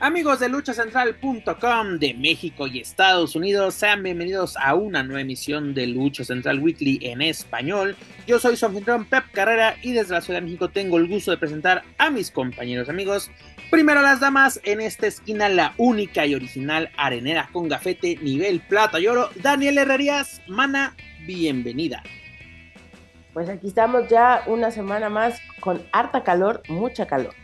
Amigos de luchacentral.com de México y Estados Unidos, sean bienvenidos a una nueva emisión de Lucha Central Weekly en español. Yo soy su anfitrión Pep Carrera y desde la Ciudad de México tengo el gusto de presentar a mis compañeros amigos. Primero las damas, en esta esquina la única y original arenera con gafete nivel plata y oro, Daniel Herrerías, mana, bienvenida. Pues aquí estamos ya una semana más con harta calor, mucha calor.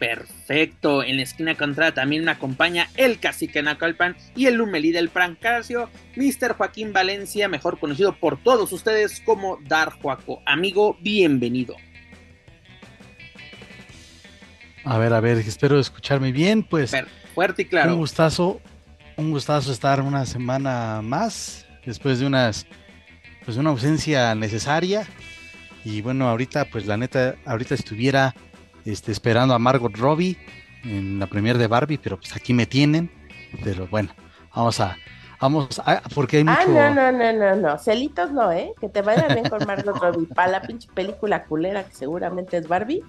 Perfecto. En la esquina contraria también me acompaña el cacique Nacalpan y el Lumelí del Prancasio, Mr. Joaquín Valencia, mejor conocido por todos ustedes como Dar Juaco. Amigo, bienvenido. A ver, a ver, espero escucharme bien, pues. fuerte y claro. Un gustazo, un gustazo estar una semana más, después de unas, pues una ausencia necesaria. Y bueno, ahorita, pues la neta, ahorita estuviera este, esperando a Margot Robbie en la premier de Barbie, pero pues aquí me tienen. Pero bueno, vamos a, vamos a, porque hay ah, mucho... Ah, no, no, no, no, no, celitos no, ¿eh? Que te vaya bien con Margot Robbie, para la pinche película culera que seguramente es Barbie.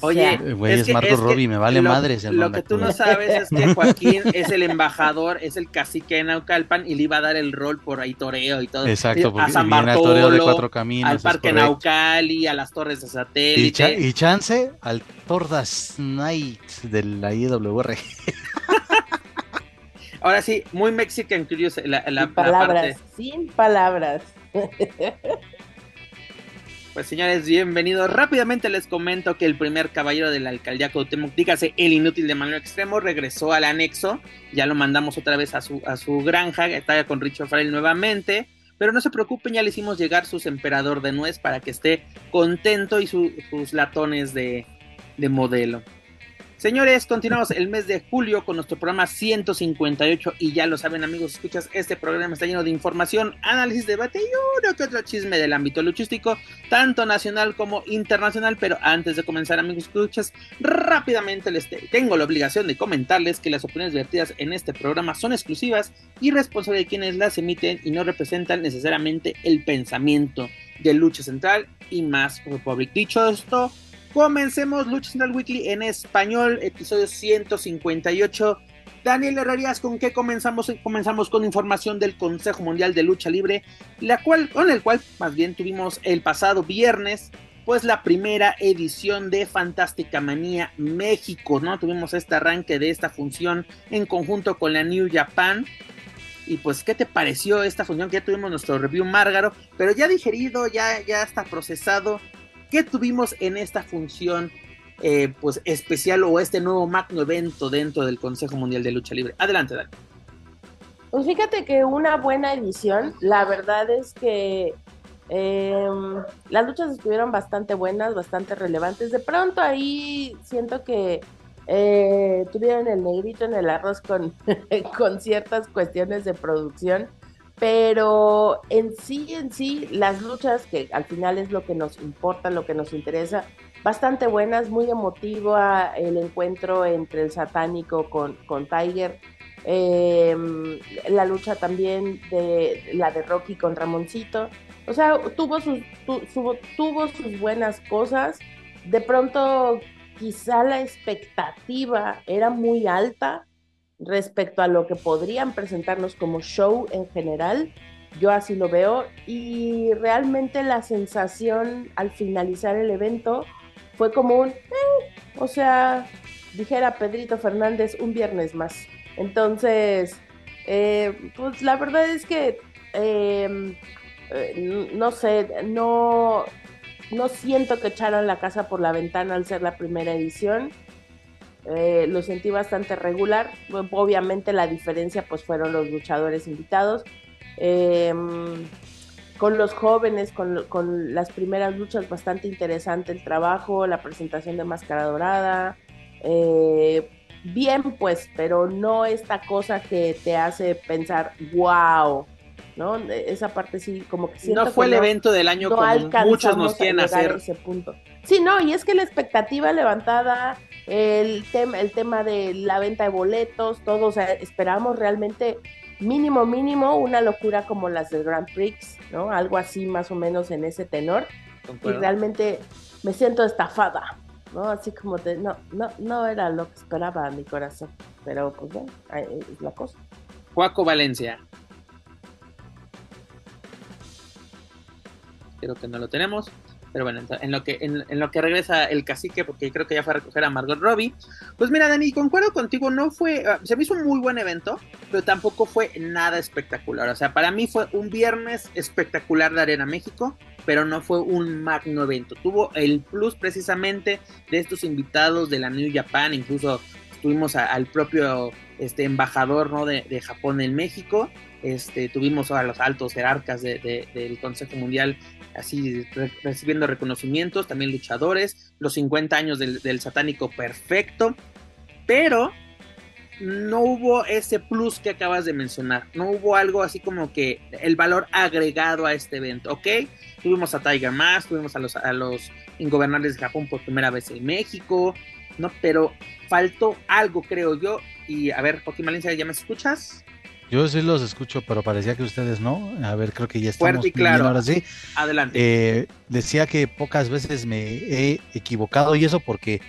Oye, güey, es, Margot Robbie, me vale madres. lo que tú no sabes es que Joaquín es el embajador, es el cacique de Naucalpan y le iba a dar el rol por ahí toreo y todo. Exacto, porque a San viene al toreo de cuatro caminos. Al Parque Naucali, a las torres de satélite. Y, chance al Tordas Night de la IWR. Ahora sí, muy Mexican Curious la, la, sin palabras, sin palabras. Pues señores, bienvenidos. Rápidamente les comento que el primer caballero de la alcaldía Cuauhtémoc, dígase el inútil de Manuel Extremo, regresó al anexo. Ya lo mandamos otra vez a su, a su granja, está con Richard Farrell nuevamente. Pero no se preocupen, ya le hicimos llegar sus emperador de nuez para que esté contento y sus latones de, de modelo. Señores, continuamos el mes de julio con nuestro programa 158 y ya lo saben amigos, escuchas, este programa está lleno de información, análisis, debate y uno que otro chisme del ámbito luchístico, tanto nacional como internacional, pero antes de comenzar amigos, escuchas, rápidamente les tengo la obligación de comentarles que las opiniones vertidas en este programa son exclusivas y responsables de quienes las emiten y no representan necesariamente el pensamiento de Lucha Central y más Republic. Dicho esto, Comencemos Lucha Central Weekly en español, episodio 158. Daniel Herrerías, ¿con qué comenzamos? Comenzamos con información del Consejo Mundial de Lucha Libre, la cual, con el cual más bien tuvimos el pasado viernes, pues la primera edición de Fantástica Manía México, ¿no? Tuvimos este arranque de esta función en conjunto con la New Japan. Y pues, ¿qué te pareció esta función? Que ya tuvimos nuestro review Márgaro, pero ya digerido, ya, ya está procesado. ¿Qué tuvimos en esta función eh, pues especial o este nuevo magno evento dentro del Consejo Mundial de Lucha Libre? Adelante, Dani. Pues fíjate que una buena edición, la verdad es que em, las luchas estuvieron bastante buenas, bastante relevantes. De pronto ahí siento que eh, tuvieron el negrito en el arroz con, con ciertas cuestiones de producción pero en sí, en sí, las luchas, que al final es lo que nos importa, lo que nos interesa, bastante buenas, muy emotivo el encuentro entre el satánico con, con Tiger, em, la lucha también de la de Rocky con Ramoncito, o sea, tuvo sus, tuvo sus buenas cosas, de pronto quizá la expectativa era muy alta, respecto a lo que podrían presentarnos como show en general. Yo así lo veo y realmente la sensación al finalizar el evento fue como un, eh", o sea, dijera Pedrito Fernández, un viernes más. Entonces, eh, pues la verdad es que, em, eh, no sé, no, no siento que echaron la casa por la ventana al ser la primera edición eh, lo sentí bastante regular. Obviamente la diferencia pues fueron los luchadores invitados. Em, con los jóvenes, con, las primeras luchas, bastante interesante el trabajo, la presentación de Máscara Dorada. Eh, bien pues, pero no esta cosa que te hace pensar, wow, ¿no? Esa parte sí, como que siento No fue el evento del año como muchos nos quieren hacer. ese punto. Sí, no, y es que la expectativa levantada, el tema, el tema de la venta de boletos, todo, o sea, esperamos realmente mínimo, mínimo, una locura como las del Grand Prix, ¿no? Algo así más o menos en ese tenor. Y realmente me siento estafada, ¿no? Así como de, no, no, no era lo que esperaba mi corazón. Pero pues bueno, es la cosa. Juaco Valencia. Creo que no lo tenemos. Pero bueno, en lo que, en, lo que regresa el cacique, porque creo que ya fue a recoger a Margot Robbie. Pues mira, Dani, concuerdo contigo, no fue. Ah, se me hizo un muy buen evento, pero tampoco fue nada espectacular. O sea, para mí fue un viernes espectacular de Arena México, pero no fue un magno evento. Tuvo el plus precisamente de estos invitados de la New Japan, incluso tuvimos al propio este, embajador ¿no? de, de Japón en México. Este, tuvimos a los altos jerarcas del Consejo Mundial así recibiendo reconocimientos, también luchadores, los 50 años del, satánico perfecto, pero no hubo ese plus que acabas de mencionar, no hubo algo así como que el valor agregado a este evento, ¿ok? Tuvimos a Tiger Mask, tuvimos a los, a los ingobernables de Japón por primera vez en México, ¿no? Pero faltó algo, creo yo, y a ver, Joaquín ¿ya me escuchas? Yo sí los escucho, pero parecía que ustedes no. A ver, creo que ya estamos Fuerte y claro. ahora sí. Adelante. Eh, decía que pocas veces me he equivocado y eso porque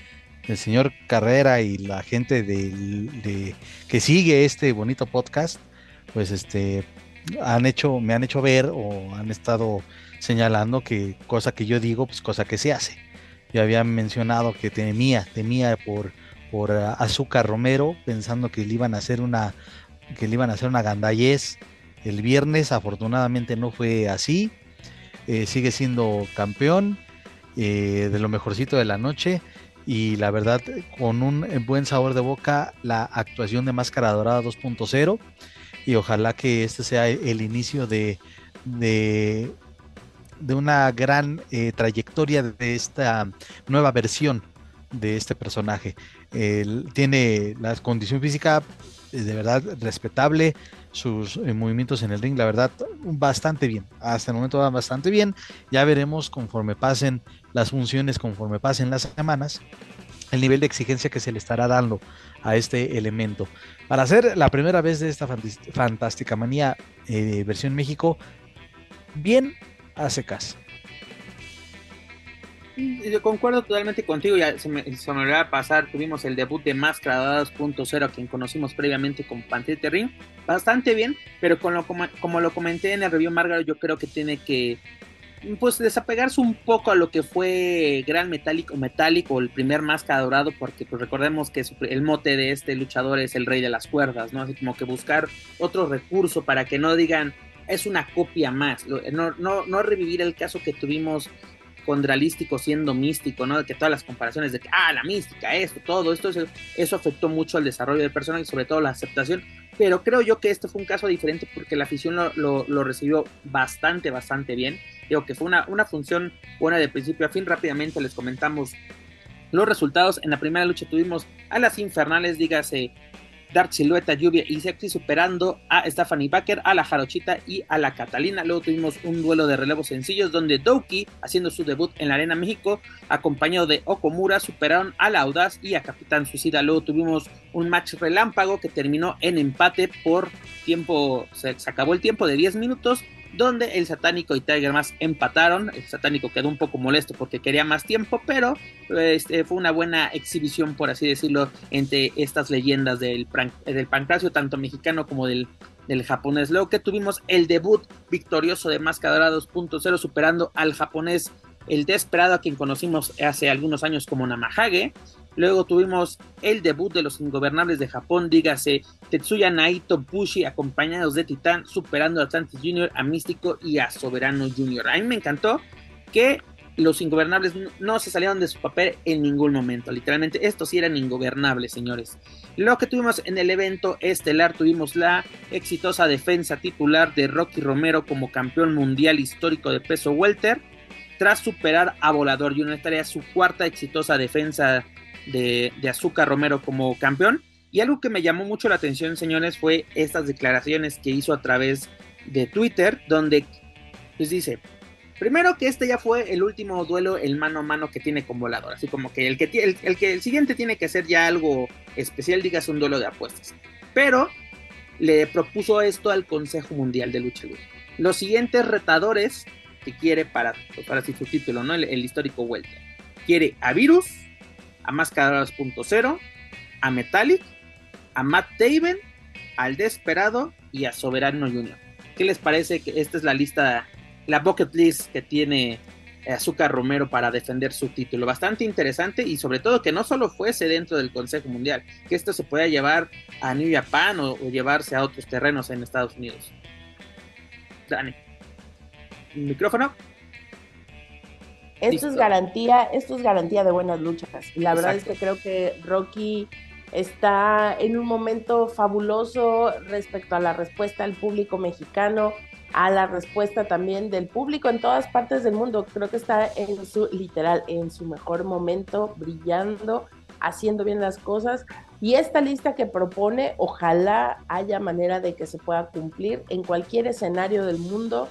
el señor Carrera y la gente de, que sigue este bonito podcast, pues este han hecho, me han hecho ver o han estado señalando que cosa que yo digo, pues cosa que se hace. Yo había mencionado que temía, temía por, por Azúcar Romero, pensando que le iban a hacer una que le iban a hacer una gandayez el viernes, afortunadamente no fue así, eh, sigue siendo campeón eh, de lo mejorcito de la noche. Y la verdad con un buen sabor de boca la actuación de Máscara Dorada 2.0 y ojalá que este sea el inicio de, de, una gran eh, trayectoria de esta nueva versión de este personaje. tiene la condición física de verdad respetable, sus eh, movimientos en el ring, la verdad, bastante bien. Hasta el momento van bastante bien. Ya veremos conforme pasen las funciones, conforme pasen las semanas, el nivel de exigencia que se le estará dando a este elemento. Para hacer la primera vez de esta fantástica manía eh, versión México, bien a secas. Yo concuerdo totalmente contigo, ya se me, se me a pasar, tuvimos el debut de Máscara 2.0, a quien conocimos previamente con Pantete Ring, bastante bien, pero con lo, como, lo comenté en el review Margaret, yo creo que tiene que pues desapegarse un poco a lo que fue Gran Metálico Metálico, el primer Máscara Dorado, porque pues recordemos que el mote de este luchador es el rey de las cuerdas, ¿no? Así como que buscar otro recurso para que no digan es una copia más, no, no, no revivir el caso que tuvimos condralístico siendo místico, ¿no? De que todas las comparaciones de que, ah, la mística, esto, todo, esto, eso, afectó mucho al desarrollo del personaje y sobre todo la aceptación. Pero creo yo que este fue un caso diferente porque la afición lo, recibió bastante, bastante bien. Digo que fue una, una función buena de principio a fin. Rápidamente les comentamos los resultados. En la primera lucha tuvimos a las infernales, dígase Dark Silueta, Lluvia y Sexy superando a Stephanie Baker, a la Jarochita y a la Catalina. Luego tuvimos un duelo de relevos sencillos donde Doki, haciendo su debut en la Arena México, acompañado de Okomura, superaron a la Audaz y a Capitán Suicida. Luego tuvimos un match relámpago que terminó en empate por tiempo, se, acabó el tiempo de 10 minutos donde el satánico y Tiger Mask empataron. El satánico quedó un poco molesto porque quería más tiempo, pero este, fue una buena exhibición, por así decirlo, entre estas leyendas del, del pancracio, tanto mexicano como del, del japonés. Luego que tuvimos el debut victorioso de Máscara 2.0, superando al japonés el Desperado, a quien conocimos hace algunos años como Namahage. Luego tuvimos el debut de los ingobernables de Japón, dígase Tetsuya Naito Bushi, acompañados de Titán, superando a Atlantis Jr., a Místico y a Soberano Jr. A mí me encantó que los ingobernables no se salieron de su papel en ningún momento. Literalmente, estos sí eran ingobernables, señores. Lo que tuvimos en el evento estelar, tuvimos la exitosa defensa titular de Rocky Romero como campeón mundial histórico de peso welter, tras superar a Volador Jr. Esta era su cuarta exitosa defensa de, Azúcar Romero como campeón. Y algo que me llamó mucho la atención, señores, fue estas declaraciones que hizo a través de Twitter, donde pues dice, primero que este ya fue el último duelo, el mano a mano que tiene con volador, así como que el que, el, el que el siguiente tiene que ser ya algo especial, digas un duelo de apuestas. Pero le propuso esto al Consejo Mundial de Lucha Libre. Los siguientes retadores que quiere para, para su título, ¿no? El, el histórico Vuelta. Quiere a Virus, a Máscara 2.0, a Metallic, a Matt Taven, al Desperado y a Soberano Junior. ¿Qué les parece que esta es la lista, la bucket list que tiene Azúcar Romero para defender su título? Bastante interesante y sobre todo que no solo fuese dentro del Consejo Mundial, que esto se pueda llevar a New Japan o, o llevarse a otros terrenos en Estados Unidos. Dani. ¿Micrófono? Esto Listo. es garantía, esto es garantía de buenas luchas. La verdad es que creo que Rocky está en un momento fabuloso respecto a la respuesta del público mexicano, a la respuesta también del público en todas partes del mundo. Creo que está en su, literal, en su mejor momento, brillando, haciendo bien las cosas. Y esta lista que propone, ojalá haya manera de que se pueda cumplir en cualquier escenario del mundo.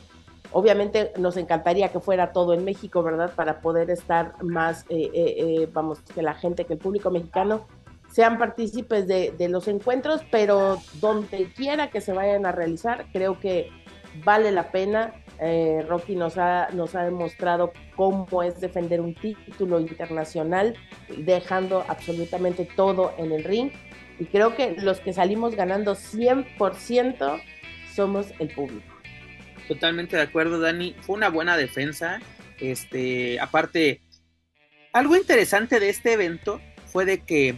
Obviamente nos encantaría que fuera todo en México, ¿verdad? Para poder estar más, eh, eh, eh, vamos, que la gente, que el público mexicano sean partícipes de, los encuentros, pero donde quiera que se vayan a realizar, creo que vale la pena. Rocky nos ha, nos ha demostrado cómo es defender un título internacional, dejando absolutamente todo en el ring. Y creo que los que salimos ganando 100% somos el público. Totalmente de acuerdo, Dani. Fue una buena defensa. Este, aparte, algo interesante de este evento fue de que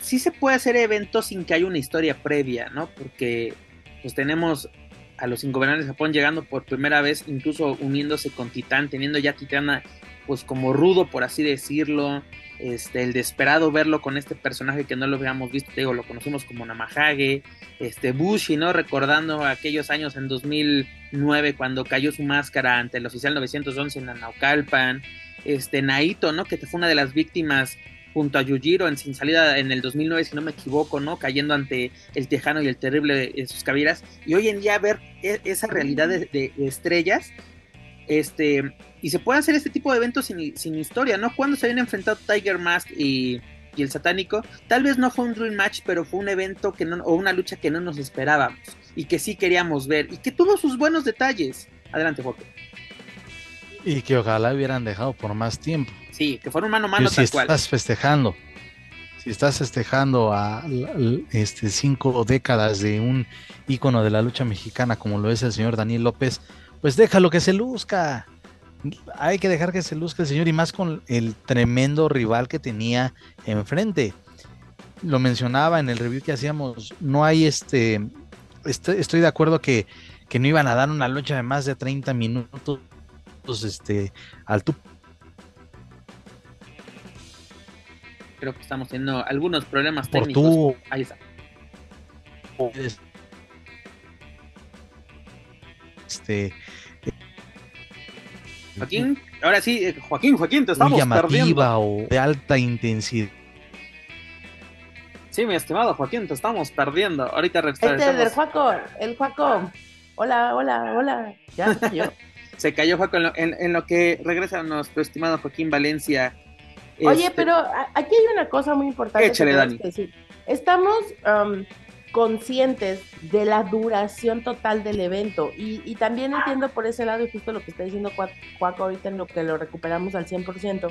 sí se puede hacer eventos sin que haya una historia previa, ¿no? Porque pues tenemos a los ingobernables de Japón llegando por primera vez, incluso uniéndose con Titán, teniendo ya Titana pues como rudo, por así decirlo. Este, el desesperado verlo con este personaje que no lo habíamos visto, digo, lo conocimos como Namahage, este Bushi, ¿no? Recordando aquellos años en 2009 cuando cayó su máscara ante el oficial 911 en Naucalpan, este Naito, ¿no? Que fue una de las víctimas junto a Yujiro en Sin Salida en el 2009, si no me equivoco, ¿no? Cayendo ante el Tejano y el Terrible en sus cabiras. Y hoy en día ver e esa realidad de, de, de, estrellas, este, y se puede hacer este tipo de eventos sin, sin historia, ¿no? Cuando se habían enfrentado Tiger Mask y, y, el Satánico, tal vez no fue un Dream Match, pero fue un evento que no, o una lucha que no nos esperábamos y que sí queríamos ver y que tuvo sus buenos detalles. Adelante, Jorge. Y que ojalá hubieran dejado por más tiempo. Sí, que fueron mano a mano si tal estás cual. festejando, si estás festejando a, a, este cinco décadas de un ícono de la lucha mexicana como lo es el señor Daniel López, pues déjalo que se luzca. Hay que dejar que se luzca el señor y más con el tremendo rival que tenía enfrente. Lo mencionaba en el review que hacíamos, no hay este, estoy, estoy de acuerdo que, que, no iban a dar una lucha de más de 30 minutos este, al tu Creo que estamos teniendo algunos problemas por técnicos. Tu... Ahí está. Este, Joaquín, ahora sí, eh, Joaquín, Joaquín, te estamos perdiendo. o de alta intensidad. Sí, mi estimado Joaquín, te estamos perdiendo. Ahorita Este es el Juaco, el Juaco. Hola, hola, hola. Ya se cayó. se cayó Juaco en lo, en, en lo, que regresa nuestro estimado Joaquín Valencia. Oye, este... pero aquí hay una cosa muy importante. Échale, que Dani. Que decir. Estamos um, conscientes de la duración total del evento y, y, también entiendo por ese lado, y justo lo que está diciendo Juaco ahorita en lo que lo recuperamos al 100%.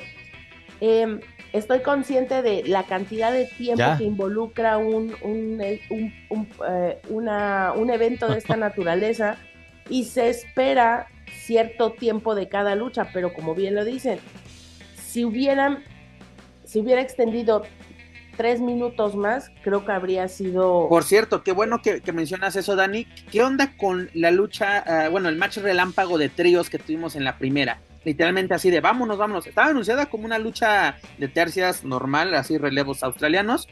Eh, estoy consciente de la cantidad de tiempo ¿Ya? que involucra un, un, un, un, eh, una, un evento de esta naturaleza y se espera cierto tiempo de cada lucha, pero como bien lo dicen, si hubieran, si hubiera extendido tres minutos más, creo que habría sido. Por cierto, qué bueno que, mencionas eso, Dani. ¿Qué onda con la lucha, uh, bueno, el match relámpago de tríos que tuvimos en la primera? Literalmente así de vámonos, vámonos. Estaba anunciada como una lucha de tercias normal, así relevos australianos.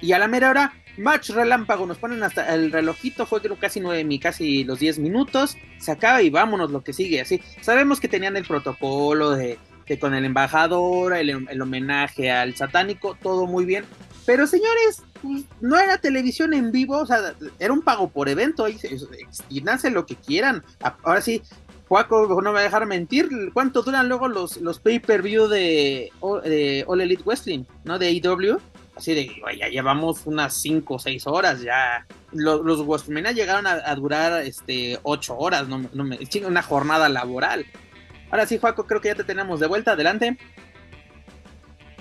Y a la mera hora, match relámpago. Nos ponen hasta el relojito, fue creo casi nueve, casi los 10 minutos. Se acaba y vámonos lo que sigue. Así, sabemos que tenían el protocolo de, de con el embajador, el, el homenaje al satánico, todo muy bien. Pero señores, pues, no era televisión en vivo, o sea, era un pago por evento, nace lo que quieran. Ahora sí, Juaco no me va a dejar mentir. ¿Cuánto duran luego los, los pay-per-view de, de, All Elite Wrestling, ¿no? De AEW? Así de, ya llevamos unas 5 o 6 horas, ya. Los, los llegaron a, durar este 8 horas, no, no me, una jornada laboral. Ahora sí, Juaco, creo que ya te tenemos de vuelta. Adelante.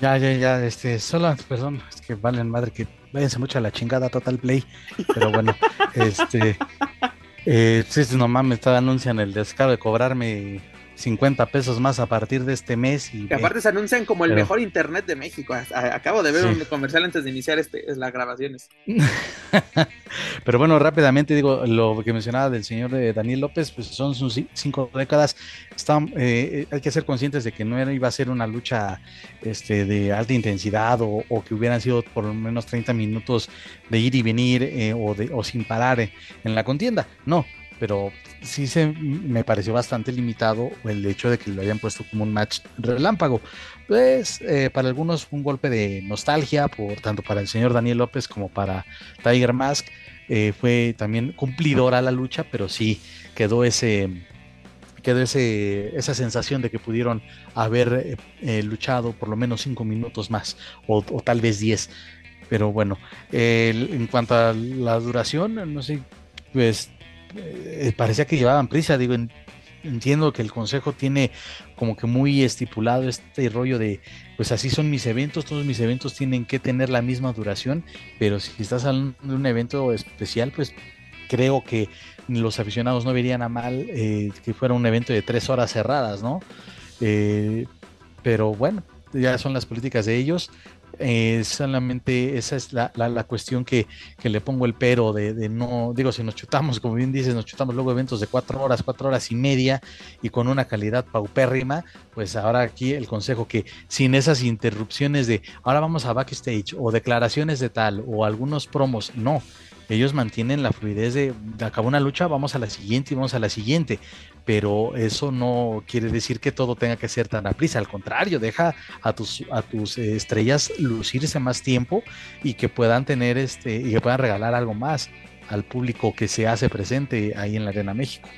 Ya, ya, ya, este, solo, perdón, es que valen madre que váyanse mucho a la chingada Total Play, pero bueno, este, eh, sí, no mames, anuncian el descaro de cobrarme 50 pesos más a partir de este mes. Y que aparte se anuncian como el mejor internet de México. Acabo de ver un comercial antes de iniciar este, las grabaciones. Pero bueno, rápidamente digo, lo que mencionaba del señor de Daniel López, pues son sus cinco décadas. Eh, hay que ser conscientes de que no iba a ser una lucha este, de alta intensidad o, que hubieran sido por lo menos 30 minutos de ir y venir eh, o, de, o sin parar en la contienda. No, pero sí se me pareció bastante limitado el hecho de que lo hayan puesto como un match relámpago. Pues eh, para algunos fue un golpe de nostalgia, por tanto para el señor Daniel López como para Tiger Mask. Eh, fue también cumplidora la lucha, pero sí quedó ese quedó ese, esa sensación de que pudieron haber eh, luchado por lo menos cinco minutos más o, tal vez diez. Pero bueno, en cuanto a la duración, no sé, pues eh, parecía que llevaban prisa, digo, entiendo que el consejo tiene como que muy estipulado este rollo de, pues así son mis eventos, todos mis eventos tienen que tener la misma duración, pero si estás hablando de un evento especial, pues creo que los aficionados no verían a mal eh, que fuera un evento de tres horas cerradas, ¿no? Eh, pero bueno, ya son las políticas de ellos. Eh, solamente esa es la, la, cuestión que, que, le pongo el pero de, de, no, digo, si nos chutamos, como bien dices, nos chutamos luego eventos de cuatro horas, cuatro horas y media y con una calidad paupérrima, pues ahora aquí el consejo que sin esas interrupciones de ahora vamos a backstage o declaraciones de tal o algunos promos, no, ellos mantienen la fluidez de, de acabó una lucha, vamos a la siguiente y vamos a la siguiente, pero eso no quiere decir que todo tenga que ser tan a prisa, al contrario, deja a tus, a tus estrellas lucirse más tiempo y que puedan tener este, y que puedan regalar algo más al público que se hace presente ahí en la Arena México.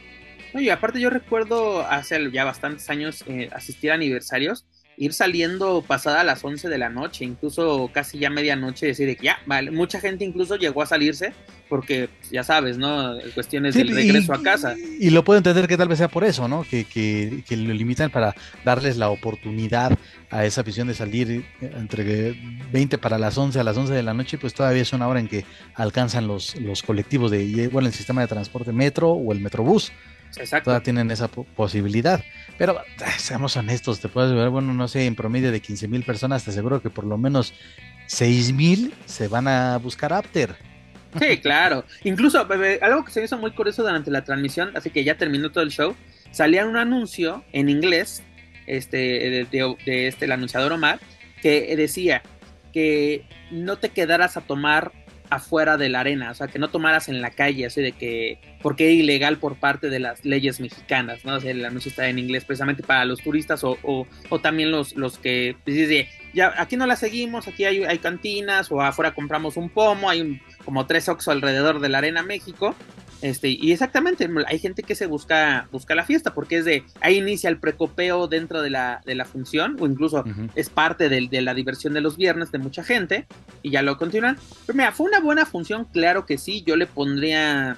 y aparte yo recuerdo hace ya bastantes años eh, asistir a aniversarios ir saliendo pasada las 11 de la noche, incluso casi ya medianoche, decir que ya, vale, mucha gente incluso llegó a salirse porque ya sabes, ¿no? Cuestiones del regreso a casa. Y, lo puedo entender que tal vez sea por eso, ¿no? Que, que, que, lo limitan para darles la oportunidad a esa afición de salir entre 20 para las 11 a las 11 de la noche, pues todavía es una hora en que alcanzan los, los colectivos de, bueno, el sistema de transporte metro o el metrobús. Exacto. Todavía tienen esa posibilidad. Pero seamos honestos, te puedes ver, bueno, no sé, en promedio de 15 mil personas, te aseguro que por lo menos 6 mil se van a buscar after. Sí, claro. Incluso algo que se hizo muy curioso durante la transmisión, así que ya terminó todo el show, salía un anuncio en inglés, este, de, de este, el anunciador Omar, que decía que no te quedaras a tomar afuera de la arena, o sea, que no tomaras en la calle, así de que, porque es ilegal por parte de las leyes mexicanas, ¿no? O sea, el anuncio está en inglés precisamente para los turistas o, o, también los, los que, pues, ya, aquí no la seguimos, aquí hay, hay cantinas o afuera compramos un pomo, hay como tres oxo alrededor de la arena México, este, y exactamente, hay gente que se busca, busca la fiesta, porque es de, ahí inicia el precopeo dentro de la, de la función, o incluso es parte de, de, la diversión de los viernes de mucha gente, y ya lo continúan. Pero mira, fue una buena función, claro que sí, yo le pondría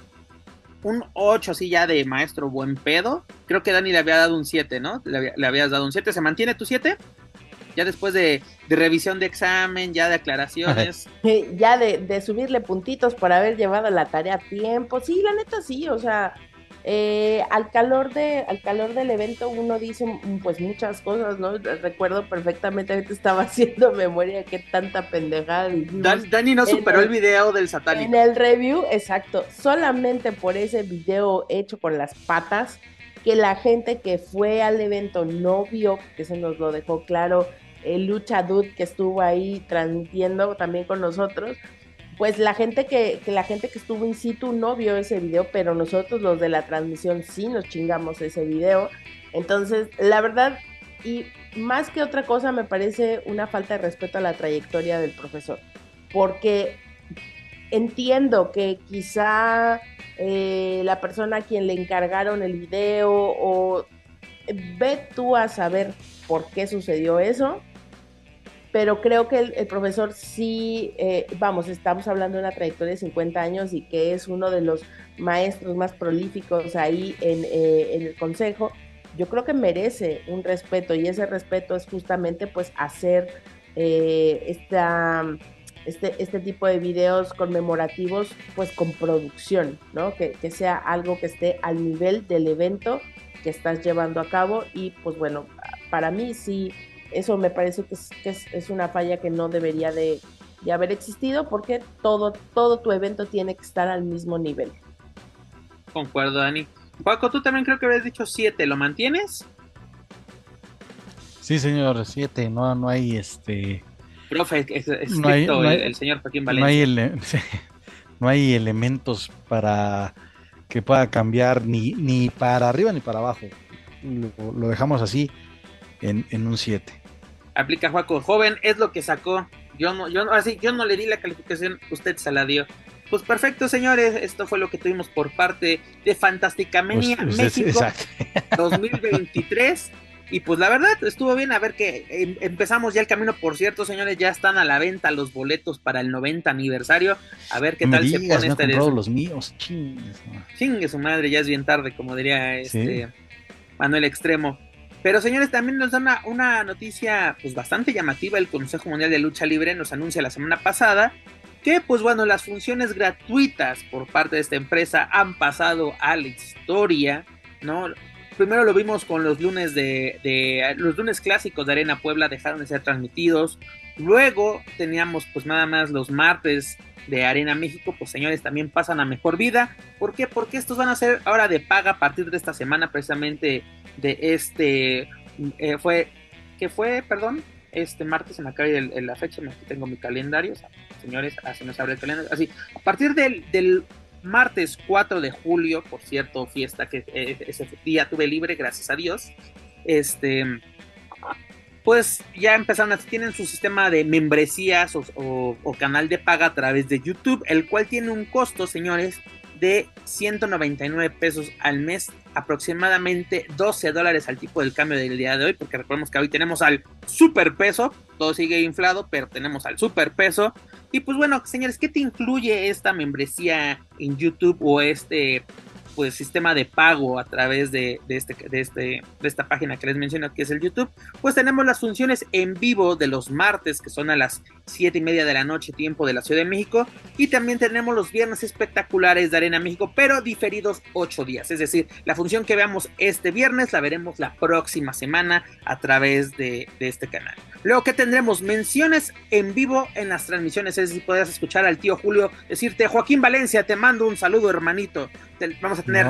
un 8 así ya de maestro buen pedo. Creo que Dani le había dado un 7, ¿no? Le, le habías dado un 7, ¿se mantiene tu 7? Ya después de, revisión de examen, ya de aclaraciones. ya de, subirle puntitos por haber llevado la tarea a tiempo. Sí, la neta sí, o sea, eh, al calor de, al calor del evento uno dice mm, pues muchas cosas, ¿no? Recuerdo perfectamente que estaba haciendo memoria qué tanta pendejada Dani no superó el, video del satánico. En el review, exacto, solamente por ese video hecho con las patas, que la gente que fue al evento no vio, que se nos lo dejó claro el Lucha Dude que estuvo ahí transmitiendo también con nosotros, pues la gente que, la gente que estuvo in situ no vio ese video, pero nosotros los de la transmisión sí nos chingamos ese video. Entonces, la verdad, y más que otra cosa, me parece una falta de respeto a la trayectoria del profesor. Porque entiendo que quizá eh, la persona a quien le encargaron el video o ve tú a saber por qué sucedió eso, pero creo que el, profesor sí, eh, vamos, estamos hablando de una trayectoria de 50 años y que es uno de los maestros más prolíficos ahí en, eh, en el consejo, yo creo que merece un respeto y ese respeto es justamente pues hacer eh, esta, este, este tipo de videos conmemorativos pues con producción, ¿no? Que, que sea algo que esté al nivel del evento que estás llevando a cabo y pues bueno, para mí sí eso me parece que es, una falla que no debería de, haber existido porque todo, todo tu evento tiene que estar al mismo nivel. Concuerdo, Dani. Paco, tú también creo que habías dicho siete, ¿lo mantienes? Sí, señor, siete, no, no hay este... Profe, es, el, señor Joaquín Valencia. No hay, elementos para que pueda cambiar ni, ni para arriba ni para abajo. Lo, dejamos así en, en un 7 aplica Juaco, joven, es lo que sacó. Yo no, yo no, así, yo no le di la calificación, usted se la dio. Pues perfecto, señores, esto fue lo que tuvimos por parte de Fantástica Menia México 2023. Y pues la verdad estuvo bien, a ver que em, empezamos ya el camino, por cierto, señores, ya están a la venta los boletos para el 90 aniversario. A ver qué tal se pone este los míos, chingue, su madre, ya es bien tarde, como diría este Manuel Extremo. Pero señores, también nos da una, noticia pues bastante llamativa. El Consejo Mundial de Lucha Libre nos anuncia la semana pasada que pues bueno, las funciones gratuitas por parte de esta empresa han pasado a la historia, ¿no? Primero lo vimos con los lunes de, los lunes clásicos de Arena Puebla dejaron de ser transmitidos. Luego teníamos pues nada más los martes de Arena México, pues señores, también pasan a mejor vida. ¿Por qué? Porque estos van a ser ahora de paga a partir de esta semana, precisamente de este, eh, fue, que fue, perdón, este martes, se me acaba la fecha, aquí tengo mi calendario, señores, así nos abre el calendario, así, a partir del, del martes 4 de julio, por cierto, fiesta que eh, ese día tuve libre, gracias a Dios, este, pues ya empezaron, tienen su sistema de membresías o, canal de paga a través de YouTube, el cual tiene un costo, señores, de 199 pesos al mes, aproximadamente 12 dólares al tipo del cambio del día de hoy, porque recordemos que hoy tenemos al super peso, todo sigue inflado, pero tenemos al super peso. Y pues bueno, señores, ¿qué te incluye esta membresía en YouTube o este pues sistema de pago a través de, este, de, este, de esta página que les menciono que es el YouTube, pues tenemos las funciones en vivo de los martes que son a las 7 y media de la noche tiempo de la Ciudad de México. Y también tenemos los viernes espectaculares de Arena México pero diferidos 8 días, es decir, la función que veamos este viernes la veremos la próxima semana a través de, de este canal. Luego que tendremos menciones en vivo en las transmisiones, es decir, podrás escuchar al tío Julio decirte, Joaquín Valencia, te mando un saludo hermanito. vamos a tener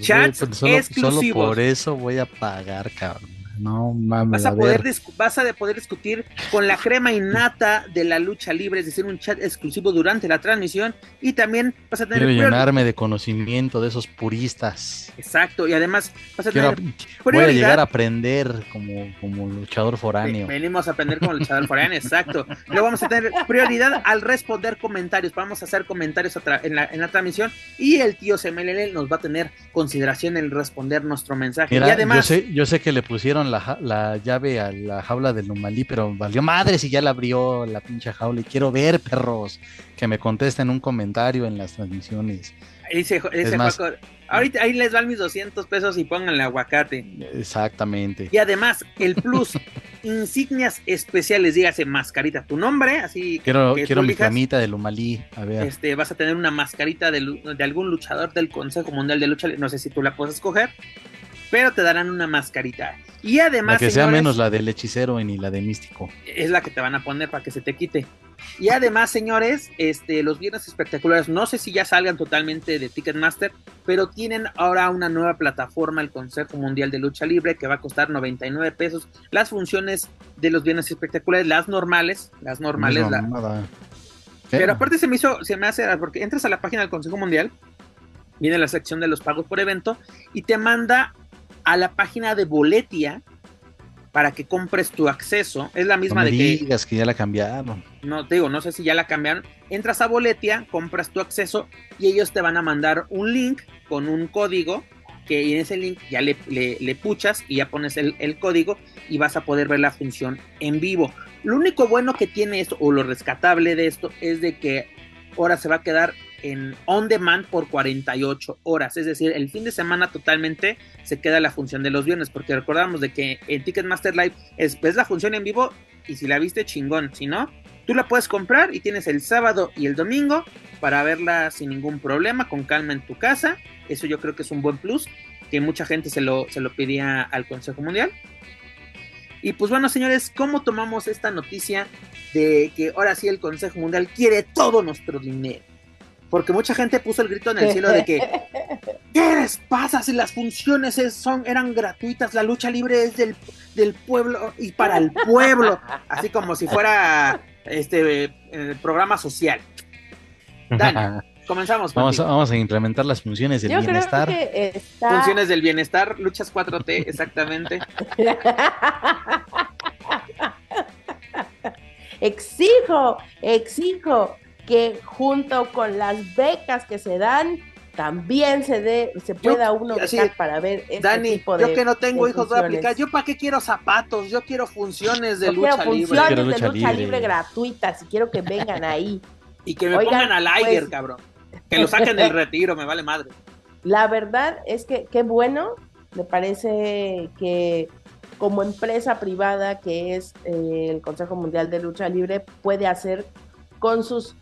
chats pues exclusivos. Solo por eso voy a pagar, cabrón. No mames. Vas a, poder, vas a poder discutir con la crema innata de la lucha libre, es decir, un chat exclusivo durante la transmisión. Y también vas a tener. Quiero llenarme de conocimiento de esos puristas. Exacto, y además vas a tener. voy a llegar a aprender como, como luchador foráneo. Venimos a aprender como luchador foráneo, exacto. Luego vamos a tener prioridad al responder comentarios. Vamos a hacer comentarios en, la, en la transmisión. Y el tío CMLL nos va a tener consideración en responder nuestro mensaje. y además. Yo sé, yo sé que le pusieron la, llave a la jaula del Numalí, pero valió madre si ya la abrió la pinche jaula. Y quiero ver, perros, que me contesten un comentario en las transmisiones. Dice, ahorita ahí les van mis 200 pesos y pónganle aguacate. Exactamente. Y además, el plus, insignias especiales, dígase mascarita, tu nombre, así Quiero, quiero mi camita de Lumalí, a ver. Este, vas a tener una mascarita de, de, algún luchador del Consejo Mundial de Lucha, no sé si tú la puedes escoger, pero te darán una mascarita. Y además. que sea menos la del hechicero ni la de místico. Es la que te van a poner para que se te quite. Y además, señores, este, los viernes espectaculares, no sé si ya salgan totalmente de Ticketmaster, pero tienen ahora una nueva plataforma, el Consejo Mundial de Lucha Libre, que va a costar 99 pesos. Las funciones de los viernes espectaculares, las normales, las normales. Pero aparte se me hizo, se me hace, porque entras a la página del Consejo Mundial, viene la sección de los pagos por evento y te manda a la página de Boletia para que compres tu acceso. Es la No misma me de que digas que ya la cambiaron. no te digo, no sé si ya la cambiaron. Entras a Boletia, compras tu acceso y ellos te van a mandar un link con un código que en ese link ya le, le- le puchas y ya pones el, el código y vas a poder ver la función en vivo. Lo único bueno que tiene esto, o lo rescatable de esto, es de que ahora se va a quedar en on demand por 48 horas. Es decir, el fin de semana totalmente se queda la función de los viernes, porque recordamos de que en Ticketmaster Live es, la función en vivo y si la viste chingón, si no, tú la puedes comprar y tienes el sábado y el domingo para verla sin ningún problema, con calma en tu casa. Eso yo creo que es un buen plus, que mucha gente se lo, se lo pedía al Consejo Mundial. Y pues bueno, señores, ¿cómo tomamos esta noticia de que ahora sí el Consejo Mundial quiere todo nuestro dinero? Porque mucha gente puso el grito en el cielo de que ¿Qué les pasa si las funciones es- son, eran gratuitas? La lucha libre es del, del pueblo y para el pueblo, así como si fuera este eh, programa social. Dani, comenzamos. Vamos a, contigo. vamos a implementar las funciones del Yo creo bienestar. que está... Funciones del bienestar, luchas 4T, exactamente. exijo, exijo que junto con las becas que se dan, también se dé, se pueda uno así, para ver este Dani, tipo de yo que no tengo hijos voy a funciones. aplicar. ¿Yo para qué quiero zapatos? Yo quiero funciones de Yo lucha libre. funciones Quiero de lucha lucha libre, libre. gratuitas y quiero que vengan ahí. Y que me Oigan, pongan al Liger, pues- cabrón. Que lo saquen del retiro, me vale madre. La verdad es que qué bueno, me parece que como empresa privada que es eh, el Consejo Mundial de Lucha Libre puede hacer con sus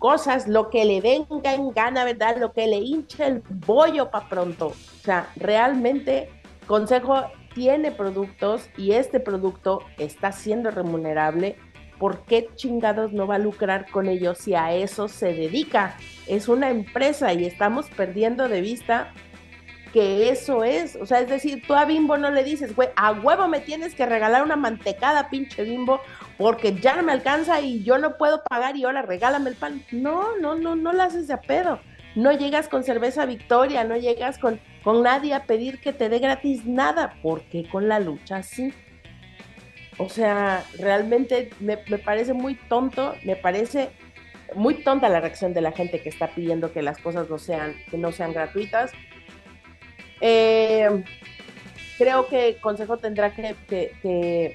cosas lo que le venga en gana, ¿verdad? Lo que le hinche el bollo para pronto. O sea, realmente Consejo tiene productos y este producto está siendo remunerable. ¿Por qué chingados no va a lucrar con ellos si a eso se dedica? Es una empresa y estamos perdiendo de vista que eso es. O sea, es decir, tú a Bimbo no le dices, güey, a huevo me tienes que regalar una mantecada, pinche Bimbo, porque ya no me alcanza y yo no puedo pagar y ahora regálame el pan. No, no, no, no lo haces de a pedo. No llegas con cerveza Victoria, no llegas con, con nadie a pedir que te dé gratis nada, porque con la lucha sí. O sea, realmente me, me parece muy tonto, me parece muy tonta la reacción de la gente que está pidiendo que las cosas no sean, que no sean gratuitas. Eh, creo que Consejo tendrá que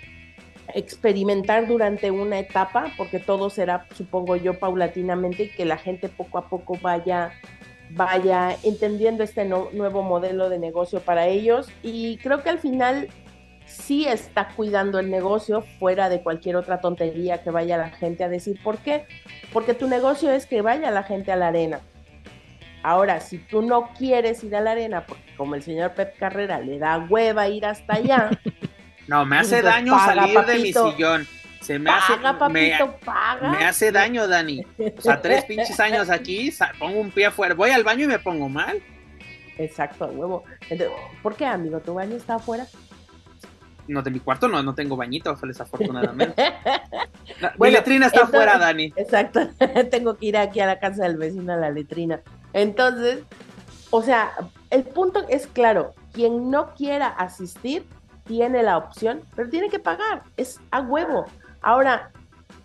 experimentar durante una etapa, porque todo será, supongo yo, paulatinamente, y que la gente poco a poco vaya, vaya entendiendo este nuevo modelo de negocio para ellos. Y creo que al final sí está cuidando el negocio fuera de cualquier otra tontería que vaya la gente a decir. ¿Por qué? Porque tu negocio es que vaya la gente a la arena. Ahora, si tú no quieres ir a la arena, porque como el señor Pep Carrera le da hueva ir hasta allá, No, me hace daño paga, salir de mi sillón. Se me paga, hace. Me, paga. me hace daño, Dani. O sea, tres pinches años aquí, pongo un pie afuera. Voy al baño y me pongo mal. Exacto, huevo. Entonces, ¿Por qué, amigo? ¿Tu baño está afuera? No, de mi cuarto no, no tengo bañito, desafortunadamente. La- mi letrina está entonces- afuera, Dani. Exacto, tengo que ir aquí a la casa del vecino a la letrina. Entonces, o sea, el punto es claro, quien no quiera asistir tiene la opción, pero tiene que pagar, es a huevo. Ahora,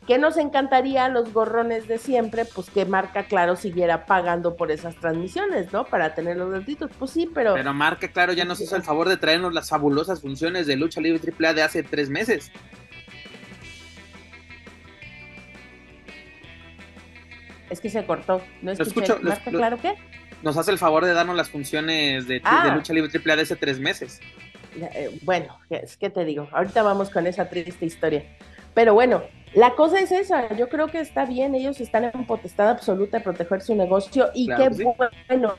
¿qué nos encantaría a los gorrones de siempre? Pues que Marca Claro siguiera pagando por esas transmisiones, ¿no? Para tener los gratuitos. Pues sí, pero... Pero Marca, claro, ya nos hizo el favor de traernos las fabulosas funciones de lucha libre AAA de hace tres meses. Es que se cortó. No escuché. escucho, ¿Marca Claro qué? Nos hace el favor de darnos las funciones de, Ah. de lucha libre AAA de hace tres meses. Eh, bueno, es que te digo, ahorita vamos con esa triste historia. Pero bueno, la cosa es esa, yo creo que está bien, ellos están en potestad absoluta de proteger su negocio y Claro qué sí. bueno.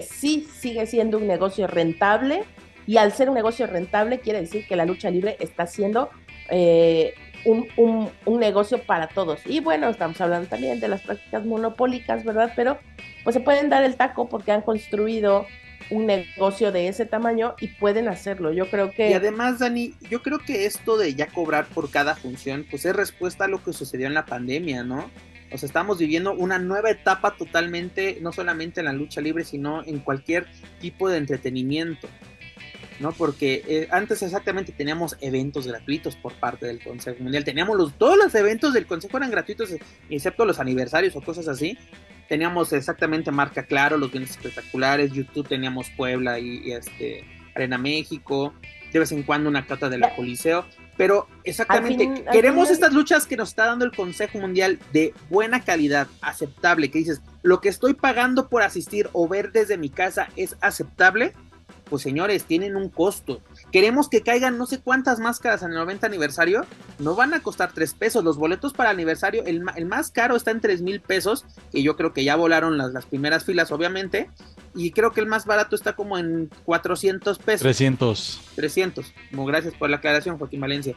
Sí, sigue siendo un negocio rentable y al ser un negocio rentable quiere decir que la lucha libre está siendo eh, un, un- un negocio para todos. Y bueno, estamos hablando también de las prácticas monopólicas, ¿verdad? Pero pues se pueden dar el taco porque han construido un negocio de ese tamaño y pueden hacerlo. Yo creo que Y además, Dani, yo creo que esto de ya cobrar por cada función, pues es respuesta a lo que sucedió en la pandemia, ¿no? O sea, estamos viviendo una nueva etapa totalmente, no solamente en la lucha libre, sino en cualquier tipo de entretenimiento. ¿No? Porque eh, antes exactamente teníamos eventos gratuitos por parte del Consejo Mundial, teníamos los, todos los eventos del Consejo eran gratuitos, excepto los aniversarios o cosas así. Teníamos exactamente marca claro, los bienes espectaculares, YouTube teníamos Puebla y, este Arena México, de vez en cuando una cata de la Coliseo, pero exactamente queremos estas luchas que nos está dando el Consejo Mundial de buena calidad, aceptable, que dices, lo que estoy pagando por asistir o ver desde mi casa es aceptable pues señores, tienen un costo. Queremos que caigan no sé cuántas máscaras en el 90 aniversario, no van a costar 3 pesos. Los boletos para aniversario, el, más caro está en 3 mil pesos, que yo creo que ya volaron las, las, primeras filas, obviamente. Y creo que el más barato está como en 400 pesos. 300. 300. Como gracias por la aclaración, Joaquín Valencia.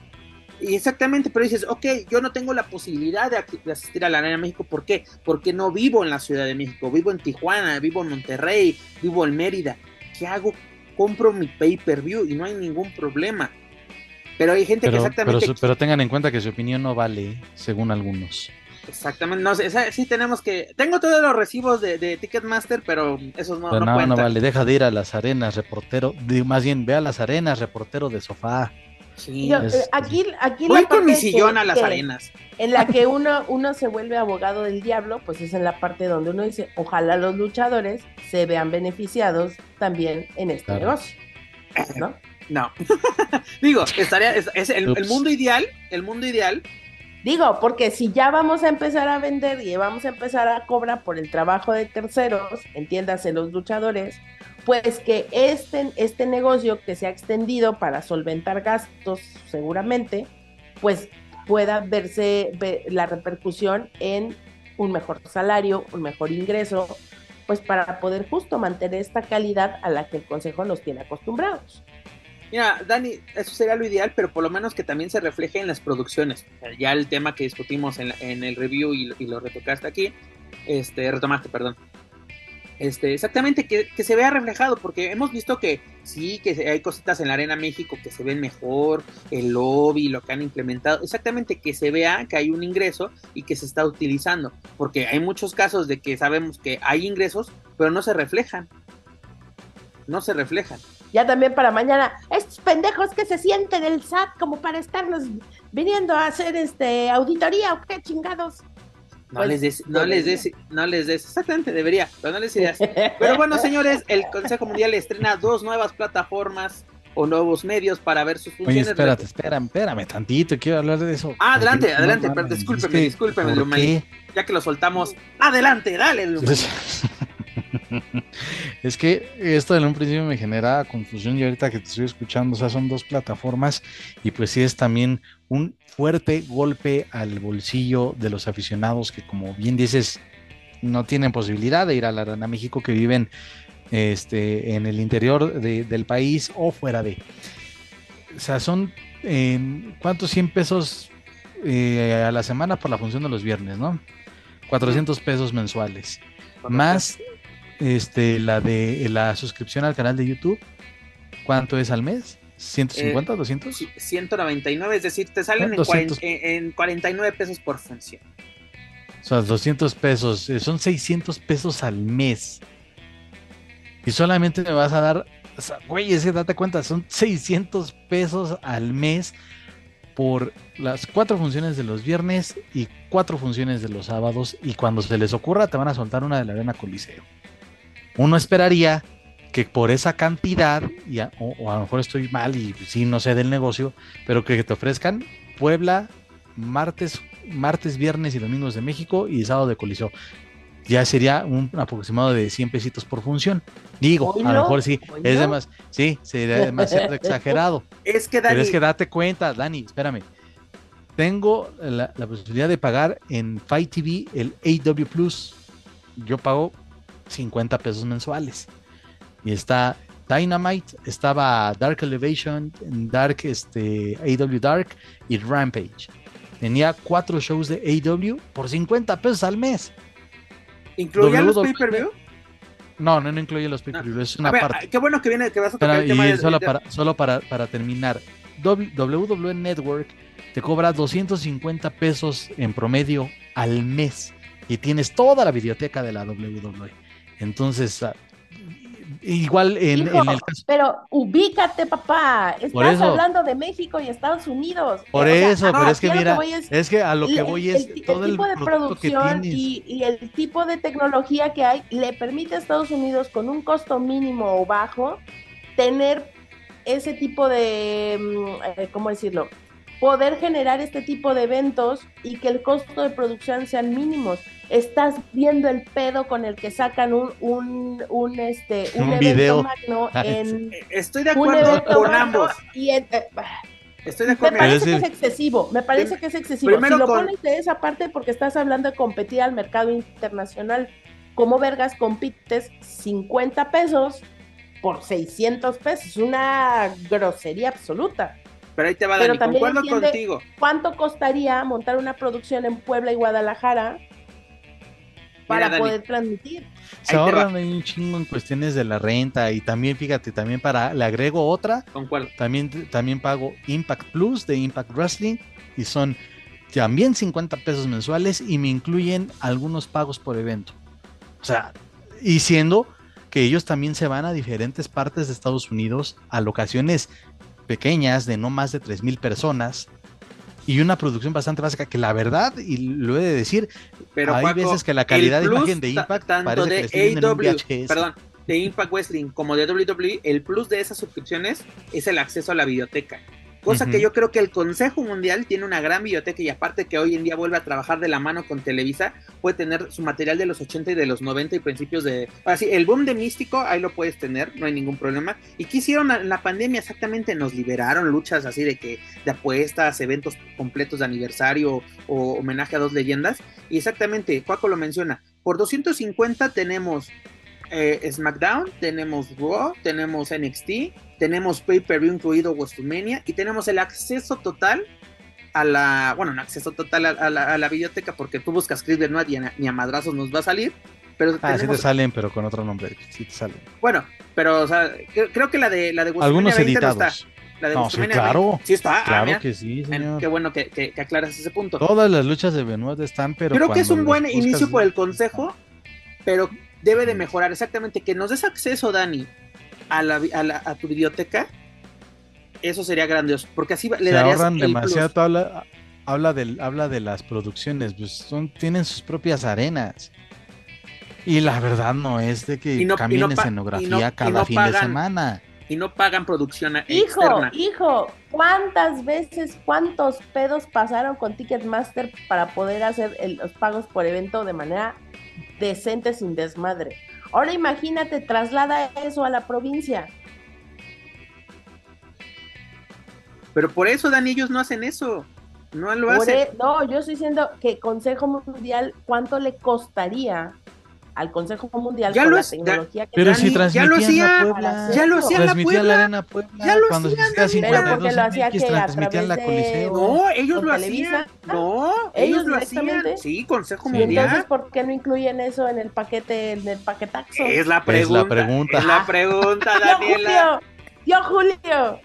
Y exactamente, pero dices, ok, yo no tengo la posibilidad de, de, asistir a la Arena México. ¿Por qué? Porque no vivo en la Ciudad de México, vivo en Tijuana, vivo en Monterrey, vivo en Mérida. ¿Qué hago? Compro mi pay-per-view y no hay ningún problema. Pero hay gente que exactamente... Pero, tengan en cuenta que su opinión no vale, según algunos. Exactamente, no sé, sí tenemos que... Tengo todos los recibos de, Ticketmaster, pero esos no, pero no, no, vale, deja de ir a las arenas, reportero, más bien ve a las arenas, reportero de sofá. Sí, eh, aquí, aquí Voy con mi sillón a las arenas. En la que uno, uno se vuelve abogado del diablo, pues es en la parte donde uno dice, ojalá los luchadores se vean beneficiados también en este negocio. ¿No? No. Digo, estaría, es, el, el, mundo ideal, el mundo ideal. Digo, porque si ya vamos a empezar a vender y vamos a empezar a cobrar por el trabajo de terceros, entiéndase los luchadores, pues que este, este negocio que se ha extendido para solventar gastos seguramente, pues pueda verse la repercusión en un mejor salario, un mejor ingreso, pues para poder justo mantener esta calidad a la que el Consejo nos tiene acostumbrados. Mira, Dani, eso sería lo ideal, pero por lo menos que también se refleje en las producciones. Ya el tema que discutimos en, en el review y, y, lo retocaste aquí, este, retomaste, perdón. Este, exactamente, que, se vea reflejado, porque hemos visto que sí, que hay cositas en la Arena México que se ven mejor, el lobby, lo que han implementado, exactamente, que se vea que hay un ingreso y que se está utilizando, porque hay muchos casos de que sabemos que hay ingresos, pero no se reflejan, no se reflejan. Ya también para mañana, estos pendejos que se sienten el SAT como para estarnos viniendo a hacer este auditoría o qué chingados. No pues, les des, no les des, no les des, exactamente, debería, pero no les ideas. Pero bueno, señores, el Consejo Mundial estrena dos nuevas plataformas o nuevos medios para ver sus funciones. Oye, espérate, espérame, espérame tantito, quiero hablar de eso. Ah, adelante, adelante, pero discúlpeme, discúlpeme, ya que lo soltamos. Adelante, dale, es que esto en un principio me genera confusión y ahorita que te estoy escuchando, o sea, son dos plataformas y pues sí es también un fuerte golpe al bolsillo de los aficionados que como bien dices no tienen posibilidad de ir a la Arena México que viven este, en el interior del país o fuera de. O sea, son eh, ¿cuántos 100 pesos eh, a la semana por la función de los viernes, no? 400 pesos mensuales. Más este, la de la suscripción al canal de YouTube, ¿cuánto es al mes? ¿150, 200? 199, es decir, te salen en, 49 pesos por función. O sea, 200 pesos, eh, son 600 pesos al mes. Y solamente me vas a dar, güey, ese date cuenta, son 600 pesos al mes por las cuatro funciones de los viernes y cuatro funciones de los sábados. Y cuando se les ocurra, te van a soltar una de la Arena Coliseo uno esperaría que por esa cantidad, y o, a lo mejor estoy mal y sí no sé del negocio, pero que te ofrezcan Puebla, martes, martes, viernes y domingos de México y sábado de Coliseo. Ya sería un aproximado de 100 pesitos por función. Digo, a lo mejor sí, es sí, sería demasiado exagerado. Es que Dani... Pero es que date cuenta, Dani, espérame. Tengo la, la posibilidad de pagar en Fight TV el AW Plus. Yo pago 50 pesos mensuales. Y está Dynamite, estaba Dark Elevation, Dark, este, AW Dark y Rampage. Tenía cuatro shows de AW por 50 pesos al mes. ¿Incluía los pay-per-view? No, no, no incluye los pay-per-view, es una parte. Qué bueno que viene, que vas a tocar el tema y solo, para, solo para, para terminar, WWE Network te cobra 250 pesos en promedio al mes y tienes toda la biblioteca de la WWE. Entonces, ah, igual en, Hijo, en el caso. Pero ubícate, papá. Por Estás eso. hablando de México y Estados Unidos. Por O sea, eso, aquí pero es que mira, es- es que a lo que voy el- es el todo el tipo de que producción y, y el tipo de tecnología que hay le permite a Estados Unidos con un costo mínimo o bajo tener ese tipo de, mm, eh, ¿cómo decirlo? Poder generar este tipo de eventos y que el costo de producción sean mínimos. Estás viendo el pedo con el que sacan un, un, un, este, un, Un evento video. magno Ah, en Estoy de un acuerdo evento con ambos. y en- eh, Estoy de me acuerdo. parece que es es excesivo, me parece que es excesivo. primero si lo con- pones de esa parte porque estás hablando de competir al mercado internacional, ¿cómo vergas compites 50 pesos por 600 pesos? Una grosería absoluta. Pero ahí te va, Dani, también concuerdo contigo. ¿Cuánto costaría montar una producción en Puebla y Guadalajara para poder transmitir? Se ahorran ahí un chingo en cuestiones de la renta y también, fíjate, también para, le agrego otra, Concuerdo. también, también pago Impact Plus de Impact Wrestling y son también 50 pesos mensuales y me incluyen algunos pagos por evento. O sea, y siendo que ellos también se van a diferentes partes de Estados Unidos a locaciones pequeñas de no más de 3 mil personas y una producción bastante básica que la verdad, y lo he de decir, Pero hay veces que la calidad de imagen de Impact tanto que de perdón, de Impact Wrestling como de WWE, el plus de esas suscripciones es el acceso a la biblioteca. Cosa que yo creo que el Consejo Mundial tiene una gran biblioteca y aparte que hoy en día vuelve a trabajar de la mano con Televisa, puede tener su material de los 80 y de los 90 y principios de... Así, el boom de Místico, ahí lo puedes tener, no hay ningún problema. ¿Y qué hicieron en la pandemia? Exactamente, nos liberaron luchas así de que de apuestas, eventos completos de aniversario o homenaje a dos leyendas. Y exactamente, Cuaco lo menciona, por 250 tenemos eh, SmackDown, tenemos Raw, tenemos NXT, tenemos Pay-Per-View incluido WrestleMania y tenemos el acceso total a la, bueno, no acceso total a, a la, a la biblioteca porque tú buscas Chris Benoit y a- ni a madrazos nos va a salir, pero Ah, sí te salen, pero con otro nombre. Sí te salen. bueno, pero o sea, creo, creo que la de la de Algunos WrestleMania 20 no editados. está. La de No, sí, claro. 20 sí está, ah, Claro que sí, señor. Qué bueno que, que- que aclaras ese punto. Todas las luchas de Benoit están, pero. Creo que es un buen inicio por el consejo, pero debe de mejorar exactamente. Que nos des acceso, Dani, a, la, a, la- a tu biblioteca. Eso sería grandioso, porque así le Se darías ahorran demasiado. Habla, habla, del, habla de las producciones, pues son, tienen sus propias arenas. Y la verdad no es de que no- cambien no escenografía no- cada no fin de semana. Y no pagan producción a- Hijo, externa. hijo, ¿cuántas veces, cuántos pedos pasaron con Ticketmaster para poder hacer el- los pagos por evento de manera decente sin desmadre? Ahora imagínate, traslada eso a la provincia. Pero por eso, Dani, ellos no hacen eso. No lo Por hacen. e- no, yo estoy diciendo que Consejo Mundial, ¿cuánto le costaría al Consejo Mundial Ya con lo la es- ya- tecnología que Pero si ya lo la hacía, Puebla. ya lo hacía la Puebla. la Arena Puebla. Ya lo cuando hacían, se hacía Dani. 52 Pero porque lo hacía MX, que transmitían la Coliseo. No, ellos ¿Con lo Televisa? hacían. No, ellos, ¿Ellos lo hacían. Sí, Consejo Sí. Y entonces, Mundial. ¿por qué no incluyen eso en el paquete, en el paquetaxo? Es la Es pregunta. la pregunta. Es la pregunta, ¡Tío Daniela. Julio! ¡Tío Julio!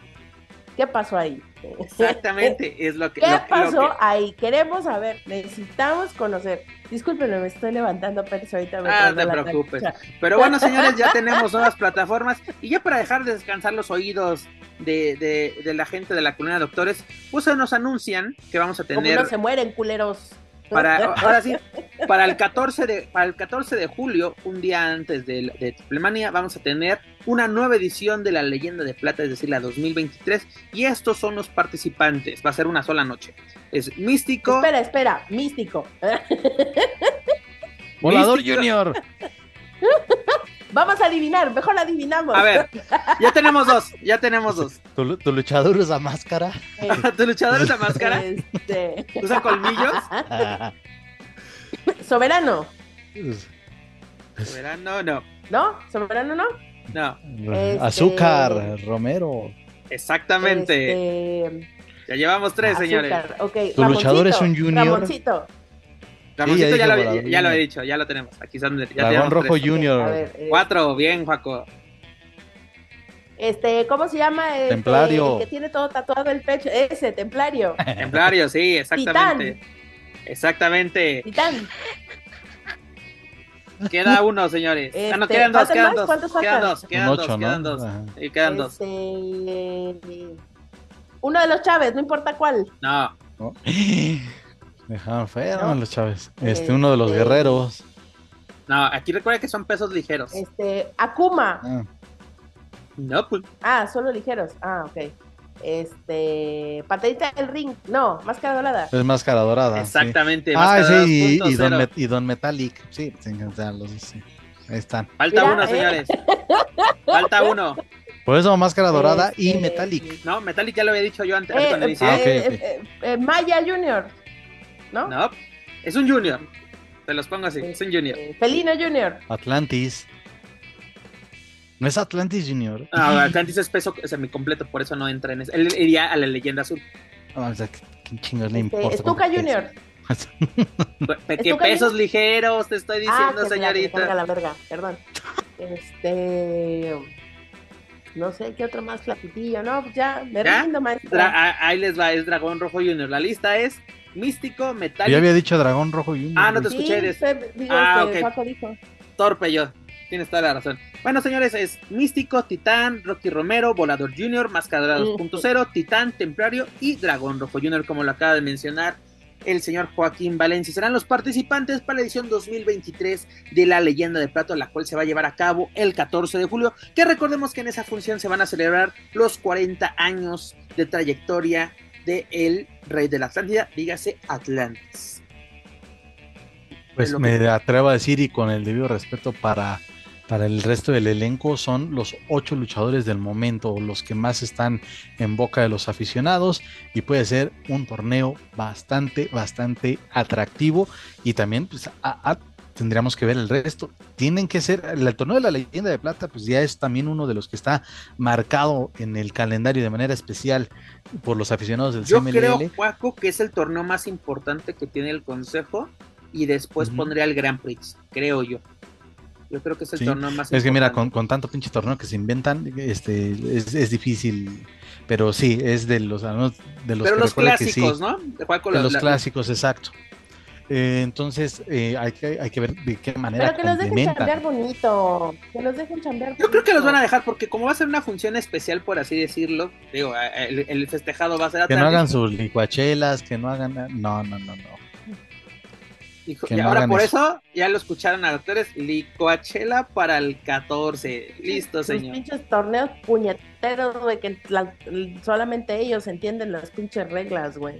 ¿Qué pasó ahí? Exactamente, es lo que. ¿Qué lo que- lo pasó que- ahí? Queremos saber, necesitamos conocer. Discúlpenme, me estoy levantando, pero ahorita me Ah, no te preocupes. tacha. Pero bueno, señores, ya tenemos nuevas plataformas. Y ya para dejar de descansar los oídos de, de- de la gente de la colonia de doctores, pues nos anuncian que vamos a Como tener. no se mueren, culeros. Para ahora sí para el 14 de para el 14 de julio un día antes de, de Triplemania vamos a tener una nueva edición de la leyenda de plata es decir la 2023 y estos son los participantes va a ser una sola noche es místico Espera, espera, místico. Volador Místico- Junior. Vamos a adivinar, mejor adivinamos. a ver ya tenemos dos ya tenemos dos Tu, tu luchador usa máscara. Eh, tu luchador esa máscara este, usa colmillos Soberano, Soberano, no ¿no? Soberano, ¿no? no Este- Azúcar, Romero. exactamente Este, ya llevamos tres señores azúcar, ok, Tu luchador es un junior. Ramoncito. Ramoncito Sí, ya ya, lo, ya he dicho ya lo tenemos aquí son ya Dragón Rojo tres. Junior. Ver, eh, cuatro bien Juaco Este, ¿cómo se llama? Este, Templario. el que tiene todo tatuado el pecho. Ese, Templario. Templario, sí, exactamente. Titán. Exactamente. Titán. Queda uno, señores. ah, no, Este, quedan dos, ¿faltan quedan más? dos. ¿Cuántos Quedan faltan? dos, quedan dos, ¿no? quedan dos. Ajá. Quedan dos. Este, uno de los Chávez, no importa cuál. No, ¿no? Dejaron feo No. los Chávez. Este, uno de los Este- guerreros. no, aquí recuerda que son pesos ligeros. Este, Akuma. Ah, No, pues. Ah, solo ligeros. Ah, ok. Este, patadita del ring. No, máscara dorada. es máscara dorada. sí. Exactamente. Ah, Máscara sí, y, y 2.0. Don Met- y Don Metallic. Sí, los. sí. Ahí están. Falta Mira, uno, eh. señores. Falta uno. Por eso máscara dorada y Este, Metallic. No, Metallic ya lo había dicho yo antes. Eh, cuando eh. Ah, ok, eh, ok. eh, eh, Maya Junior. ¿No? No, es un junior. Te los pongo así, es un junior. Eh, Felino Junior. Atlantis. No es Atlantis Junior. Ah, Atlantis es peso semicompleto, por eso no entra en eso. Él iría a la leyenda azul. Ah, o sea, ¿qué, qué chingos le Este, importa? Stuka cuánto Junior. Que ¿Esto pesos cayó? ligeros, te estoy Ah, diciendo, carga señorita. la verga, perdón. Este. No sé qué otro más flaquitillo, ¿no? Pues ya, me ¿Ya? rindo, maestra. Dra- ah, ahí les va, es Dragón Rojo Junior. La lista es Místico, Yo Metallic, había dicho Dragón Rojo Junior. Ah, no te escuché, digo, Ah, este, ok. Paco dijo. Torpe yo. Tienes toda la razón. Bueno, señores, es Místico, Titán, Rocky Romero, Volador Junior, Máscara Ujú. 2.0, Titán, Templario y Dragón Rojo Junior, como lo acaba de mencionar el señor Joaquín Valencia. Serán los participantes para la edición 2023 de la Leyenda de Plato, la cual se va a llevar a cabo el 14 de julio. Que recordemos que en esa función se van a celebrar los 40 años de trayectoria de el Rey de la Atlántida, dígase Atlantis. Pues me que- atrevo a decir y con el debido respeto para, para el resto del elenco son los ocho luchadores del momento, los que más están en boca de los aficionados y puede ser un torneo bastante, bastante atractivo y también pues, a- a- tendríamos que ver el resto. Tienen que ser, el torneo de la leyenda de plata pues ya es también uno de los que está marcado en el calendario de manera especial por los aficionados del Yo CMLL. creo, Juaco, que es el torneo más importante que tiene el Consejo y después Ujú. pondría el Grand Prix, creo yo. Yo creo que es el Sí, torneo más Es que mira, con, importante. con tanto pinche torneo que se inventan, este, es, es difícil, pero sí, es de los, de los Pero que los que clásicos, sí, ¿no? De, Juaco, de los la- clásicos, exacto. Eh, entonces, eh, hay, que, hay que ver de qué manera Pero que los dejen chambear bonito. Que los dejen chambear Yo creo que los van a bonito. dejar porque como va a ser una función especial, por así decirlo, digo, a- a- el, el festejado va a ser Que no hagan sus licuachelas, que no hagan... No, no, no, no. Y no ahora por eso. eso. ya lo escucharon a doctores, licuachela para el 14. Listo, Sus señor. pinches torneos puñeteros, güey, que la- solamente ellos entienden las pinches reglas, güey.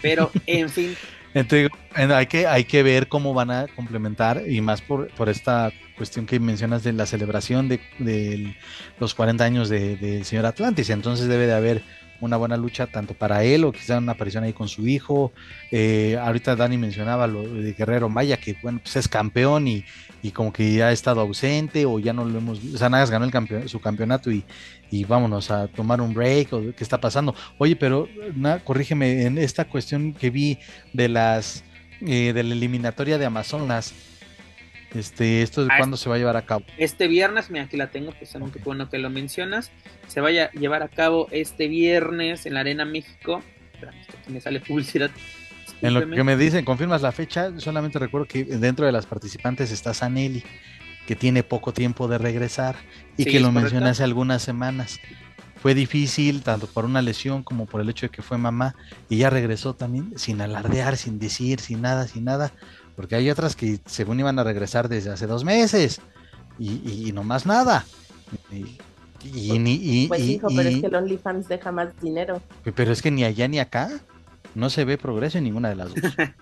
Pero, en fin, Entonces, en- hay que, hay que ver cómo van a complementar y más por, por esta cuestión que mencionas de la celebración de, de los 40 años de- del señor Atlantis. Entonces debe de haber una buena lucha tanto para él o quizá una aparición ahí con su hijo. Eh, ahorita Dani mencionaba lo de Guerrero Maya, que bueno, pues es campeón y, y como que ya ha estado ausente o ya no lo hemos. O sea, Nagas ganó el campeón, su campeonato y, y vámonos a tomar un break o qué está pasando. Oye, pero na, corrígeme, en esta cuestión que vi de las eh, de la eliminatoria de Amazonas, este, esto de Ah, cuándo se va a llevar a cabo. Este viernes, mira, aquí la tengo, precisamente qué bueno que lo mencionas. Se vaya a llevar a cabo este viernes en la Arena México. Espera, aquí me sale publicidad. En lo que me dicen, confirmas la fecha, solamente recuerdo que dentro de las participantes está Sanelli, que tiene poco tiempo de regresar y Sí, que lo mencioné hace algunas semanas. Fue difícil, tanto por una lesión como por el hecho de que fue mamá, y ya regresó también sin alardear, sin decir, sin nada, sin nada, porque hay otras que según iban a regresar desde hace dos meses, y, y no más nada. Y, y Pues y- hijo, pero es que el OnlyFans deja más dinero. pero es que ni allá ni acá no se ve progreso en ninguna de las dos.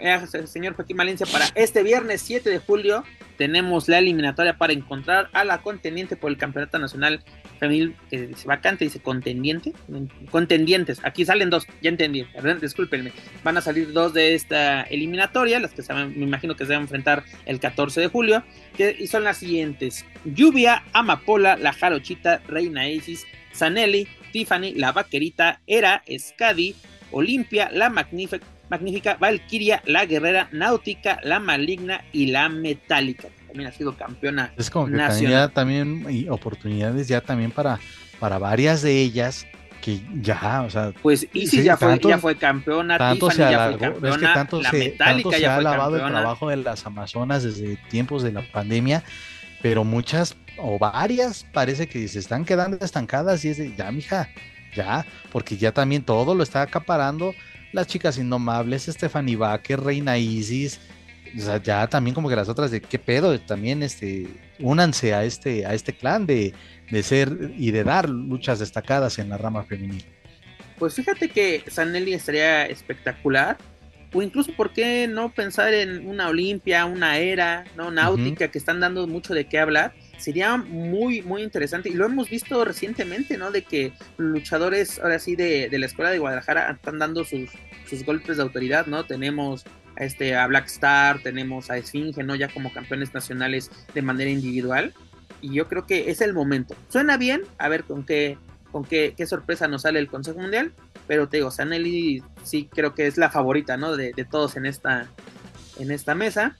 Eh, señor Joaquín Valencia, para este viernes 7 de julio tenemos la eliminatoria para encontrar a la contendiente por el Campeonato Nacional Femenil, que dice vacante, dice contendiente, contendientes, aquí salen dos, ya entendí, perdón, discúlpenme, van a salir dos de esta eliminatoria, las que se van, me imagino que se van a enfrentar el 14 de julio, que, y son las siguientes, Lluvia, Amapola, La Jarochita, Reina Isis, Sanelli, Tiffany, La Vaquerita, Era, Scadi, Olimpia, La Magnífica, Magnífica, Valkyria, La Guerrera, Náutica, La Maligna y La Metálica. También ha sido campeona. Es como que Nacional. también y oportunidades ya también para, para varias de ellas que ya, o sea. Pues Isis ya, fue, ya fue campeona, tanto Tiffany se ya alargó, fue campeona, es que tanto la se, Metallica tanto se ha alabado el trabajo de las Amazonas desde tiempos de la pandemia, pero muchas o varias parece que se están quedando estancadas y es de, ya, mija, ya, porque ya también todo lo está acaparando las chicas indomables, Stephanie Baker, Reina Isis, o sea, ya también como que las otras de qué pedo, también este, únanse a este, a este clan de, de ser y de dar luchas destacadas en la rama femenil. Pues fíjate que Sanelli estaría espectacular. O incluso, ¿por qué no pensar en una Olimpia, una era, ¿no? Náutica, que están dando mucho de qué hablar? Sería muy, muy interesante. Y lo hemos visto recientemente, ¿no? De que luchadores, ahora sí, de, de la Escuela de Guadalajara están dando sus, sus golpes de autoridad, ¿no? Tenemos este, a Black Star, tenemos a Esfinge, ¿no? Ya como campeones nacionales de manera individual. Y yo creo que es el momento. Suena bien, a ver con qué, con qué, qué sorpresa nos sale el Consejo Mundial. Pero te digo, Sanelli sí creo que es la favorita, ¿no? De, de todos en esta, en esta mesa.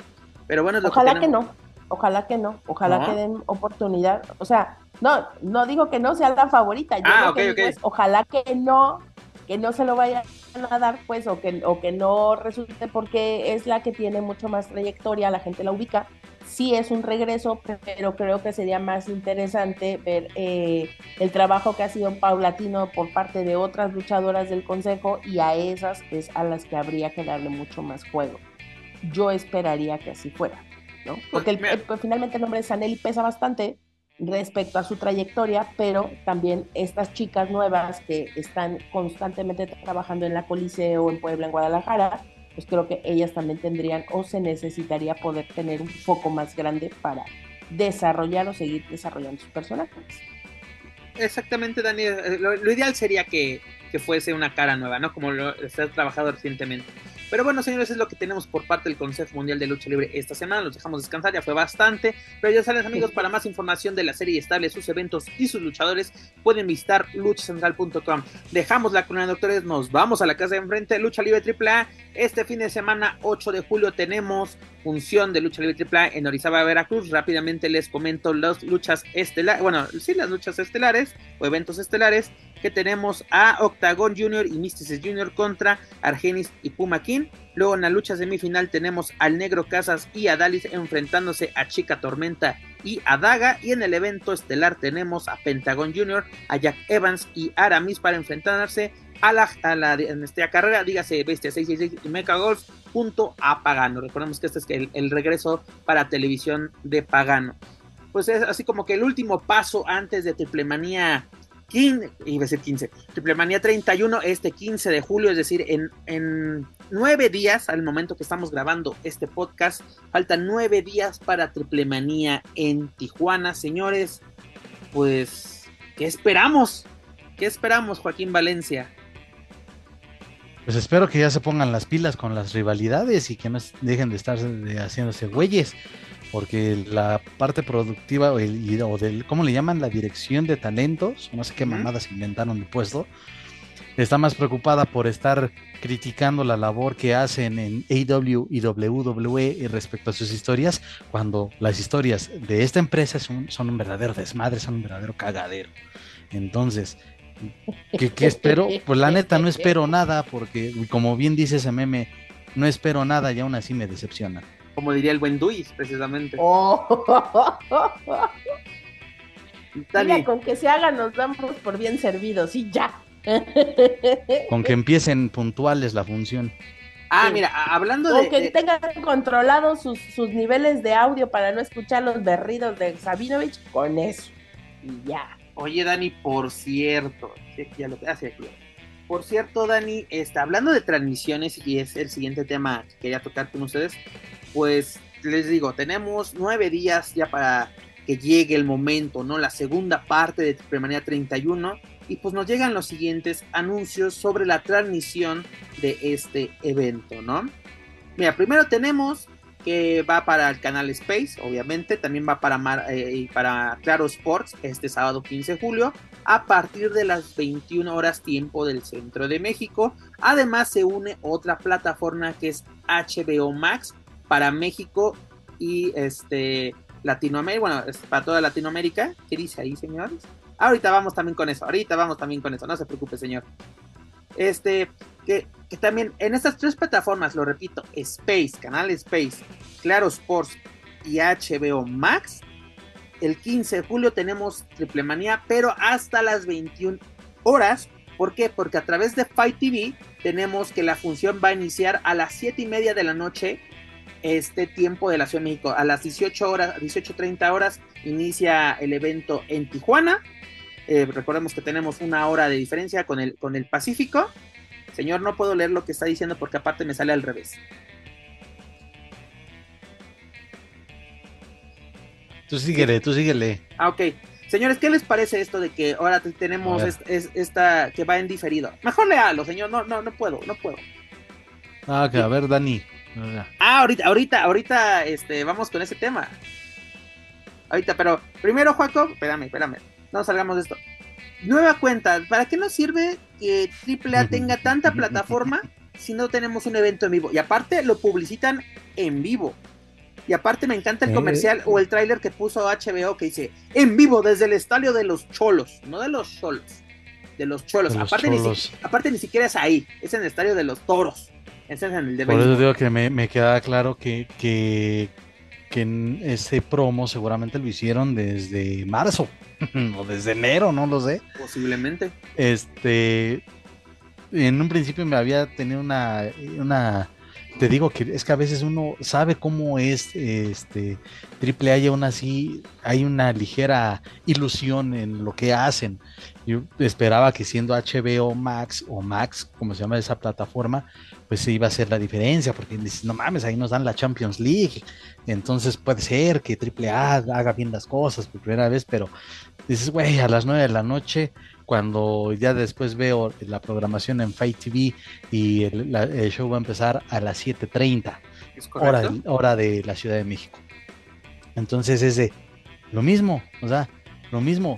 Pero bueno, es lo Ojalá que, que no, ojalá que no, ojalá ¿No? que den oportunidad. O sea, no, no digo que no sea la favorita, yo Ah, lo que ok, digo ok. es ojalá que no, que no se lo vayan a dar, pues, o que, o que no resulte porque es la que tiene mucho más trayectoria, la gente la ubica. Sí es un regreso, pero creo que sería más interesante ver eh, el trabajo que ha sido paulatino por parte de otras luchadoras del consejo y a esas es a las que habría que darle mucho más juego. Yo esperaría que así fuera. ¿no? Porque el- el- pues, finalmente el nombre de Sanelli pesa bastante respecto a su trayectoria, pero también estas chicas nuevas que están constantemente trabajando en la Coliseo, en Puebla, en Guadalajara, pues creo que ellas también tendrían o se necesitaría poder tener un foco más grande para desarrollar o seguir desarrollando sus personajes. Exactamente, Dani. eh, Lo, ideal sería que, que fuese una cara nueva, ¿no? Como lo se ha trabajado recientemente. Pero bueno, señores, es lo que tenemos por parte del Consejo Mundial de Lucha Libre esta semana. Los dejamos descansar, ya fue bastante. Pero ya saben, amigos, para más información de la serie estable, sus eventos y sus luchadores, pueden visitar luchacentral.com. Dejamos la corona, doctores. Nos vamos a la casa de enfrente, Lucha Libre AAA. Este fin de semana, 8 de julio, tenemos función de Lucha Libre AAA en Orizaba, Veracruz. Rápidamente les comento las luchas estelares. Bueno, sí, las luchas estelares o eventos estelares que tenemos a Octagon Junior y Mysticis Junior contra Argenis y Puma King. Luego en la lucha semifinal tenemos al Negro Casas y a Dalis enfrentándose a Chica Tormenta y a Daga. Y en el evento estelar tenemos a Pentagon Junior, a Jack Evans y Aramis para enfrentarse a la, a la en esta carrera, dígase Bestia 666 y Mecha Golf junto a Pagano. Recordemos que este es el, el regreso para televisión de Pagano. Pues es así como que el último paso antes de Triple Manía 15, iba a decir 15, Triple Manía 31 este 15 de julio, es decir, en, en nueve días al momento que estamos grabando este podcast, faltan nueve días para Triple Manía en Tijuana, señores, pues, ¿qué esperamos? ¿Qué esperamos, Joaquín Valencia? Pues espero que ya se pongan las pilas con las rivalidades y que no dejen de estar haciéndose güeyes, porque la parte productiva o, el- o del, ¿cómo le llaman? La dirección de talentos, no sé qué mamadas inventaron de puesto, está más preocupada por estar criticando la labor que hacen en AW y WWE respecto a sus historias, cuando las historias de esta empresa son, son un verdadero desmadre, son un verdadero cagadero. Entonces, ¿qué, qué espero? Pues la neta no espero nada, porque como bien dice ese meme, no espero nada y aún así me decepciona. Como diría el buen Duis, precisamente. Oh. Dani, Mira, con que se haga nos damos por bien servidos y ya. Con que empiecen puntuales la función. ah, sí. mira, hablando O de... que de- tengan controlados sus, sus niveles de audio para no escuchar los berridos de Sabinovich, con eso. Y ya. Oye, Dani, por cierto, sí, ya lo ah, sí, aquí. Por cierto, Dani, está hablando de transmisiones y es el siguiente tema que quería tocar con ustedes. Pues les digo, tenemos nueve días ya para que llegue el momento, ¿no? La segunda parte de Triple Manía 31. Y pues nos llegan los siguientes anuncios sobre la transmisión de este evento, ¿no? Mira, primero tenemos que va para el canal Space, obviamente, también va para, Mar- eh, para Claro Sports este sábado 15 de julio a partir de las 21 horas tiempo del centro de México. Además se une otra plataforma que es HBO Max para México y este Latinoamérica, bueno, para toda Latinoamérica. ¿Qué dice ahí, señores? Ahorita vamos también con eso, ahorita vamos también con eso, no se preocupe, señor. Este, que, que también en estas tres plataformas, lo repito, Space, Canal Space, Claro Sports y HBO Max, el 15 de julio tenemos Triple Manía, pero hasta las 21 horas. ¿Por qué? Porque a través de Fight TV tenemos que la función va a iniciar a las 7 y media de la noche, este tiempo de la Ciudad de México. A las 18 horas, 18.30 horas inicia el evento en Tijuana. Eh, recordemos que tenemos una hora de diferencia con el, con el Pacífico. Señor, no puedo leer lo que está diciendo porque aparte me sale al revés. Tú síguele, tú síguele. Ah, ok. Señores, ¿qué les parece esto de que ahora tenemos es, es, esta que va en diferido? Mejor léalo, señor. No, no, no puedo, no puedo. Ah, ok, a ver, Dani. Ah, ahorita, ahorita, ahorita, este, vamos con ese tema. Ahorita, pero primero, Juaco, espérame, espérame. No salgamos de esto. Nueva cuenta, ¿para qué nos sirve que AAA tenga tanta plataforma si no tenemos un evento en vivo? Y aparte lo publicitan en vivo. Y aparte me encanta el comercial o el tráiler que puso HBO que dice en vivo desde el estadio de los cholos, no de los cholos, de los cholos. aparte, Ni, aparte ni siquiera es ahí, es en el estadio de los toros. Ese es en el de Por eso digo que me, me queda claro que, que, que en ese promo seguramente lo hicieron desde marzo o desde enero, no lo sé. Posiblemente. Este, en un principio me había tenido una, una te digo que es que a veces uno sabe cómo es este triple A y aún así hay una ligera ilusión en lo que hacen. Yo esperaba que siendo HBO Max o Max, como se llama esa plataforma, pues se iba a hacer la diferencia, porque dices, no mames, ahí nos dan la Champions League, entonces puede ser que triple A haga bien las cosas por primera vez, pero dices, güey, a las nueve de la noche cuando ya después veo la programación en Fight TV y el, show va a empezar a las 7.30, hora, hora de la Ciudad de México. Entonces es de lo mismo, o sea, lo mismo.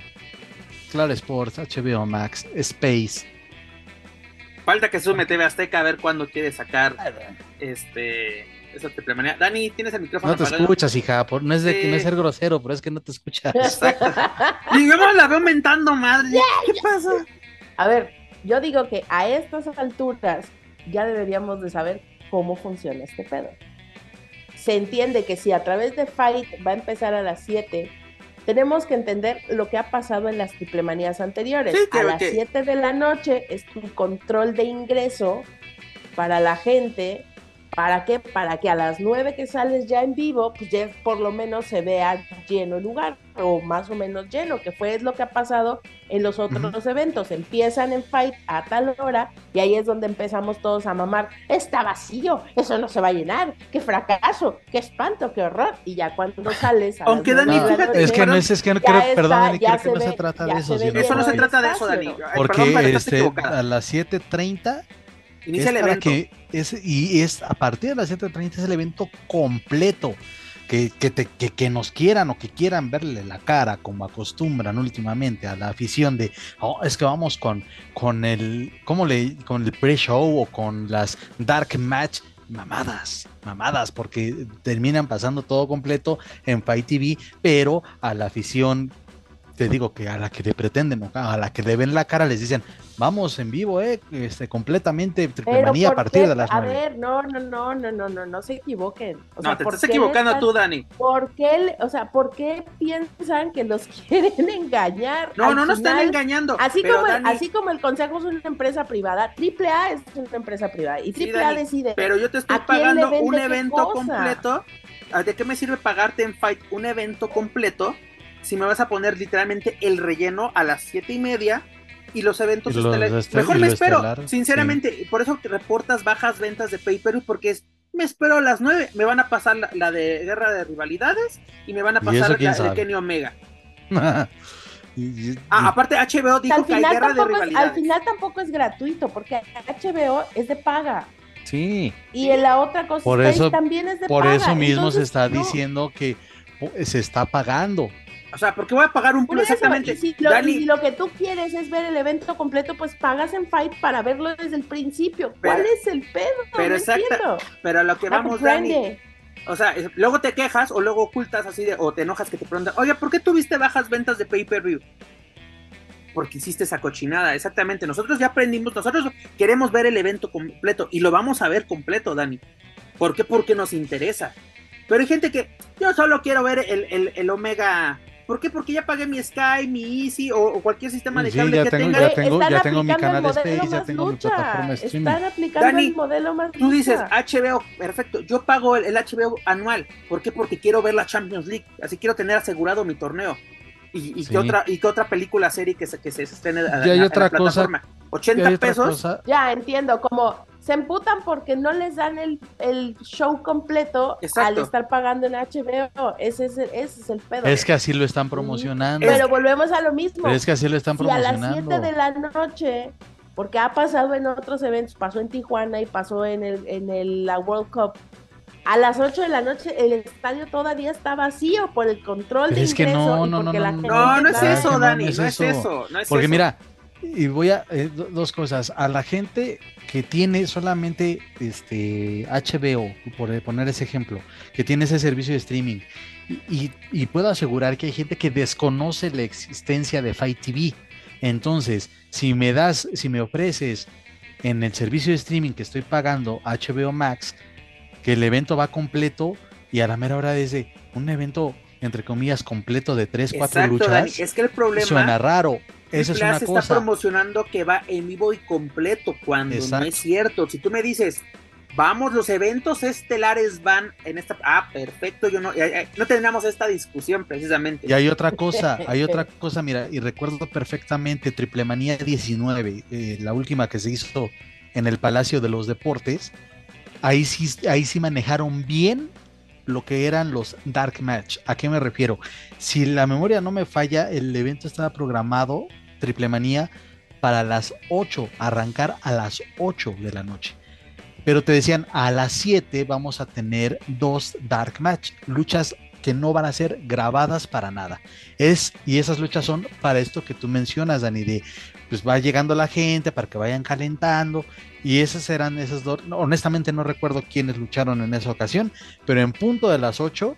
Claro Sports, HBO Max, Space. Falta que sume TV Azteca a ver cuándo quiere sacar este esa Dani, tienes el micrófono. No te escuchas, hija. no, es de, no es ser grosero, pero es que no te escuchas. Exacto. y yo la veo mentando, madre. ¿Qué pasa? A ver, yo digo que a estas alturas ya deberíamos de saber cómo funciona este pedo. Se entiende que si a través de Fight va a empezar a las 7, tenemos que entender lo que ha pasado en las triplemanías anteriores. a las 7 de la noche es tu control de ingreso para la gente ¿Para qué? Para que a las nueve que sales ya en vivo, pues ya por lo menos se vea lleno el lugar, o más o menos lleno, que fue lo que ha pasado en los otros eventos. Empiezan en Fight a tal hora, y ahí es donde empezamos todos a mamar, está vacío, eso no se va a llenar, qué fracaso, qué espanto, qué horror. Y ya cuando sales a Aunque Dani, es que no es, es que no creo, perdón, Dani, creo que no se trata de eso. eso no se trata de eso, Dani. Porque este, a las 7.30 Inicia el evento. Que es, y es a partir de las 7.30 es el evento completo. Que, que, te, que, nos quieran o que quieran verle la cara como acostumbran últimamente a la afición de oh, es que vamos con, con el ¿cómo le? con el pre-show o con las dark match mamadas, mamadas, porque terminan pasando todo completo en Fight TV, pero a la afición te digo que a la que le pretenden, a la que le ven la cara, les dicen, vamos en vivo, eh, este, completamente manía a partir de las A ver, no, no, no, no, no, no, no se equivoquen. O no, te estás equivocando tú, Dani. ¿Por qué, o sea, por qué piensan que los quieren engañar? No, no nos están engañando. Así como, el, así como el Consejo es una empresa privada, AAA es una empresa privada y AAA decide. Pero yo te estoy pagando un evento completo. ¿De qué me sirve pagarte en Fight un evento completo? Si me vas a poner literalmente el relleno a las siete y media y los eventos estelares. Mejor me espero, sinceramente, por eso te reportas bajas ventas de pay per porque es me espero a las nueve, me van a pasar la, de guerra de rivalidades y me van a pasar la de Kenny Omega. ah, aparte HBO dijo que hay guerra de rivalidades. al final tampoco es gratuito porque HBO es de paga. Sí. Y en la otra cosa por eso, también es de por paga. Por eso mismo se está diciendo que se está pagando. O sea, porque voy a pagar un plus exactamente. si, lo, que tú quieres es ver el evento completo, pues pagas en Fight para verlo desde el principio. ¿Cuál es el pedo? Pero exacto. Pero a lo que vamos, Dani. O sea, luego te quejas o luego ocultas así de, o te enojas que te preguntan, oye, ¿por qué tuviste bajas ventas de pay-per-view? porque hiciste esa cochinada. Exactamente, nosotros ya aprendimos, nosotros queremos ver el evento completo y lo vamos a ver completo, Dani. ¿Por qué? Porque nos interesa. Pero hay gente que yo solo quiero ver el, el, el Omega ¿Por qué? Porque ya pagué mi Sky, mi Easy o, cualquier sistema de cable ya que tengo, tenga. Ya tengo, ya tengo mi canal de Space, ya tengo mi plataforma de streaming. Están aplicando Dani, el modelo más Tú dices lucha. HBO, perfecto. Yo pago el, el HBO anual. ¿Por qué? Porque quiero ver la Champions League. Así quiero tener asegurado mi torneo. Y, y Sí. que otra y que otra película serie que se, que se estrene a, hay otra la cosa- plataforma. Y 80 hay otra pesos. cosa, Ya entiendo, como se emputan porque no les dan el, el show completo Exacto. al estar pagando en HBO. Ese es el, ese es el pedo. es que así lo están promocionando. Pero volvemos a lo mismo. Pero es que así lo están si a las promocionando. 7 de la noche, porque ha pasado en otros eventos, pasó en Tijuana y pasó en el en el, la World Cup. A las 8 de la noche el estadio todavía está vacío por el control Pero de es que ingreso no, y no, no, porque no, la no, gente No, no es eso, no, Dani. no No es es eso. eso. No es Porque eso. mira, y voy a eh, do- dos cosas. A la gente que tiene solamente este HBO, por poner ese ejemplo, que tiene ese servicio de streaming, y, puedo asegurar que hay gente que desconoce la existencia de Fight TV. Entonces, si me das, si me ofreces en el servicio de streaming que estoy pagando HBO Max, que el evento va completo y a la mera hora desde un evento entre comillas completo de 3, 4 Exacto, luchas, Dani. Es que el problema suena raro. Esa es una se cosa. está promocionando que va en vivo y completo cuando Exacto. no es cierto. Si tú me dices, vamos, los eventos estelares van en esta. Ah, perfecto, yo no, no teníamos esta discusión precisamente. Y hay otra cosa, hay otra cosa, mira, y recuerdo perfectamente Triple Manía 19, eh, la última que se hizo en el Palacio de los Deportes. Ahí sí, ahí sí manejaron bien lo que eran los Dark Match. ¿A qué me refiero? Si la memoria no me falla, el evento estaba programado, Triple Manía, para las 8, arrancar a las 8 de la noche. Pero te decían, a las 7 vamos a tener dos Dark Match, luchas que no van a ser grabadas para nada. Es, y esas luchas son para esto que tú mencionas, Dani, de pues va llegando la gente para que vayan calentando. Y esas eran esas dos. honestamente no recuerdo quiénes lucharon en esa ocasión, pero en punto de las 8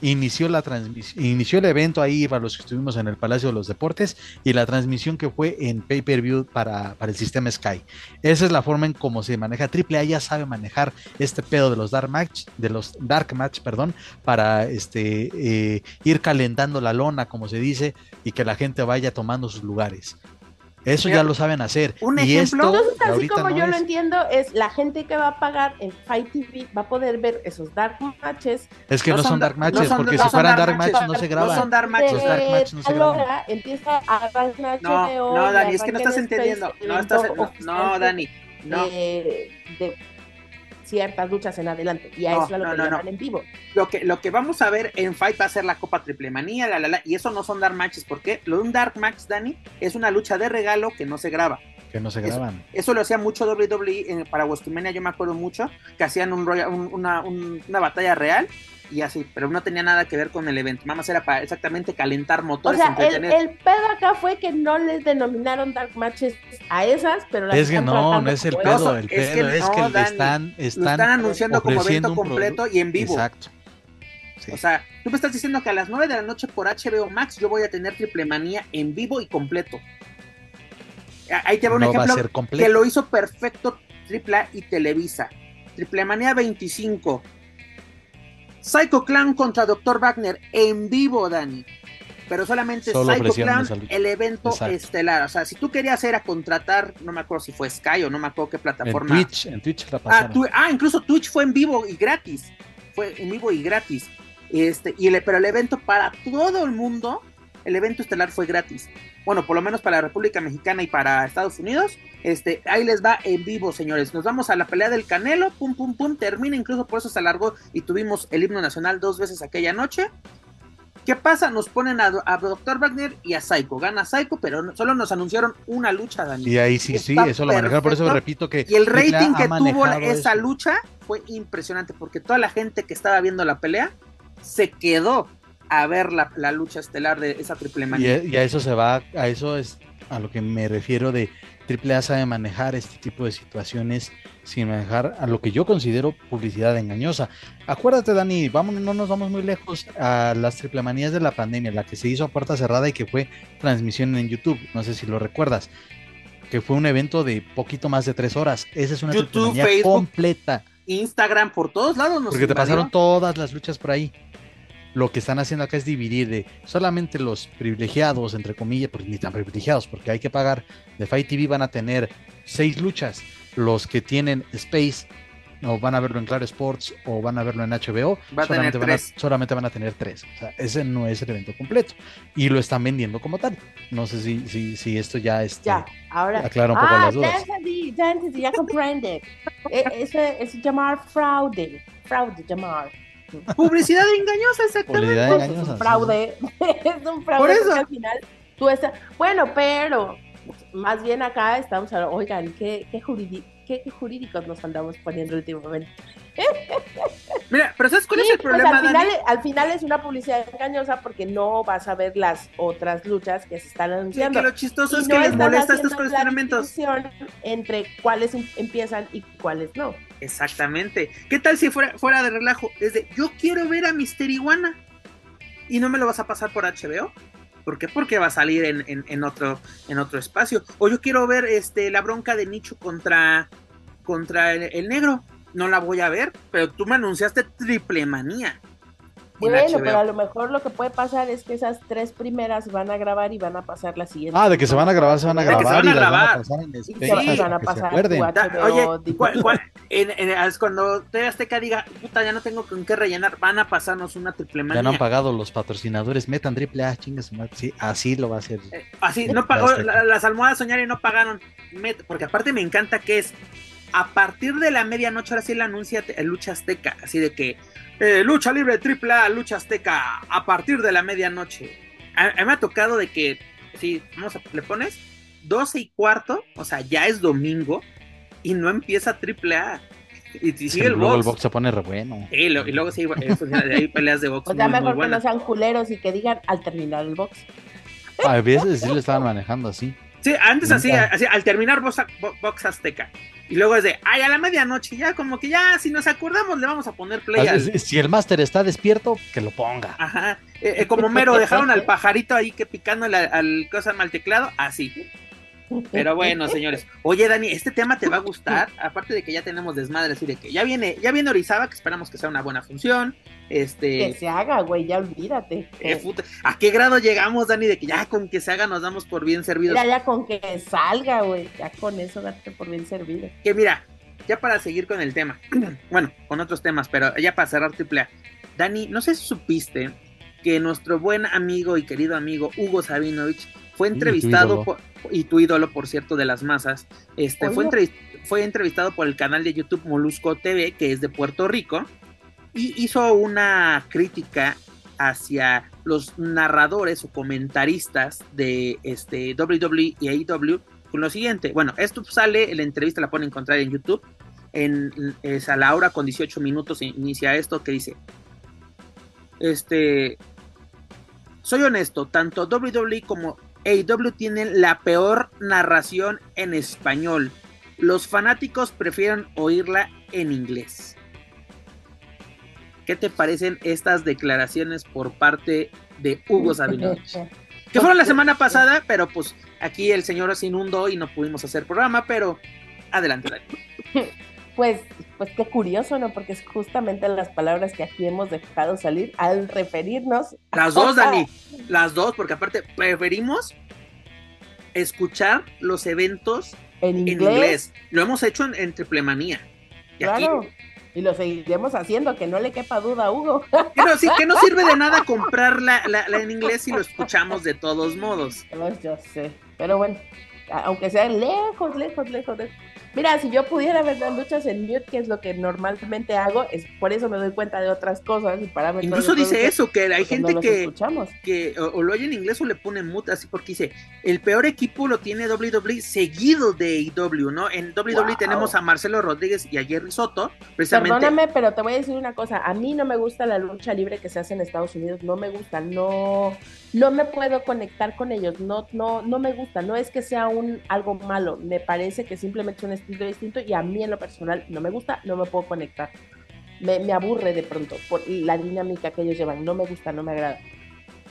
inició la transmisión, inició el evento ahí para los que estuvimos en el Palacio de los Deportes y la transmisión que fue en pay-per-view para, para el sistema Sky. Esa es la forma en cómo se maneja. AAA ya sabe manejar este pedo de los Dark Match, de los Dark Match, perdón, para este eh, ir calentando la lona, como se dice, y que la gente vaya tomando sus lugares. Eso Mira, ya lo saben hacer. un y ejemplo- esto Entonces, así como no yo lo entiendo, es la gente que va a pagar en Fight TV va a poder ver esos dark matches. Es que no, son Dark no Matches, son- porque no si son fueran Dark Dark Matches Matches, no se no graban. son Dark Matches. Los Dark De Match no se graban. hora empieza a No, no, Dani, es que no estás entendiendo. No, estás, no, no, Dani. No. De, de ciertas luchas en adelante. Y a No, eso es lo no, que no, en vivo. Lo que, lo que vamos a ver en Fight va a ser la Copa Triple Manía, la, la, la, y eso no son Dark Matches. ¿Por qué? Lo de un Dark Match, Dani, es una lucha de regalo que no se graba. Que no se Eso- graban. Eso lo hacía mucho WWE en- para WrestleMania, yo me acuerdo mucho, que hacían un, un- una, un- una batalla real y así, pero no tenía nada que ver con el evento. Nada más era para exactamente calentar O motores, sea, el, pedo acá fue que no les denominaron dark matches a esas, pero las Es que están no, no es el pedo, el es que pedo es que Dani, están, lo están, anunciando como evento completo y en vivo. Exacto. Sí. O sea, tú me estás diciendo que a las 9 de la noche por HBO Max yo voy a tener Triple Manía en vivo y completo. Ah, Ahí te va un no va a ejemplo que lo hizo perfecto AAA y Televisa. Triple Manía 25. Psycho Clown contra Dr. Wagner en vivo, Dani. Pero solamente Solo Psycho Clown, el evento Exacto. estelar. O sea, si tú querías ir a contratar, no me acuerdo si fue Sky o no me acuerdo qué En plataforma. Twitch, en Twitch la Ah, pasaron. tu- ah, incluso Twitch fue en vivo y gratis. Fue en vivo y gratis. Este, y el, pero el evento para todo el mundo, el evento estelar fue gratis. Bueno, por lo menos para la República Mexicana y para Estados Unidos. Este, ahí les va en vivo, señores. Nos vamos a la pelea del Canelo, pum, pum, pum, termina, incluso por eso se alargó y tuvimos el himno nacional dos veces aquella noche. ¿Qué pasa? Nos ponen a, a Dr. Wagner y a Psycho. Gana Psycho, pero solo nos anunciaron una lucha, Dani. Y ahí sí, sí, eso lo manejaron. Por eso repito que. Y el rating que tuvo esa eso. lucha fue impresionante porque toda la gente que estaba viendo la pelea se quedó a ver la, la lucha estelar de esa triple Y, manía. e- y a eso se va, a eso es a lo que me refiero de AAA sabe manejar este tipo de situaciones sin manejar a lo que yo considero publicidad engañosa. Acuérdate, Dani, vamos, no nos vamos muy lejos a las triple manías de la pandemia, la que se hizo a puerta cerrada y que fue transmisión en YouTube. No sé si lo recuerdas. Que fue un evento de poquito más de tres horas. Esa es una YouTube, Facebook, completa. Instagram, por todos lados nos Porque te pasaron todas las luchas por ahí. Lo que están haciendo acá es dividir de solamente los privilegiados, entre comillas, porque ni tan privilegiados, porque hay que pagar. De Fight TV van a tener seis luchas. Los que tienen Space o van a verlo en Claro Sports o van a verlo en HBO, Va a tener solamente, van a, tres. solamente van a tener tres. O sea, ese no es el evento completo. Y lo están vendiendo como tal. No sé si, si, si esto ya este, Ya, ahora. aclara un poco ah, las dudas. ya entendí, ya entendí, ya comprende. Eh, Eso es llamar fraude. Fraude, llamar. Publicidad engañosa, exactamente. Publicidad Pues es engañosa, un sí, fraude. es un fraude. Por eso. porque al final tú estás. Bueno, pero más bien acá estamos hablando, oigan, ¿qué, qué, juridi- qué- qué jurídicos nos andamos poniendo últimamente? Mira, pero ¿sabes cuál Sí, es el pues, problema, al, final, Dani? al final es una publicidad engañosa porque no vas a ver las otras luchas que se están Sí, anunciando. que lo chistoso Y es no que les están molesta estos cuestionamientos. entre cuáles em- empiezan y cuáles no. Exactamente. ¿Qué tal si fuera, fuera de relajo? Es de, yo quiero ver a Mister Iguana y no me lo vas a pasar por HBO. ¿Por qué? Porque va a salir en, en- en otro, en otro espacio. O yo quiero ver este, la bronca de Nicho contra, contra el, el negro. No la voy a ver, pero tú me anunciaste triple manía. En Bueno, pero a lo mejor lo que puede pasar es que esas tres primeras van a grabar y van a pasar la siguiente. Ah, de que se van a grabar, se van a De que se grabar van a y las van a grabar. pasar en Y Space se van- a que se pasar oye, digo, ¿cuál- cuál- en- en- es cuando TV Azteca diga, puta, ya no tengo con qué rellenar, van a pasarnos una triple manía. Ya no han pagado los patrocinadores, metan triple A, chingas, sí, así lo va a hacer. Eh, Así, no pagó, la- las almohadas soñar y no pagaron. Met- Porque aparte me encanta que es a partir de la medianoche, ahora sí la anuncia te- Lucha Azteca, así de que eh, lucha libre triple A, Lucha Azteca, a partir de la medianoche. A, a mí me ha tocado de que, si vamos a, le pones 12 y cuarto, o sea, ya es domingo y no empieza triple A. Y, y Sí, sigue el luego box. el box se pone re bueno. Sí, lo- y luego sí, eh, de ahí peleas de box O sea, muy, muy mejor que no sean culeros y que digan al terminar el box. A veces sí lo estaban manejando así. Sí, antes así, al terminar Box, Bo- Box Azteca. Y luego es de, ay, a la medianoche, ya como que ya, si nos acordamos, le vamos a poner play al... Si el máster está despierto, que lo ponga. Ajá, eh, eh, como mero, dejaron al pajarito ahí que picando al, al cosa mal teclado, así. Pero bueno, señores. Oye, Dani, este tema te va a gustar, aparte de que ya tenemos desmadre, así de que ya viene, ya viene Orizaba, que esperamos que sea una buena función. Que Este, se haga, güey, ya olvídate. eh, puta, ¿a qué grado llegamos, Dani, de que ya con que se haga nos damos por bien servidos? Mira, ya con que salga, güey, ya con eso date por bien servido. que mira, ya para seguir con el tema, bueno, con otros temas, pero ya para cerrar triple A, Dani, no sé si supiste que nuestro buen amigo y querido amigo Hugo Sabinovich fue tu entrevistado ídolo. por, y tu ídolo, por cierto, de las masas, este, fue, entrevist- fue entrevistado por el canal de YouTube Molusco TV, que es de Puerto Rico, y hizo una crítica hacia los narradores o comentaristas de este WWE y AEW con lo siguiente. Bueno, esto sale, la entrevista la pueden encontrar en YouTube. En, es a la hora con 18 minutos se inicia esto que dice: Este. Soy honesto, tanto WWE como AEW tienen la peor narración en español. Los fanáticos prefieren oírla en inglés. ¿Qué te parecen estas declaraciones por parte de Hugo Sabinovich? Que fueron la semana pasada, pero pues aquí el señor se inundó y no pudimos hacer programa, pero adelante, Dani. Pues, pues qué curioso, ¿no? Porque es justamente las palabras que aquí hemos dejado salir al referirnos. Las dos, Dani, las dos, porque aparte preferimos escuchar los eventos En en inglés. Lo hemos hecho en, en Triplemanía. Y aquí, Claro. Y lo seguiremos haciendo, que no le quepa duda a Hugo. no, sí, que no sirve de nada comprar la, la- la en inglés si lo escuchamos de todos modos. Pues yo sé. Pero bueno, aunque sea lejos, lejos, lejos, lejos. Mira, si yo pudiera ver las luchas en mute, que es lo que normalmente hago, es por eso me doy cuenta de otras cosas y parámetros. Incluso dice eso, que hay no gente que, que o, o lo oye en inglés o le pone mute, así porque dice, el peor equipo lo tiene WWE seguido de AEW, ¿no? En WWE Wow. tenemos a Marcelo Rodríguez y a Jerry Soto, precisamente. Perdóname, pero te voy a decir una cosa. A mí no me gusta la lucha libre que se hace en Estados Unidos. No me gusta. No, no me puedo conectar con ellos, no, no, no me gusta, no es que sea un algo malo, me parece que simplemente es un estilo distinto y a mí en lo personal no me gusta, no me puedo conectar. Me, me aburre de pronto por la dinámica que ellos llevan, no me gusta, no me agrada.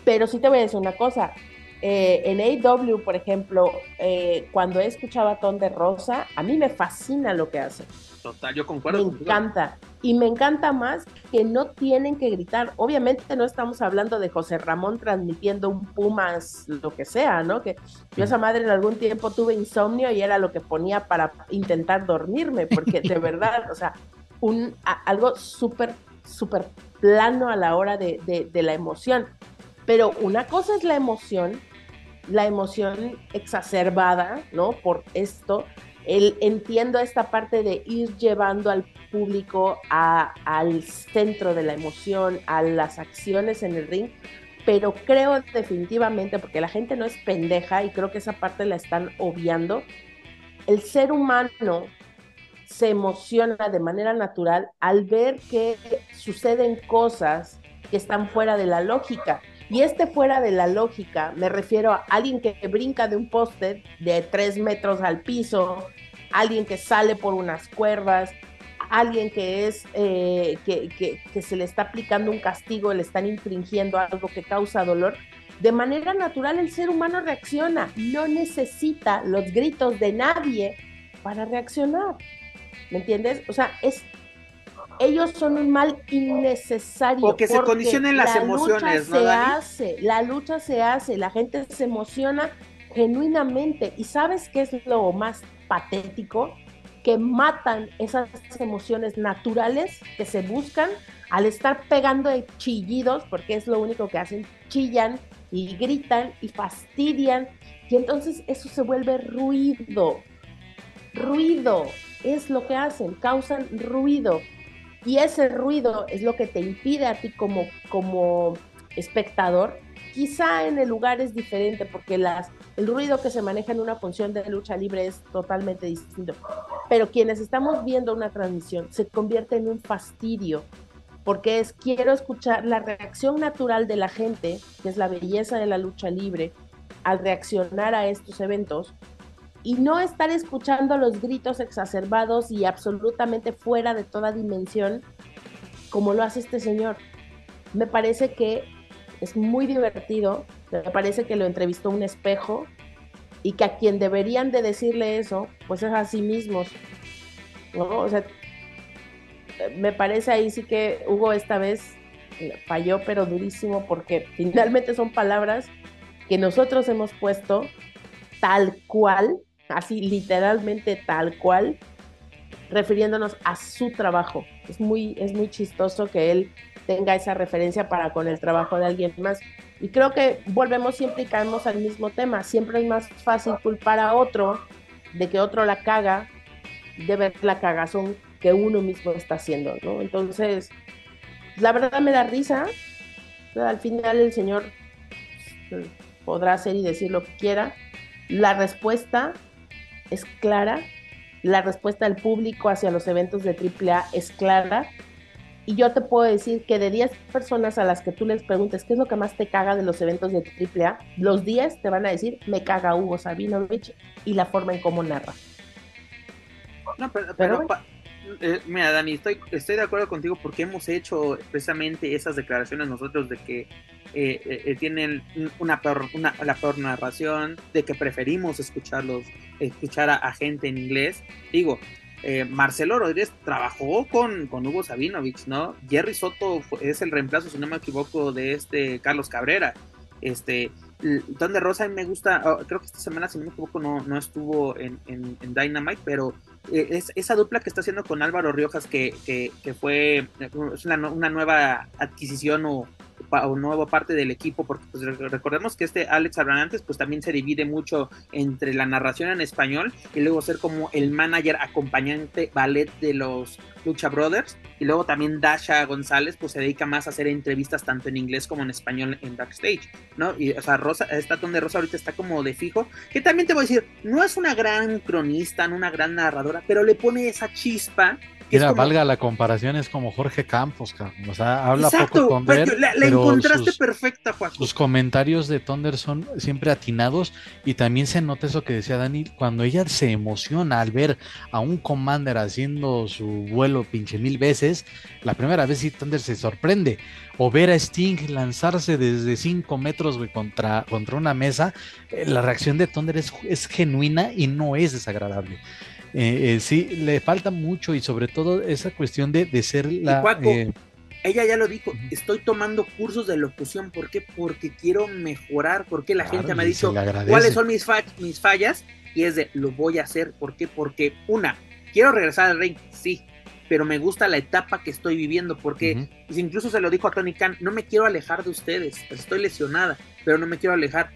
Pero sí te voy a decir una cosa, eh, en AW, por ejemplo, eh, cuando he escuchado a Ton de Rosa, a mí me fascina lo que hace. Total, yo concuerdo. Me encanta. Y me encanta más que no tienen que gritar. Obviamente no estamos hablando de José Ramón transmitiendo un Pumas, lo que sea, ¿no? Que yo esa madre en algún tiempo tuve insomnio y era lo que ponía para intentar dormirme, porque de verdad, o sea, un, algo súper, súper plano a la hora de, de la emoción. Pero una cosa es la emoción, la emoción exacerbada, ¿no? Por esto, el, entiendo esta parte de ir llevando al público al centro de la emoción, a las acciones en el ring, pero creo definitivamente, porque la gente no es pendeja y creo que esa parte la están obviando, el ser humano se emociona de manera natural al ver que suceden cosas que están fuera de la lógica. Y este fuera de la lógica, me refiero a alguien que brinca de un poste de tres metros al piso, alguien que sale por unas cuerdas, alguien que es eh, que, que, se le está aplicando un castigo, le están infringiendo algo que causa dolor. De manera natural el ser humano reacciona, no necesita los gritos de nadie para reaccionar. ¿Me entiendes? O sea, es ellos son un mal innecesario. O que se condicionen las emociones, ¿no? Se hace, la lucha se hace, la gente se emociona genuinamente. ¿Y sabes qué es lo más patético? Que matan esas emociones naturales que se buscan al estar pegando de chillidos, porque es lo único que hacen, chillan y gritan y fastidian. Y entonces eso se vuelve ruido. Ruido es lo que hacen, causan ruido. Y ese ruido es lo que te impide a ti como, como espectador. Quizá en el lugar es diferente porque el ruido que se maneja en una función de lucha libre es totalmente distinto. Pero quienes estamos viendo una transmisión se convierte en un fastidio porque es quiero escuchar la reacción natural de la gente, que es la belleza de la lucha libre, al reaccionar a estos eventos, y no estar escuchando los gritos exacerbados y absolutamente fuera de toda dimensión como lo hace este señor. Me parece que es muy divertido, me parece que lo entrevistó un espejo y que a quien deberían de decirle eso, pues es a sí mismos. ¿no? O sea, me parece ahí sí que Hugo esta vez falló, pero durísimo, porque finalmente son palabras que nosotros hemos puesto tal cual así literalmente tal cual, refiriéndonos a su trabajo. Es muy, es muy chistoso que él tenga esa referencia para con el trabajo de alguien más. Y creo que volvemos siempre y caemos al mismo tema. Siempre es más fácil culpar a otro de que otro la caga, de ver la cagazón que uno mismo está haciendo, ¿no? Entonces, la verdad me da risa. Al final el señor pues, podrá hacer y decir lo que quiera. La respuesta es clara, la respuesta del público hacia los eventos de AAA es clara. Y yo te puedo decir que de 10 personas a las que tú les preguntes qué es lo que más te caga de los eventos de AAA, los 10 te van a decir, me caga Hugo Sabinovich y la forma en cómo narra. No, pero, eh, mira, Dani, estoy, estoy de acuerdo contigo porque hemos hecho precisamente esas declaraciones nosotros de que eh, eh, tienen una peor, una, la peor narración, de que preferimos escucharlos, escuchar a, gente en inglés. Digo, Marcelo Rodríguez trabajó con, con Hugo Sabinovich, ¿no? Jerry Soto es el reemplazo, si no me equivoco, de este Carlos Cabrera. Este, Don de Rosa me gusta, oh, creo que esta semana, si no me equivoco, no, no estuvo en, en, Dynamite, pero es, esa dupla que está haciendo con Álvaro Riojas, que, que, que fue es una, una, nueva adquisición o, o nueva parte del equipo, porque pues, recordemos que este Alex Abrantes pues también se divide mucho entre la narración en español y luego ser como el manager acompañante ballet de los Lucha Brothers y luego también Dasha González pues se dedica más a hacer entrevistas tanto en inglés como en español en backstage, ¿no? Y o sea, Rosa, está donde Rosa ahorita está como de fijo, que también te voy a decir, no es una gran cronista, no una gran narradora, pero le pone esa chispa Mira, valga la comparación, es como Jorge Campos, cabrón. O sea, habla poco Thunder. La, la encontraste perfecta, Juan. Sus comentarios de Thunder son siempre atinados y también se nota eso que decía Dani, cuando ella se emociona al ver a un Commander haciendo su vuelo pinche mil veces, la primera vez sí Thunder se sorprende. O ver a Sting lanzarse desde 5 metros contra, contra una mesa, eh, la reacción de Thunder es, es genuina y no es desagradable. Eh, eh, sí, le falta mucho y sobre todo esa cuestión de, de ser la... Eh, ella ya lo dijo, estoy tomando cursos de locución, ¿por qué? Porque quiero mejorar, porque la gente me ha dicho cuáles son mis, mis fallas y es de, lo voy a hacer, ¿por qué? Porque una, quiero regresar al ring, sí, pero me gusta la etapa que estoy viviendo, porque incluso se lo dijo a Tony Khan, no me quiero alejar de ustedes, estoy lesionada, pero no me quiero alejar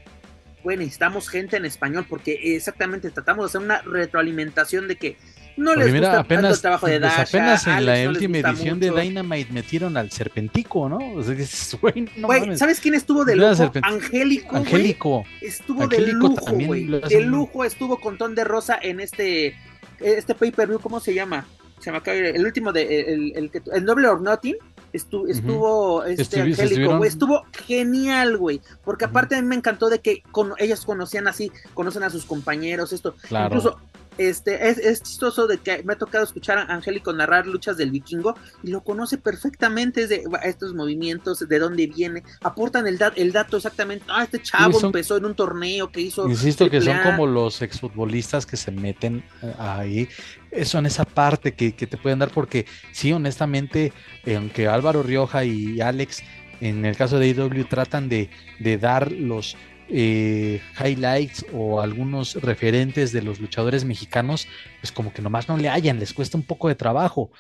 bueno, necesitamos gente en español porque exactamente tratamos de hacer una retroalimentación de que no les gusta apenas, tanto el trabajo de pues, Dasha, apenas en la Alex, última edición de Dynamite metieron al Serpentico, ¿no? O sea, güey, no güey, ¿sabes quién estuvo de lujo? Angélico. Angélico. Estuvo de lujo, güey. De lujo estuvo con Ton de Rosa en este este pay-per-view, ¿cómo se llama? Se me acaba el último de el, el, el, el Noble or Nothing Estuvo, estuvo este Angélico, güey, estuvo genial, güey, porque aparte a mí me encantó de que con, ellas conocían así, conocen a sus compañeros, esto, claro. incluso este, es, es, chistoso de que me ha tocado escuchar a Angélico narrar luchas del vikingo y lo conoce perfectamente de estos movimientos, de dónde viene, aportan el, da, el dato exactamente, ah, este chavo son, empezó en un torneo que hizo. Insisto que son como los exfutbolistas que se meten eh, ahí, eso en esa parte que, que te pueden dar, porque sí, honestamente, eh, aunque Álvaro Rioja y Alex, en el caso de IW, tratan de, de dar los eh, highlights o algunos referentes de los luchadores mexicanos, pues como que nomás no le hallan, les cuesta un poco de trabajo.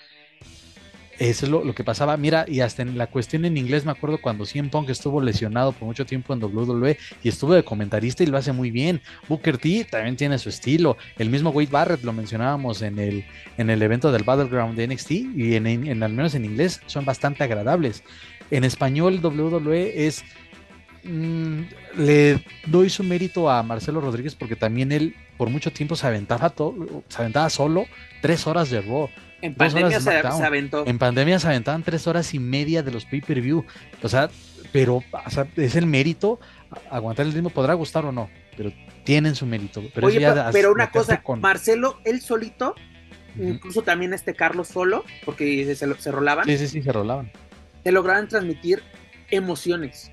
Eso es lo, que pasaba. Mira, y hasta en la cuestión en inglés me acuerdo cuando CM Punk estuvo lesionado por mucho tiempo en WWE y estuvo de comentarista y lo hace muy bien. Booker T también tiene su estilo. El mismo Wade Barrett lo mencionábamos en el, en el evento del Battleground de NXT y en al menos en inglés son bastante agradables. En español WWE es mmm, le doy su mérito a Marcelo Rodríguez porque también él por mucho tiempo se aventaba todo, se aventaba solo tres horas de Raw. En pandemia se, se, aventó. En pandemia se aventaban tres horas y media de los pay-per-view. O sea, pero o sea, es el mérito. Aguantar el ritmo podrá gustar o no, pero tienen su mérito. Pero, Oye, pero, pero una cosa, con... Marcelo, él solito, uh -huh. incluso también este Carlos solo, porque se, se rolaban. Sí, sí, sí, se rolaban. Se lograban transmitir emociones.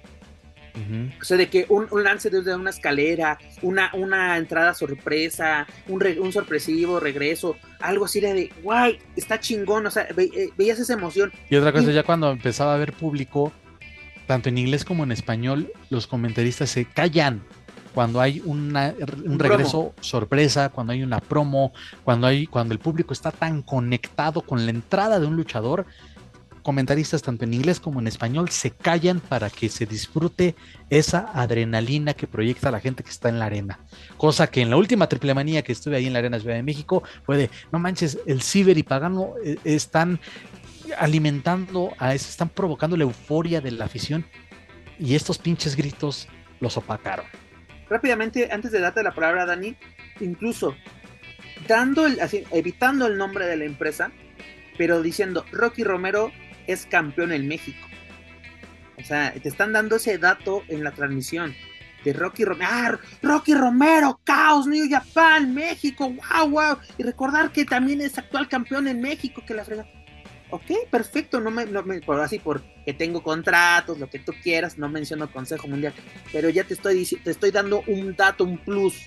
Uh -huh. O sea, de que un, un, lance desde una escalera, una, una entrada sorpresa, un, re, un, sorpresivo regreso, algo así de, guay, está chingón, o sea, ve, eh, veías esa emoción. Y otra cosa, y, ya cuando empezaba a ver público, tanto en inglés como en español, los comentaristas se callan cuando hay una, un, un regreso promo. sorpresa, cuando hay una promo, cuando, hay, cuando el público está tan conectado con la entrada de un luchador comentaristas tanto en inglés como en español se callan para que se disfrute esa adrenalina que proyecta la gente que está en la arena. Cosa que en la última triple manía que estuve ahí en la Arena Ciudad de México fue de, no manches, el Ciber y Pagano eh, están alimentando a eso, están provocando la euforia de la afición y estos pinches gritos los opacaron. Rápidamente, antes de darte la palabra, Dani, incluso dando el, así, evitando el nombre de la empresa, pero diciendo Rocky Romero es campeón en México. O sea, te están dando ese dato en la transmisión de Rocky Romero. ¡Ah, Rocky Romero! ¡Caos! New Japan, México, wow, wow. Y recordar que también es actual campeón en México, que la frega. Ok, perfecto, no me, no me, por así, porque tengo contratos, lo que tú quieras, no menciono Consejo Mundial, pero ya te estoy, te estoy dando un dato, un plus,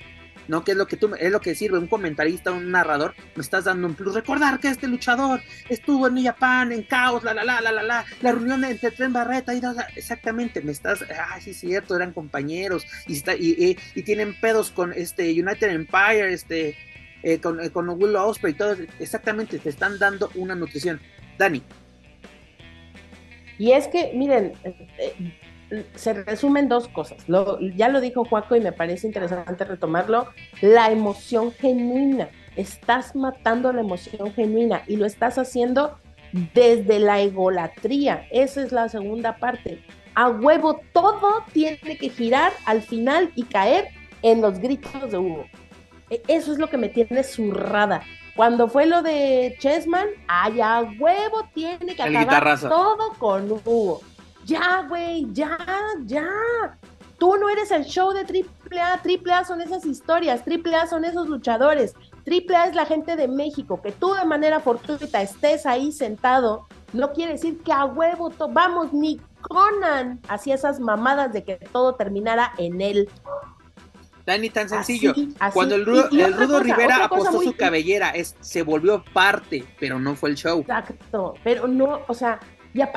¿no? Que es lo que tú, es lo que sirve un comentarista, un narrador, me estás dando un plus. Recordar que este luchador estuvo en Japan, en caos, la la la la la la, la reunión entre Tren Barreta y exactamente, me estás, ah, sí cierto, eran compañeros y, está, y, y, tienen pedos con este United Empire, este, eh, con, eh, con Will Ospreay y todo, exactamente, te están dando una nutrición. Dani. Y es que, miren, eh, se resumen dos cosas. Lo, ya lo dijo Juaco y me parece interesante retomarlo. La emoción genuina. Estás matando la emoción genuina y lo estás haciendo desde la egolatría. Esa es la segunda parte. A huevo todo tiene que girar al final y caer en los gritos de Hugo. Eso es lo que me tiene zurrada. Cuando fue lo de Chessman, ay, a huevo tiene que El acabar guitarrazo. todo con Hugo. Ya, güey, ya, ya. Tú no eres el show de AAA. AAA son esas historias. AAA son esos luchadores. AAA es la gente de México. Que tú de manera fortuita estés ahí sentado, no quiere decir que a huevo, vamos, ni Conan hacía esas mamadas de que todo terminara en él. Dani, tan sencillo. Así, así. Cuando el Rudo, Y- y el otra Rudo cosa, Rivera apostó muy- su cabellera, es, se volvió parte, pero no fue el show. Exacto, pero no, o sea,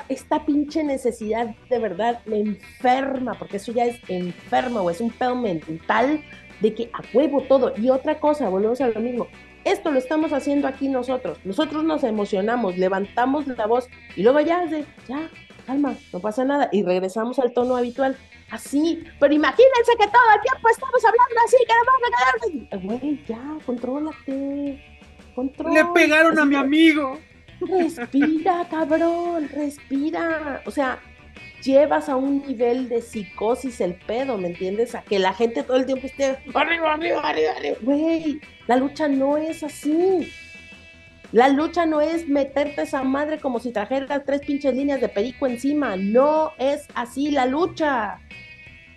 esta pinche necesidad de verdad me enferma, porque eso ya es enfermo, o es un pedo mental de que a huevo todo. Y otra cosa, volvemos a lo mismo. Esto lo estamos haciendo aquí nosotros. Nosotros nos emocionamos, levantamos la voz y luego ya es de, ya, calma, no pasa nada. Y regresamos al tono habitual. Así, pero imagínense que todo el tiempo estamos hablando así, que vamos a quedar. Güey, ya, contrólate. Control. Le pegaron a mi amigo. Respira, cabrón, respira. O sea, llevas a un nivel de psicosis el pedo, ¿me entiendes? A que la gente todo el tiempo esté arriba, arriba, arriba, arriba. Güey, la lucha no es así. La lucha no es meterte esa madre como si trajeras tres pinches líneas de perico encima. No es así la lucha.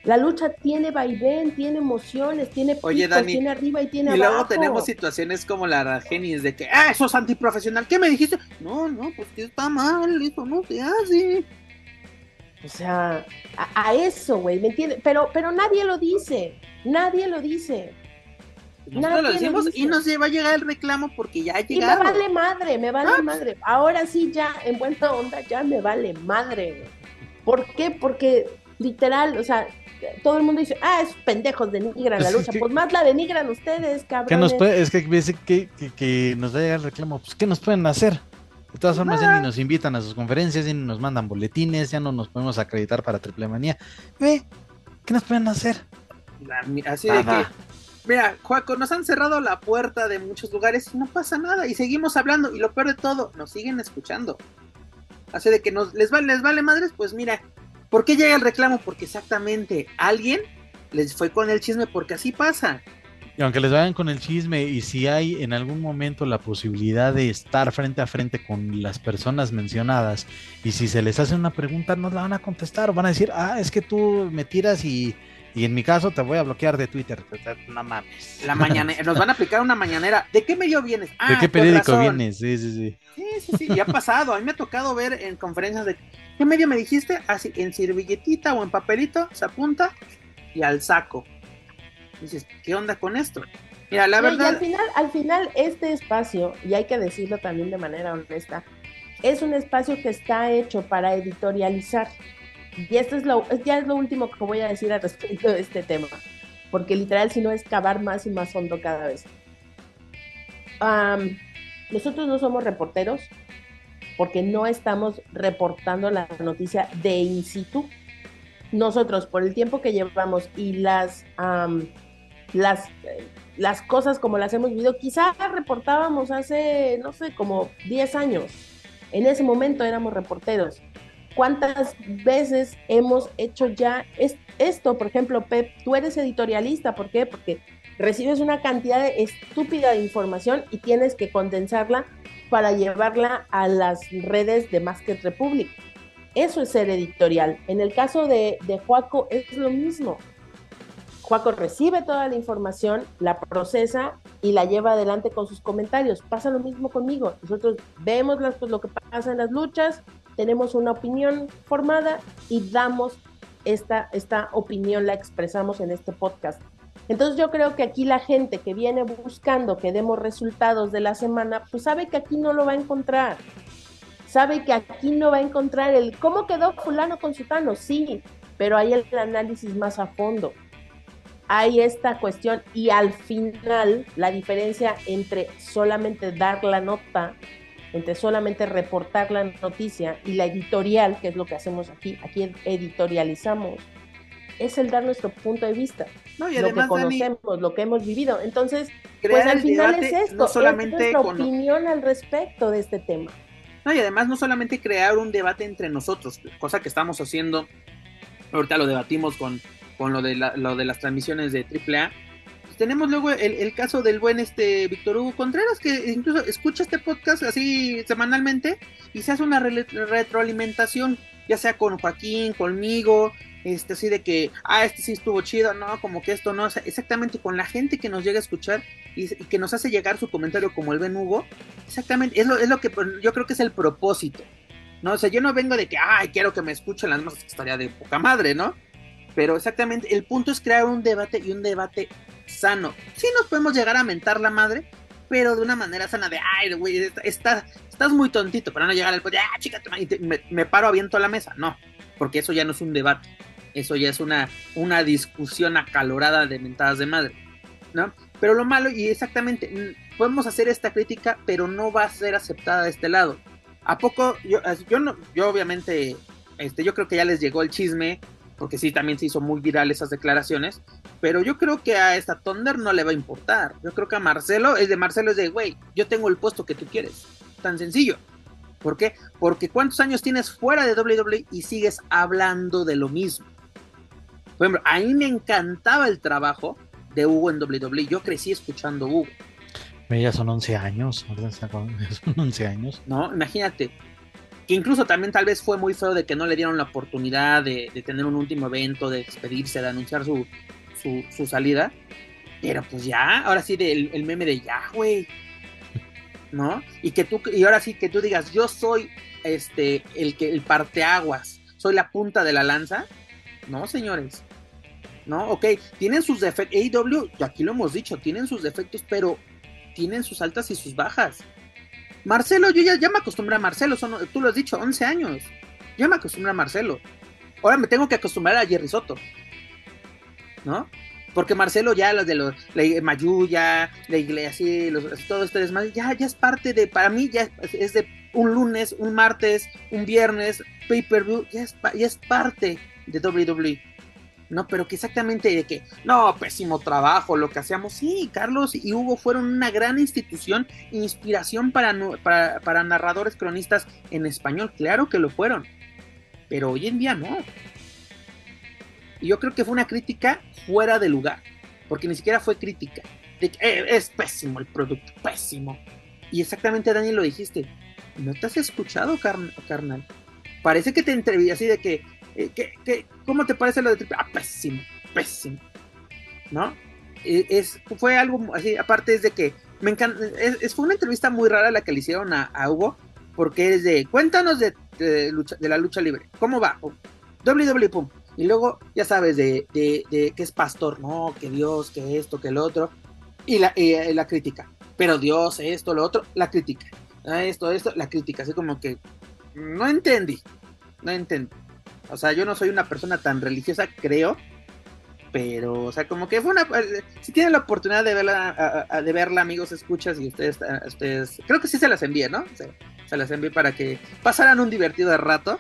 La lucha tiene vaivén, tiene emociones, tiene Oye, picos, Dani, tiene arriba y tiene Y luego abajo. tenemos situaciones como la de Genis de que, ah, eso es antiprofesional. ¿Qué me dijiste? No, no, pues que está mal, eso no se hace. O sea, a, a eso, güey, ¿me entiendes? Pero, pero nadie lo dice, nadie lo dice. Nosotros lo decimos y nos va a llegar el reclamo porque ya ha Y me vale madre, me vale Ah, pues. madre. Ahora sí, ya, en buena onda, ya me vale madre. güey. ¿Por qué? Porque literal, o sea, todo el mundo dice, ah, esos pendejos denigran la Pues lucha. que- Pues más la denigran ustedes, cabrón. ¿Qué nos puede, es que dice que, que, que nos va a llegar el reclamo, pues ¿qué nos pueden hacer? De todas formas, ya ni nos invitan a sus conferencias, ya ni nos mandan boletines, ya no nos podemos acreditar para Triple Manía. Ve, ¿qué nos pueden hacer? Así de que, mira, Juaco, nos han cerrado la puerta de muchos lugares y no pasa nada. Y seguimos hablando. Y lo peor de todo, nos siguen escuchando. Así de que nos, les, vale, les vale madres, pues mira, ¿por qué llega el reclamo? Porque exactamente alguien les fue con el chisme, porque así pasa. Y aunque les vayan con el chisme y si hay en algún momento la posibilidad de estar frente a frente con las personas mencionadas y si se les hace una pregunta no la van a contestar o van a decir, ah, es que tú me tiras y, y en mi caso te voy a bloquear de Twitter. No mames. La mañana, nos van a aplicar una mañanera. ¿De qué medio vienes? ¿De Ah, qué periódico vienes? Sí, sí, sí. Sí, sí, sí, ya ha pasado. A mí me ha tocado ver en conferencias de ¿qué medio me dijiste? Así, en servilletita o en papelito, se apunta y al saco. Dices, ¿qué onda con esto? Mira, la No, y al verdad, final, al final, este espacio, y hay que decirlo también de manera honesta, es un espacio que está hecho para editorializar. Y esto es lo, ya es lo último que voy a decir al respecto de este tema. Porque literal, si no es cavar más y más hondo cada vez. Nosotros no somos reporteros porque no estamos reportando la noticia de in situ. Nosotros, por el tiempo que llevamos y las, am, las, las cosas como las hemos vivido, quizás reportábamos hace, no sé, como 10 años. En ese momento éramos reporteros. ¿Cuántas veces hemos hecho ya es- esto? Por ejemplo, Pep, tú eres editorialista, ¿por qué? Porque recibes una cantidad de estúpida de información y tienes que condensarla para llevarla a las redes de Basket Republic. Eso es ser editorial. En el caso de, de Juaco es lo mismo. Juaco recibe toda la información, la procesa y la lleva adelante con sus comentarios. Pasa lo mismo conmigo. Nosotros vemos las- pues, lo que pasa en las luchas, tenemos una opinión formada y damos esta, esta opinión, la expresamos en este podcast. Entonces yo creo que aquí la gente que viene buscando que demos resultados de la semana, pues sabe que aquí no lo va a encontrar. Sabe que aquí no va a encontrar el cómo quedó fulano con sutano, sí, pero hay el análisis más a fondo. Hay esta cuestión y al final la diferencia entre solamente dar la nota, entre solamente reportar la noticia y la editorial, que es lo que hacemos aquí, aquí editorializamos, es el dar nuestro punto de vista, no, y lo que además, Dani, conocemos, lo que hemos vivido. Entonces, pues al final debate es esto, no es solamente nuestra con opinión al respecto de este tema. No, y además no solamente crear un debate entre nosotros, cosa que estamos haciendo, ahorita lo debatimos con, con lo, de la- lo de las transmisiones de AAA, tenemos luego el, caso del buen este Víctor Hugo Contreras, que incluso escucha este podcast así semanalmente y se hace una retroalimentación, ya sea con Joaquín, conmigo, este así de que, ah, este sí estuvo chido, no, como que esto no, exactamente con la gente que nos llega a escuchar y, que nos hace llegar su comentario como el Ben Hugo, exactamente, es lo, es lo que yo creo que es el propósito, ¿no? O sea, yo no vengo de que, ay, quiero que me escuchen las más estaría de poca madre, ¿no? Pero exactamente, el punto es crear un debate y un debate sano. Sí nos podemos llegar a mentar la madre, pero de una manera sana de, ay, güey, estás, estás muy tontito, para no llegar al de, ah, chica, me, me, paro aviento a la mesa. No, porque eso ya no es un debate, eso ya es una, una discusión acalorada de mentadas de madre, ¿no? Pero lo malo, y exactamente, podemos hacer esta crítica, pero no va a ser aceptada de este lado. ¿A poco? Yo, yo, no, yo obviamente, este, yo creo que ya les llegó el chisme porque sí, también se hizo muy viral esas declaraciones, pero yo creo que a esta Thunder no le va a importar. Yo creo que a Marcelo, es de Marcelo es de, güey, yo tengo el puesto que tú quieres. Tan sencillo. ¿Por qué? Porque cuántos años tienes fuera de WWE y sigues hablando de lo mismo. Por ejemplo, a mí me encantaba el trabajo de Hugo en WWE. Yo crecí escuchando Hugo. Ya son 11 años, son 11 años. No, imagínate, que incluso también tal vez fue muy feo de que no le dieron la oportunidad de, tener un último evento, de despedirse, de anunciar su, su, salida. Pero pues ya, ahora sí, del el meme de ya, güey. ¿No? Y que tú, y ahora sí que tú digas, yo soy este el que el parteaguas, soy la punta de la lanza. No, señores. No, ok, tienen sus defectos. AEW, aquí lo hemos dicho, tienen sus defectos, pero tienen sus altas y sus bajas. Marcelo, yo ya, me acostumbré a Marcelo, son, tú lo has dicho, 11 años. Ya me acostumbré a Marcelo. Ahora me tengo que acostumbrar a Jerry Soto. ¿No? Porque Marcelo ya los de los la Mayuya, la iglesia, los, todo este desmadre, ya, ya es parte de, para mí ya es, de un lunes, un martes, un viernes, pay-per-view, ya es, ya es parte de WWE. ¿no? Pero que exactamente de que, no, pésimo trabajo, lo que hacíamos, sí, Carlos y Hugo fueron una gran institución, inspiración para, para, narradores cronistas en español, claro que lo fueron, pero hoy en día no. Y yo creo que fue una crítica fuera de lugar, porque ni siquiera fue crítica, de que eh, es pésimo el producto, pésimo. Y exactamente, Daniel, lo dijiste, ¿no te has escuchado, carnal? Parece que te entreví así de que eh, ¿qué, cómo te parece lo de Triple? Ah, pésimo, pésimo. ¿No? Eh, es, fue algo así, aparte es de que me encanta, es, fue una entrevista muy rara la que le hicieron a, Hugo, porque es de, cuéntanos de, de, la lucha libre, ¿cómo va? WWE, pum. Y luego, ya sabes, de, de, que es pastor, no, que Dios, que esto, que el otro, y la, y la crítica. Pero Dios, esto, lo otro, la crítica. Ah, esto, esto, la crítica. Así como que no entendí, no entendí. O sea, yo no soy una persona tan religiosa, creo. Pero, o sea, como que fue una. Eh, si tienen la oportunidad de verla, de verla amigos, escuchas y ustedes, ustedes. Creo que sí se las envié, ¿no? Se, las envié para que pasaran un divertido rato.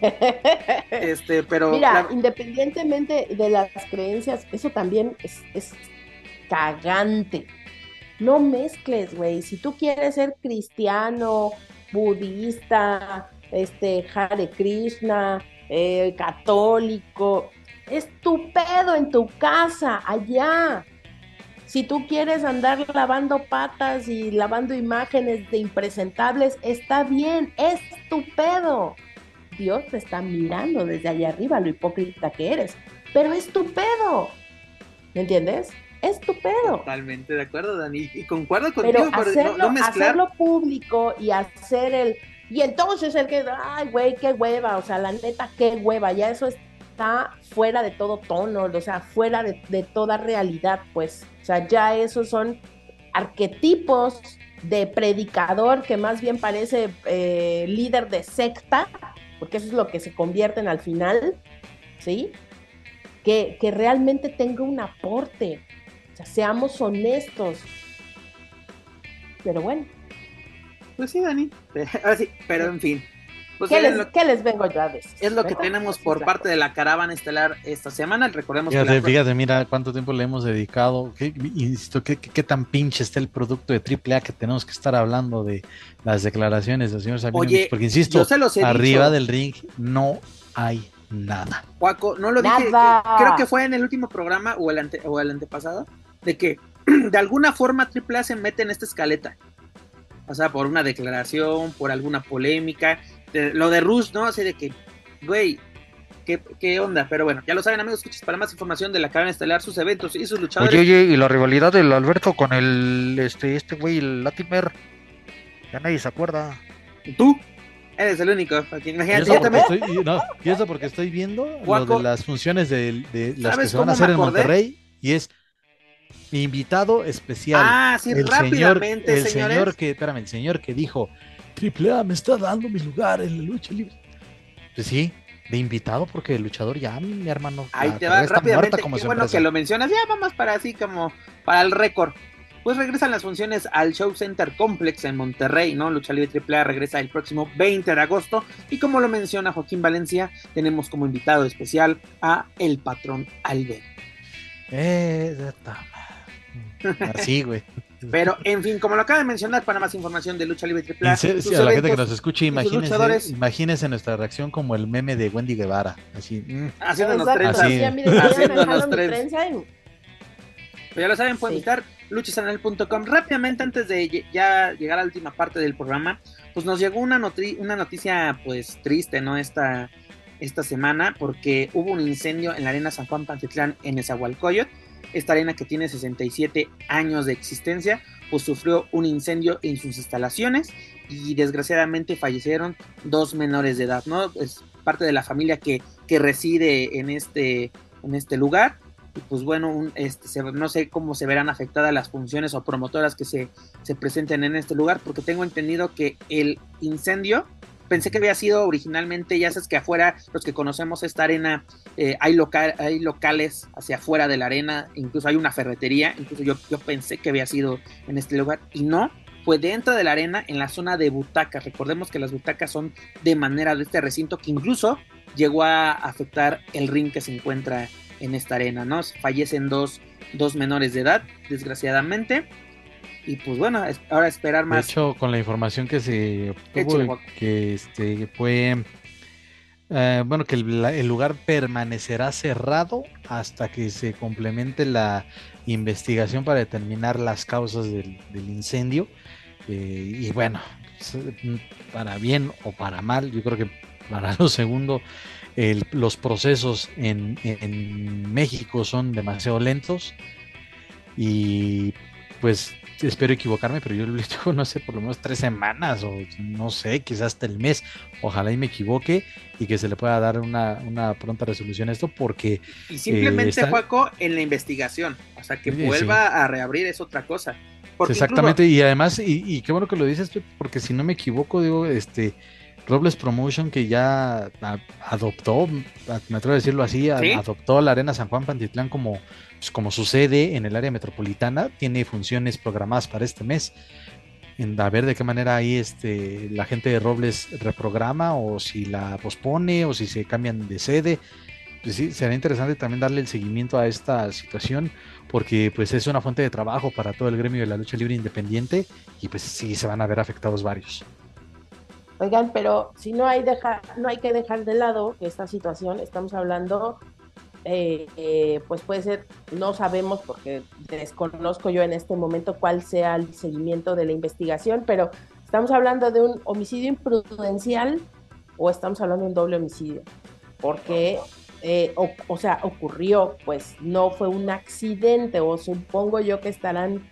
este, pero. Mira, independientemente de las creencias, eso también es, es cagante. No mezcles, güey. Si tú quieres ser cristiano, budista, este, Hare Krishna, eh, católico, estupendo en tu casa, allá. Si tú quieres andar lavando patas y lavando imágenes de impresentables, está bien, estupendo. Dios te está mirando desde allá arriba, lo hipócrita que eres. Pero estupendo. ¿Me entiendes? Estupendo. Totalmente de acuerdo, Dani. Y concuerdo contigo, pero hacerlo, hacerlo público y hacer el y entonces el que, ay, güey, qué hueva, o sea, la neta, qué hueva, ya eso está fuera de todo tono, o sea, fuera de, toda realidad, pues. O sea, ya esos son arquetipos de predicador que más bien parece eh, líder de secta, porque eso es lo que se convierten al final, ¿sí? Que, que realmente tenga un aporte, o sea, seamos honestos. Pero bueno, pues sí, Dani. pero en fin. Pues ¿Qué, les, vengo yo a decir? Es lo que tenemos por parte de la caravana estelar esta semana. Recordemos fíjate, que. Fíjate, mira cuánto tiempo le hemos dedicado. ¿Qué, insisto, ¿qué, tan pinche está el producto de AAA que tenemos que estar hablando de las declaraciones del señor Sabino? Oye, porque insisto, arriba del ring no hay nada. Juaco, no lo dije. creo que fue en el último programa o el, ante, o el antepasado de que de alguna forma AAA se mete en esta escaleta. O sea, por una declaración, por alguna polémica. lo de Rush, ¿no? Así de que, güey, ¿qué, onda? Pero bueno, ya lo saben, amigos, escuchas para más información de la cadena estelar, sus eventos y sus luchadores. Oye, oye, y la rivalidad del Alberto con el, este, este güey, el Latimer. Ya nadie se acuerda. ¿Y tú? Eres el único. Imagínate, ¿Y también. Estoy, no, y eso porque estoy viendo lo de las funciones de, de las que se van a hacer en Monterrey y es invitado especial. Ah, sí, el rápidamente, señor, el señor que, espérame, el señor que dijo, Triple A me está dando mi lugar en la lucha libre. Pues sí, de invitado porque el luchador ya, mi hermano. Ahí te va rápidamente. Como Qué bueno que lo mencionas, ya vamos para así como para el récord. Pues regresan las funciones al Show Center Complex en Monterrey, ¿no? Lucha Libre AAA regresa el próximo 20 de agosto y como lo menciona Joaquín Valencia, tenemos como invitado especial a el patrón Albert. Eh, Así, güey. Pero, en fin, como lo acaba de mencionar, para más información de Lucha Libre Triple A, a la gente que nos escuche, imagínense, imagínense nuestra reacción como el meme de Wendy Guevara. Así, mm. haciéndonos trenza. Haciéndonos trenza. Pero ya lo saben, pueden visitar luchasanel.com. Rápidamente, antes de ya llegar a la última parte del programa, pues nos llegó una, una noticia, pues triste, ¿no? Esta, esta semana, porque hubo un incendio en la Arena San Juan Pantitlán en Esahualcoyot esta arena que tiene 67 años de existencia, pues sufrió un incendio en sus instalaciones y desgraciadamente fallecieron dos menores de edad, ¿no? Es parte de la familia que, que reside en este, en este lugar. Y pues bueno, este, no sé cómo se verán afectadas las funciones o promotoras que se, se presenten en este lugar, porque tengo entendido que el incendio pensé que había sido originalmente, ya sabes que afuera, los que conocemos esta arena, eh, hay, local, hay locales hacia afuera de la arena, incluso hay una ferretería, incluso yo, yo pensé que había sido en este lugar, y no, fue dentro de la arena, en la zona de butacas. Recordemos que las butacas son de manera de este recinto que incluso llegó a afectar el ring que se encuentra en esta arena, ¿no? Fallecen dos, dos menores de edad, desgraciadamente y pues bueno, ahora esperar más. De hecho, con la información que se obtuvo, que este fue eh, bueno, que el, lugar permanecerá cerrado hasta que se complemente la investigación para determinar las causas del, incendio. Eh, y bueno, para bien o para mal, yo creo que para lo segundo, los procesos en, en México son demasiado lentos y pues espero equivocarme, pero yo le digo, no sé, por lo menos tres semanas o no sé, quizás hasta el mes. Ojalá y me equivoque y que se le pueda dar una, pronta resolución a esto porque... Y simplemente, eh, en la investigación. O sea, que vuelva a reabrir es otra cosa. Exactamente, y además, y, qué bueno que lo dices, porque si no me equivoco, digo, este... Robles Promotion que ya adoptó, me atrevo a decirlo así, adoptó la Arena San Juan Pantitlán como pues, como sucede en el área metropolitana, tiene funciones programadas para este mes. En, a ver de qué manera ahí este, la gente de Robles reprograma o si la pospone o si se cambian de sede. Pues sí, será interesante también darle el seguimiento a esta situación porque pues es una fuente de trabajo para todo el gremio de la lucha libre independiente y pues sí se van a ver afectados varios. Oigan, pero si no hay, deja, no hay que dejar de lado esta situación, estamos hablando eh, eh, pues puede ser, no sabemos porque desconozco yo en este momento cuál sea el seguimiento de la investigación, pero estamos hablando de un homicidio imprudencial o estamos hablando de un doble homicidio, porque, eh, o, sea, ocurrió, pues no fue un accidente o supongo yo que estarán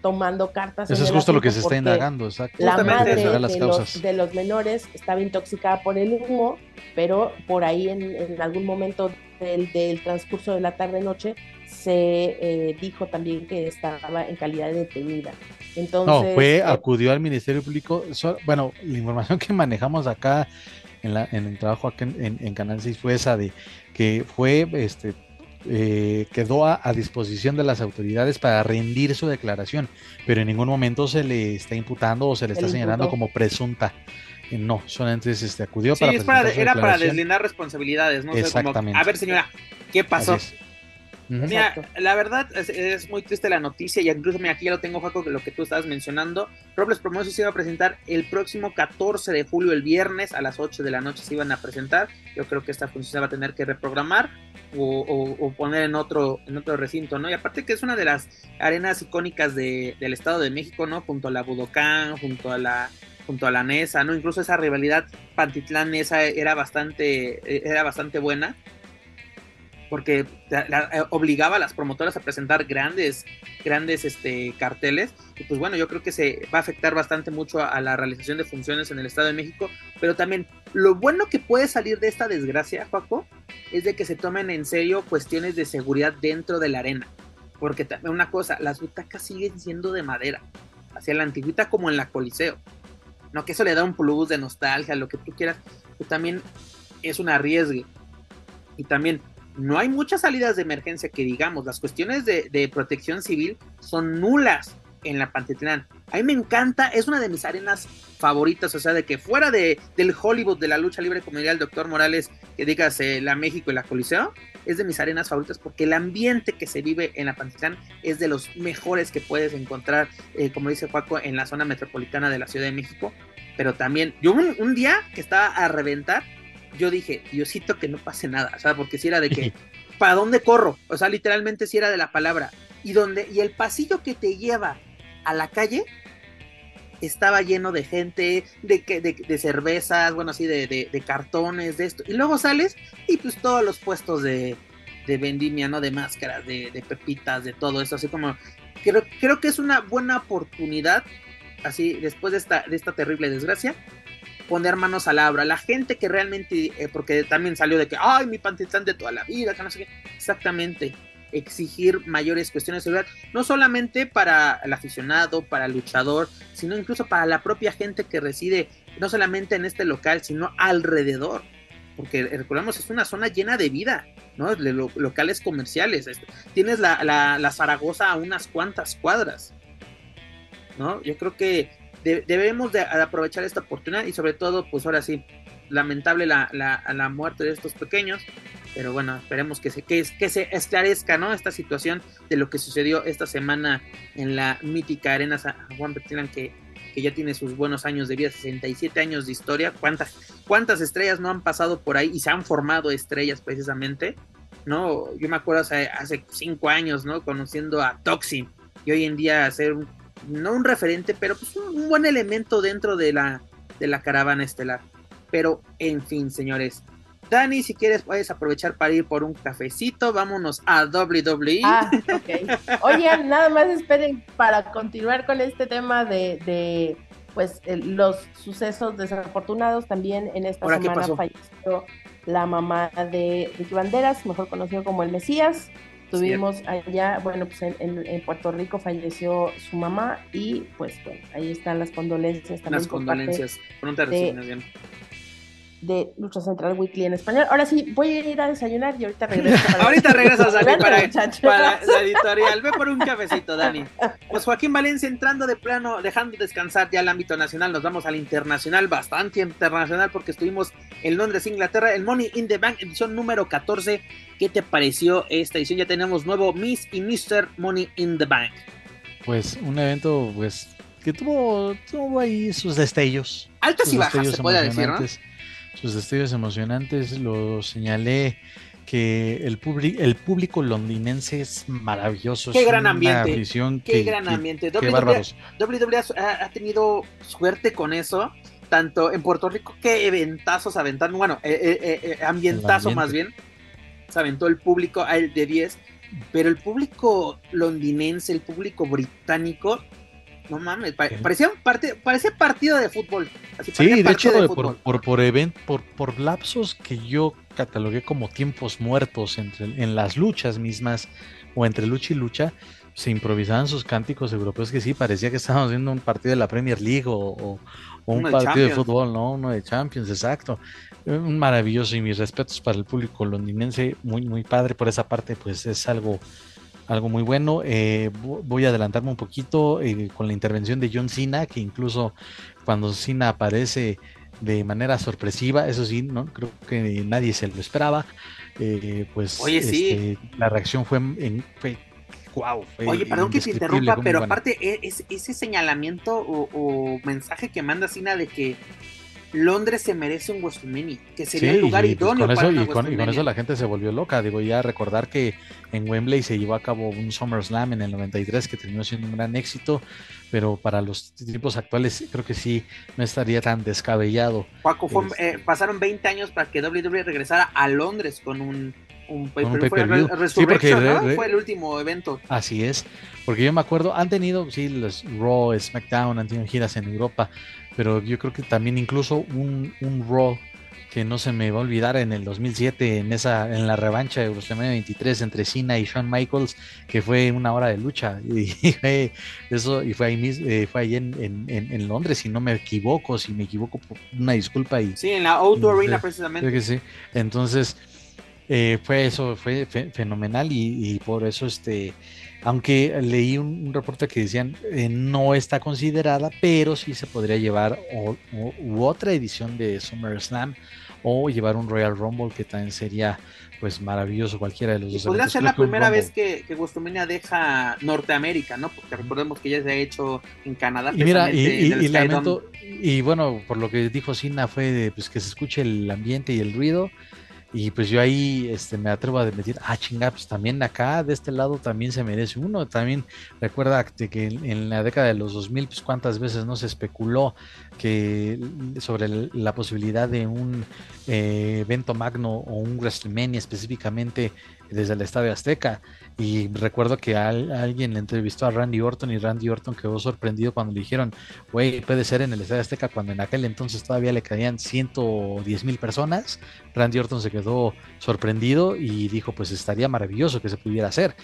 tomando cartas. Eso es justo lo que se está indagando, exacto. La madre de, los, de, los, menores estaba intoxicada por el humo, pero por ahí en, en algún momento del, transcurso de la tarde-noche se eh, dijo también que estaba en calidad de detenida. Entonces, no, fue, eh, acudió al Ministerio Público. bueno, la información que manejamos acá en, la, en el trabajo acá en, Canal 6 fue esa de que fue, este, eh, quedó a, disposición de las autoridades para rendir su declaración, pero en ningún momento se le está imputando o se le está señalando como presunta. No, solamente este, acudió para, era para deslindar responsabilidades, ¿no? Exactamente. a ver, señora, ¿qué pasó? Mira, la verdad es, es muy triste la noticia y incluso mira, aquí ya lo tengo Jaco lo que tú estabas mencionando. Robles Promotion se iba a presentar el próximo 14 de julio, el viernes a las 8 de la noche se iban a presentar. Yo creo que esta función se va a tener que reprogramar o, o- o poner en otro en otro recinto, ¿no? Y aparte que es una de las arenas icónicas de- del Estado de México, ¿no? Junto a la Budocán, junto a la junto a la Nesa, ¿no? Incluso esa rivalidad Pantitlán Nesa era bastante era bastante buena porque la- la- eh, obligaba a las promotoras a presentar grandes, grandes este, carteles. Y pues bueno, yo creo que se va a afectar bastante mucho a, a la realización de funciones en el Estado de México. Pero también lo bueno que puede salir de esta desgracia, Paco, es de que se tomen en serio cuestiones de seguridad dentro de la arena. Porque también una cosa, las butacas siguen siendo de madera, hacia la antigüita como en la Coliseo. No, que eso le da un plus de nostalgia, lo que tú quieras, pero también es un arriesgue. Y también no hay muchas salidas de emergencia que digamos, las cuestiones de, protección civil son nulas en la Pantitlán. A mí me encanta, es una de mis arenas favoritas, o sea, de que fuera de, del Hollywood de la lucha libre, como diría el doctor Morales, que digas eh, la México y la Coliseo, es de mis arenas favoritas porque el ambiente que se vive en la Pantitlán es de los mejores que puedes encontrar, eh, como dice Paco, en la zona metropolitana de la Ciudad de México. Pero también, yo un, un día que estaba a reventar, yo dije, Diosito, que no pase nada, o sea, porque si era de que, ¿para dónde corro? O sea, literalmente si era de la palabra. Y, donde, y el pasillo que te lleva a la calle estaba lleno de gente, de, de, de cervezas, bueno, así de, cartones, de esto. Y luego sales y pues todos los puestos de, vendimia, ¿no? De máscaras, de, de pepitas, de todo eso, así como... Creo, creo que es una buena oportunidad, así, después de esta, de esta terrible desgracia, poner manos a la obra. La gente que realmente, eh, porque también salió de que, ay, mi pantitlán de toda la vida, que no sé qué. Exactamente, exigir mayores cuestiones de seguridad, no solamente para el aficionado, para el luchador, sino incluso para la propia gente que reside, no solamente en este local, sino alrededor. Porque recordemos, es una zona llena de vida, ¿no? Locales comerciales. Este, Tienes la, la Zaragoza a unas cuantas cuadras, ¿no? Yo creo que de- debemos de, aprovechar esta oportunidad y sobre todo, pues ahora sí, lamentable la, la, la muerte de estos pequeños, pero bueno, esperemos que se, que, que se esclarezca, ¿no? Esta situación de lo que sucedió esta semana en la mítica Arena San Juan Petilán, que, que ya tiene sus buenos años de vida, 67 años de historia, ¿cuántas, cuántas estrellas no han pasado por ahí y se han formado estrellas precisamente, ¿no? Yo me acuerdo hace, hace cinco años, ¿no? Conociendo a Toxin y hoy en día ser un, no un referente, pero pues un, un buen elemento dentro de la, de la caravana estelar. Pero, en fin, señores. Dani, si quieres, puedes aprovechar para ir por un cafecito. Vámonos a WWE. Ah. Oigan, nada más esperen para continuar con este tema de, de pues los sucesos desafortunados. También en esta ¿Ahora qué semana falleció la mamá de Ricky Banderas, mejor conocido como el Mesías. Tuvimos allá, bueno, pues en, en- en Puerto Rico falleció su mamá y pues bueno, ahí están las condolencias también parte condolencias. Pronta de- resignación. De Lucha Central Weekly en español. Ahora sí, voy a ir a desayunar y ahorita regreso. para- Ahorita regresas, Dani, para, para la editorial. Ve por un cafecito, Dani. Pues Joaquín Valencia entrando de plano, dejando descansar ya el ámbito nacional, nos vamos al internacional, bastante internacional, porque estuvimos en Londres, Inglaterra, el Money in the Bank, edición número 14. ¿Qué te pareció esta edición? Ya tenemos nuevo Miss y Mr. Money in the Bank. Pues un evento, pues, que tuvo, tuvo ahí sus destellos. Altas sus y bajas, se puede decir, ¿no? Sus destellos emocionantes, lo señalé que el, el público londinense es maravilloso. Qué es gran ambiente, Qué que- gran que- ambiente. qué WWE ha, ha tenido suerte con eso, tanto en Puerto Rico, qué eventazos aventaron, bueno, eh, eh, eh, eh, ambientazo más bien, se aventó el público a el de 10, pero el público londinense, el público británico, no mames, parecía, un parte, parecía partido de fútbol. así, Sí, de hecho, de por, por, por, event- por, por lapsos que yo catalogué como tiempos muertos entre, en las luchas mismas o entre lucha y lucha, se improvisaban sus cánticos europeos que sí, parecía que estábamos viendo un partido de la Premier League o, o- o un partido de fútbol, ¿no? Uno de Champions, exacto. Un maravilloso y mis respetos para el público londinense, muy, muy padre por esa parte, pues es algo algo muy bueno. Eh, vo- voy a adelantarme un poquito eh, con la intervención de John Cena, que incluso cuando Cena aparece de manera sorpresiva, eso sí, no creo que nadie se lo esperaba. Eh, pues Oye, sí. este, la reacción fue, en, fue wow. fue Oye, perdón que te interrumpa, pero aparte e- es, ese señalamiento o, o mensaje que manda Cena de que Londres se merece un WrestleMania, que sería Sí, el lugar y, pues, idóneo con para eso, una y, con, y con eso la gente se volvió loca. Digo, ya recordar que en Wembley se llevó a cabo un SummerSlam en el 93 que terminó siendo un gran éxito, pero para los tiempos actuales creo que sí no estaría tan descabellado. Paco, fue- Este- eh, pasaron 20 años para que WWE regresara a Londres con un, un un. Fue. Re- Sí, porque Resurrection, re- ¿no? re- Fue el último evento. Así es, porque yo me acuerdo, han tenido, sí, los Raw, SmackDown, han tenido giras en Europa, pero yo creo que también incluso un, un Raw que no se me va a olvidar en el 2007, en esa, en la revancha de WrestleMania 23 entre Cena y Shawn Michaels, que fue una hora de lucha, y fue eso, y fue ahí mismo, eh, fue ahí en, en, en- Londres, si no me equivoco, si me equivoco, una disculpa y Sí, en la Auto Arena precisamente. Creo que sí. Entonces, eh, fue eso, fue fe- fenomenal y, y por eso, este, aunque leí un, un reporte que decían eh, no está considerada, pero sí se podría llevar o- o- u otra edición de SummerSlam o llevar un Royal Rumble que también sería pues maravilloso cualquiera de los dos. podría ser la primera vez que, que WrestleMania deja Norteamérica, ¿no? Porque recordemos que ya se ha hecho en Canadá. Y mira, lamento, y bueno, por lo que dijo Sina fue de, pues, que se escuche el ambiente y el ruido. Y pues yo ahí este, me atrevo a decir, ah, chinga, pues también acá, de este lado, también se merece uno. También recuerda que en, la década de los 2000, pues cuántas veces no se especuló que sobre la posibilidad de un eh, evento magno o un WrestleMania específicamente desde el Estadio Azteca. Y recuerdo que al- alguien le entrevistó a Randy Orton y Randy Orton quedó sorprendido cuando le dijeron, güey, puede ser en el Estadio Azteca cuando en aquel entonces todavía le caían 110 mil personas. Randy Orton se quedó sorprendido y dijo, pues estaría maravilloso que se pudiera hacer.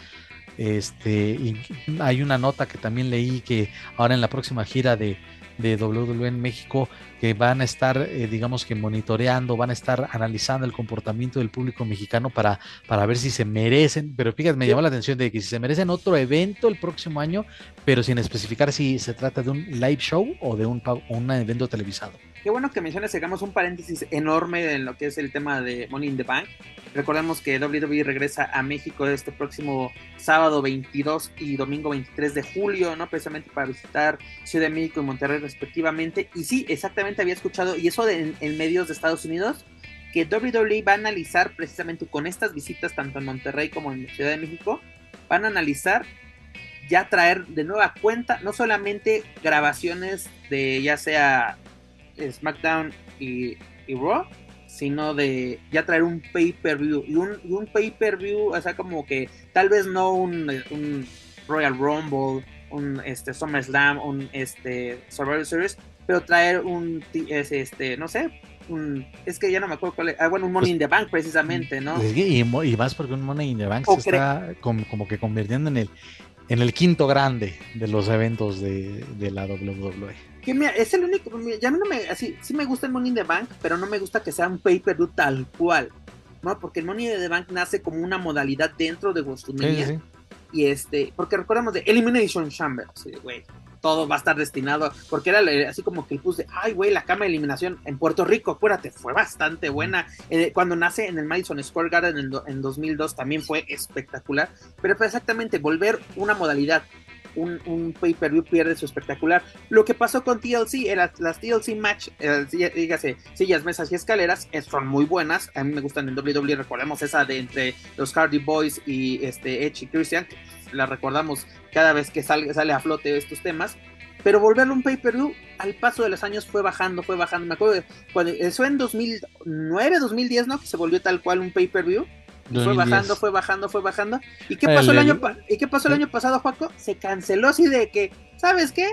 Este, y hay una nota que también leí que ahora en la próxima gira de, de WWE en México, que van a estar, eh, digamos que monitoreando, van a estar analizando el comportamiento del público mexicano para, para ver si se merecen, pero fíjate, me llamó la atención de que si se merecen otro evento el próximo año, pero sin especificar si se trata de un live show o de un, un evento televisado. Qué bueno que menciones, hagamos un paréntesis enorme en lo que es el tema de Money in the Bank. Recordemos que WWE regresa a México este próximo sábado 22 y domingo 23 de julio, ¿no? Precisamente para visitar Ciudad de México y Monterrey respectivamente. Y sí, exactamente había escuchado, y eso en, medios de Estados Unidos, que WWE va a analizar precisamente con estas visitas, tanto en Monterrey como en Ciudad de México, van a analizar ya traer de nueva cuenta no solamente grabaciones de ya sea SmackDown y, Raw, sino de ya traer un pay-per-view. Y un, pay-per-view, o sea, como que tal vez no un, un Royal Rumble, un este, SummerSlam, un este, Survivor Series, pero traer un, este, no sé, un, es que ya no me acuerdo cuál es, ah, bueno, un Money Pues, in the Bank precisamente, ¿no? Pues, Y, más porque un Money in the Bank O se está como, como que convirtiendo en el, en el quinto grande de los eventos de, de la WWE. Que mira, es el único, ya no me, así, sí me gusta el Money in the Bank, pero no me gusta que sea un pay-per-view tal cual, ¿no? Porque el Money in the Bank nace como una modalidad dentro de WrestleMania, sí, sí. y este, porque recordamos de Elimination Chamber, así de, güey, todo va a estar destinado, porque era le- así como que el puse, ay, güey, la cama de eliminación en Puerto Rico, acuérdate, fue bastante buena, Eh, cuando nace en el Madison Square Garden en, en 2002 también fue espectacular, pero fue exactamente volver una modalidad, un, un pay-per-view pierde su espectacular. Lo que pasó con TLC, era, las TLC match, eh, dígase, sillas, mesas y escaleras, eh, son muy buenas. A mí me gustan en WWE, recordemos esa de entre los Hardy Boys y este Edge y Christian, la recordamos cada vez que sale, sale a flote estos temas. Pero volverlo un pay-per-view al paso de los años fue bajando, fue bajando. Me acuerdo cuando eso en 2009, 2010, ¿no? Que se volvió tal cual un pay-per-view. Fue 2010. bajando, fue bajando, fue bajando. ¿Y qué pasó el, el- año ¿Y qué pasó el año pasado, Juaco? Se canceló así de que, ¿sabes qué?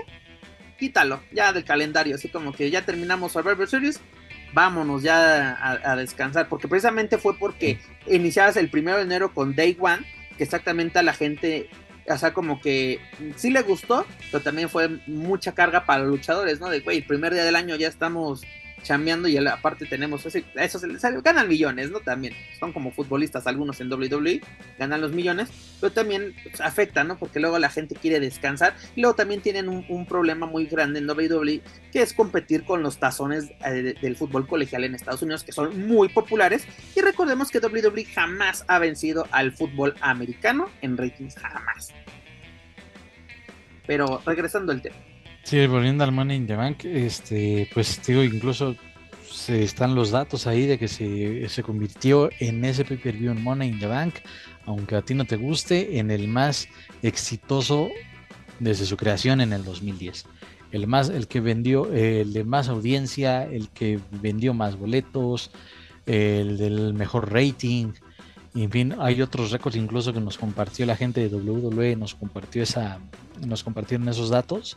Quítalo ya del calendario, así como que ya terminamos Survivor Series, vámonos ya a, a descansar, porque precisamente fue porque iniciabas el primero de enero con Day One, que exactamente a la gente, o sea, como que sí le gustó, pero también fue mucha carga para los luchadores, ¿no? De, güey, el primer día del año ya estamos chambeando y aparte tenemos eso ganan millones, ¿no? También son como futbolistas algunos en WWE, ganan los millones, pero también pues, afecta, ¿no? Porque luego la gente quiere descansar y luego también tienen un, problema muy grande en WWE que es competir con los tazones eh, del fútbol colegial en Estados Unidos que son muy populares y recordemos que WWE jamás ha vencido al fútbol americano en ratings, jamás. Pero regresando al tema. Sí, volviendo al Money in the Bank, este, pues digo, incluso se están los datos ahí de que se, se convirtió en ese pay-per-view en Money in the Bank, aunque a ti no te guste, en el más exitoso desde su creación en el 2010. El, más, el que vendió, el de más audiencia, el que vendió más boletos, el del mejor rating, en fin, hay otros récords incluso que nos compartió la gente de WWE, nos compartió esa, nos compartieron esos datos.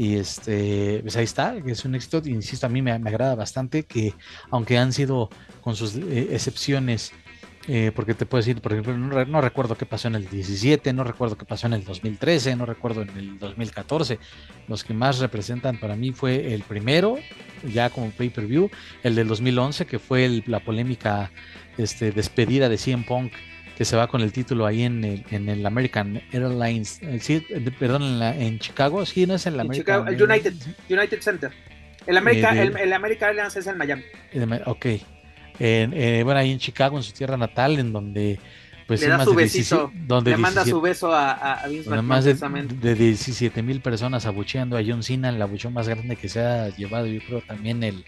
Y este, pues ahí está, es un éxito. Insisto, a mí me, agrada bastante que, aunque han sido con sus eh, excepciones, eh, porque te puedo decir, por ejemplo, no, recuerdo qué pasó en el 17, no recuerdo qué pasó en el 2013, no recuerdo en el 2014. Los que más representan para mí fue el primero, ya como pay-per-view, el del 2011, que fue la polémica este, despedida de CM Punk que se va con el título ahí en el, en el American Airlines, eh, sí, perdón, en, en, Chicago, sí, no es en la American, el United, United Center. El, America, el, el, American Airlines es en Miami. Ok. Eh, bueno, ahí en Chicago, en su tierra natal, en donde pues le da su besito, donde le manda su beso a, a Vince más de, de 17 mil personas abucheando a John Cena, el abucheo más grande que se ha llevado, yo creo también el,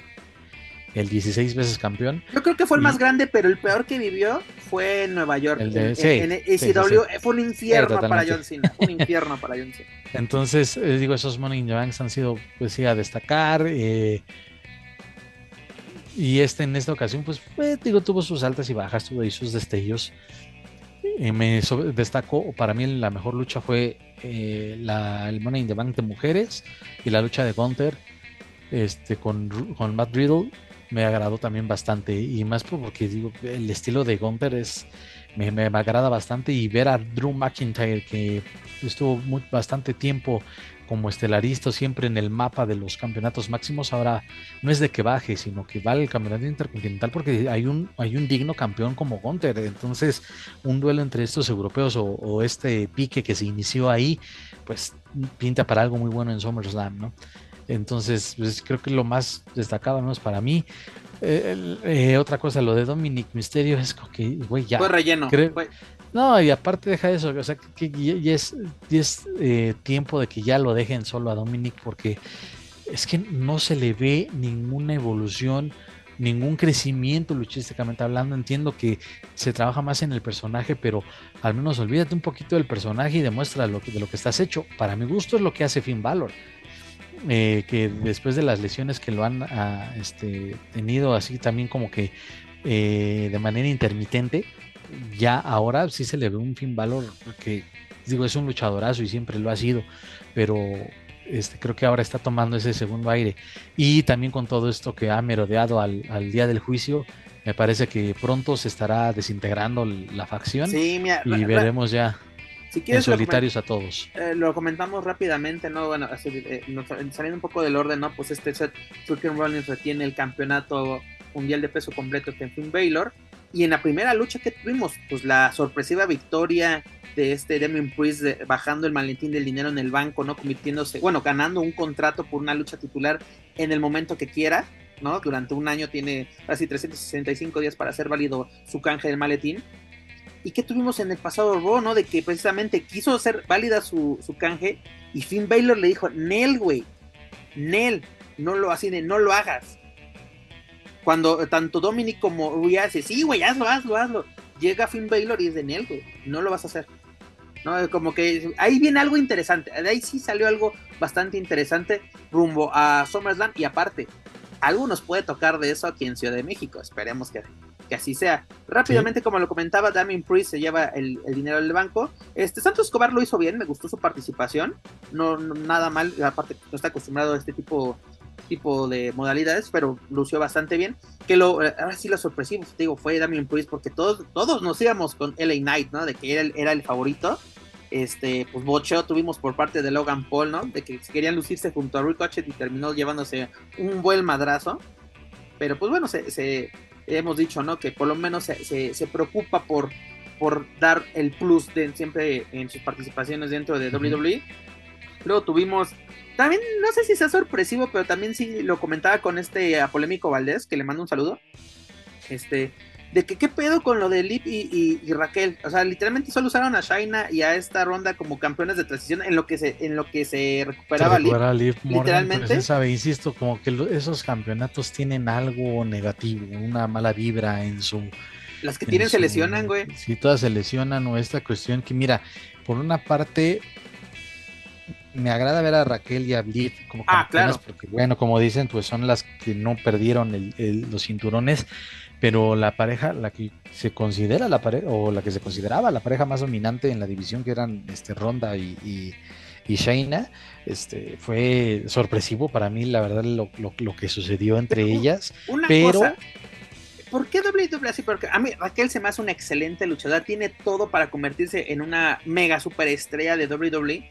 el 16 veces campeón. Yo creo que fue el más grande, pero el peor que vivió fue en Nueva York. El de, en, ECW fue un infierno para John Cena. un infierno para John Cena. Entonces, eh, digo, esos Money in the Banks han sido, pues sí, a destacar. Eh, y este en esta ocasión, pues, digo, tuvo sus altas y bajas, tuvo ahí sus destellos. Eh, me destacó, para mí la mejor lucha fue la, el Money in the Bank de mujeres y la lucha de Gunter este, con, con Matt Riddle me agradó también bastante y más porque digo el estilo de Gunther es me, me, agrada bastante y ver a Drew McIntyre que estuvo muy, bastante tiempo como estelaristo siempre en el mapa de los campeonatos máximos ahora no es de que baje sino que va al campeonato intercontinental porque hay un hay un digno campeón como Gunther. Entonces un duelo entre estos europeos o, o este pique que se inició ahí pues pinta para algo muy bueno en SummerSlam no entonces, pues, creo que lo más destacado, al menos para mí. Eh, eh, otra cosa, lo de Dominic Misterio es que, güey, ya. Fue relleno. No, y aparte deja eso, o sea, que ya, es, eh, tiempo de que ya lo dejen solo a Dominic porque es que no se le ve ninguna evolución, ningún crecimiento luchísticamente hablando. Entiendo que se trabaja más en el personaje, pero al menos olvídate un poquito del personaje y demuestra lo de lo que estás hecho. Para mi gusto es lo que hace Finn Balor. Eh, que después de las lesiones que lo han ah, este, tenido así también como que eh, de manera intermitente, ya ahora sí se le ve un fin valor, que digo, es un luchadorazo y siempre lo ha sido, pero este, creo que ahora está tomando ese segundo aire. Y también con todo esto que ha merodeado al, día del juicio, me parece que pronto se estará desintegrando la facción y veremos ya si quieres, solitarios a todos. Eh, lo comentamos rápidamente, ¿no? Bueno, eh, saliendo un poco del orden, ¿no? Pues este Seth Rollins retiene el campeonato mundial de peso completo que Finn Baylor. Y en la primera lucha que tuvimos, pues la sorpresiva victoria de este Damien Priest bajando el maletín del dinero en el banco, ¿no? Convirtiéndose, bueno, ganando un contrato por una lucha titular en el momento que quiera, ¿no? Durante un año tiene casi 365 días para hacer válido su canje del maletín. ¿Y qué tuvimos en el pasado Raw, no? De que precisamente quiso hacer válida su, canje y Finn Baylor le dijo, Nel, güey, Nel, no lo así no lo hagas. Cuando tanto Dominic como Rhea dice, sí, güey, hazlo, hazlo, hazlo. Llega Finn Baylor y es de Nel, güey, no lo vas a hacer. ¿no? Como que ahí viene algo interesante. De ahí sí salió algo bastante interesante rumbo a SummerSlam y aparte, algo nos puede tocar de eso aquí en Ciudad de México. Esperemos que que así sea. Rápidamente, como lo comentaba, Damien Priest se lleva el, dinero del banco. Este Santos Escobar lo hizo bien, me gustó su participación, no, nada mal, aparte no está acostumbrado a este tipo tipo de modalidades, pero lució bastante bien. Que lo, eh, ahora sí lo sorpresivo, te digo, fue Damien Priest, porque todos, todos nos íbamos con LA Knight, ¿no? De que era el, era el favorito. Este, pues bocheo tuvimos por parte de Logan Paul, ¿no? De que querían lucirse junto a Ricochet y terminó llevándose un buen madrazo. pero pues bueno, se, se- hemos dicho, ¿no? Que por lo menos se, se- se preocupa por, por dar el plus de siempre en sus participaciones dentro de. WWE. Luego tuvimos, también, no sé si sea sorpresivo, pero también sí lo comentaba con este a polémico Valdés, que le mando un saludo. Este, de que qué pedo con lo de Lip y, y- y Raquel. O sea, literalmente solo usaron a Shaina y a esta ronda como campeones de transición en lo que se, en lo que se recuperaba Se Lip. Morgan, literalmente. sabe, insisto, como que esos campeonatos tienen algo negativo, una mala vibra en su. Las que en tienen se lesionan, güey. Sí, todas se lesionan o esta cuestión que, mira, por una parte, me agrada ver a Raquel y a Liv como Ah, claro. porque, bueno, como dicen, pues son las que no perdieron el- el- los cinturones, pero la pareja, la que se considera la pareja, o la que se consideraba la pareja más dominante en la división, que eran este, Ronda y, y, y Shayna, este, fue sorpresivo para mí, la verdad, lo, lo- lo que sucedió entre Pero- ellas. Una Pero- cosa. ¿Por qué WWE así? Porque a mí Raquel se me hace una excelente luchadora. Tiene todo para convertirse en una mega superestrella de WWE.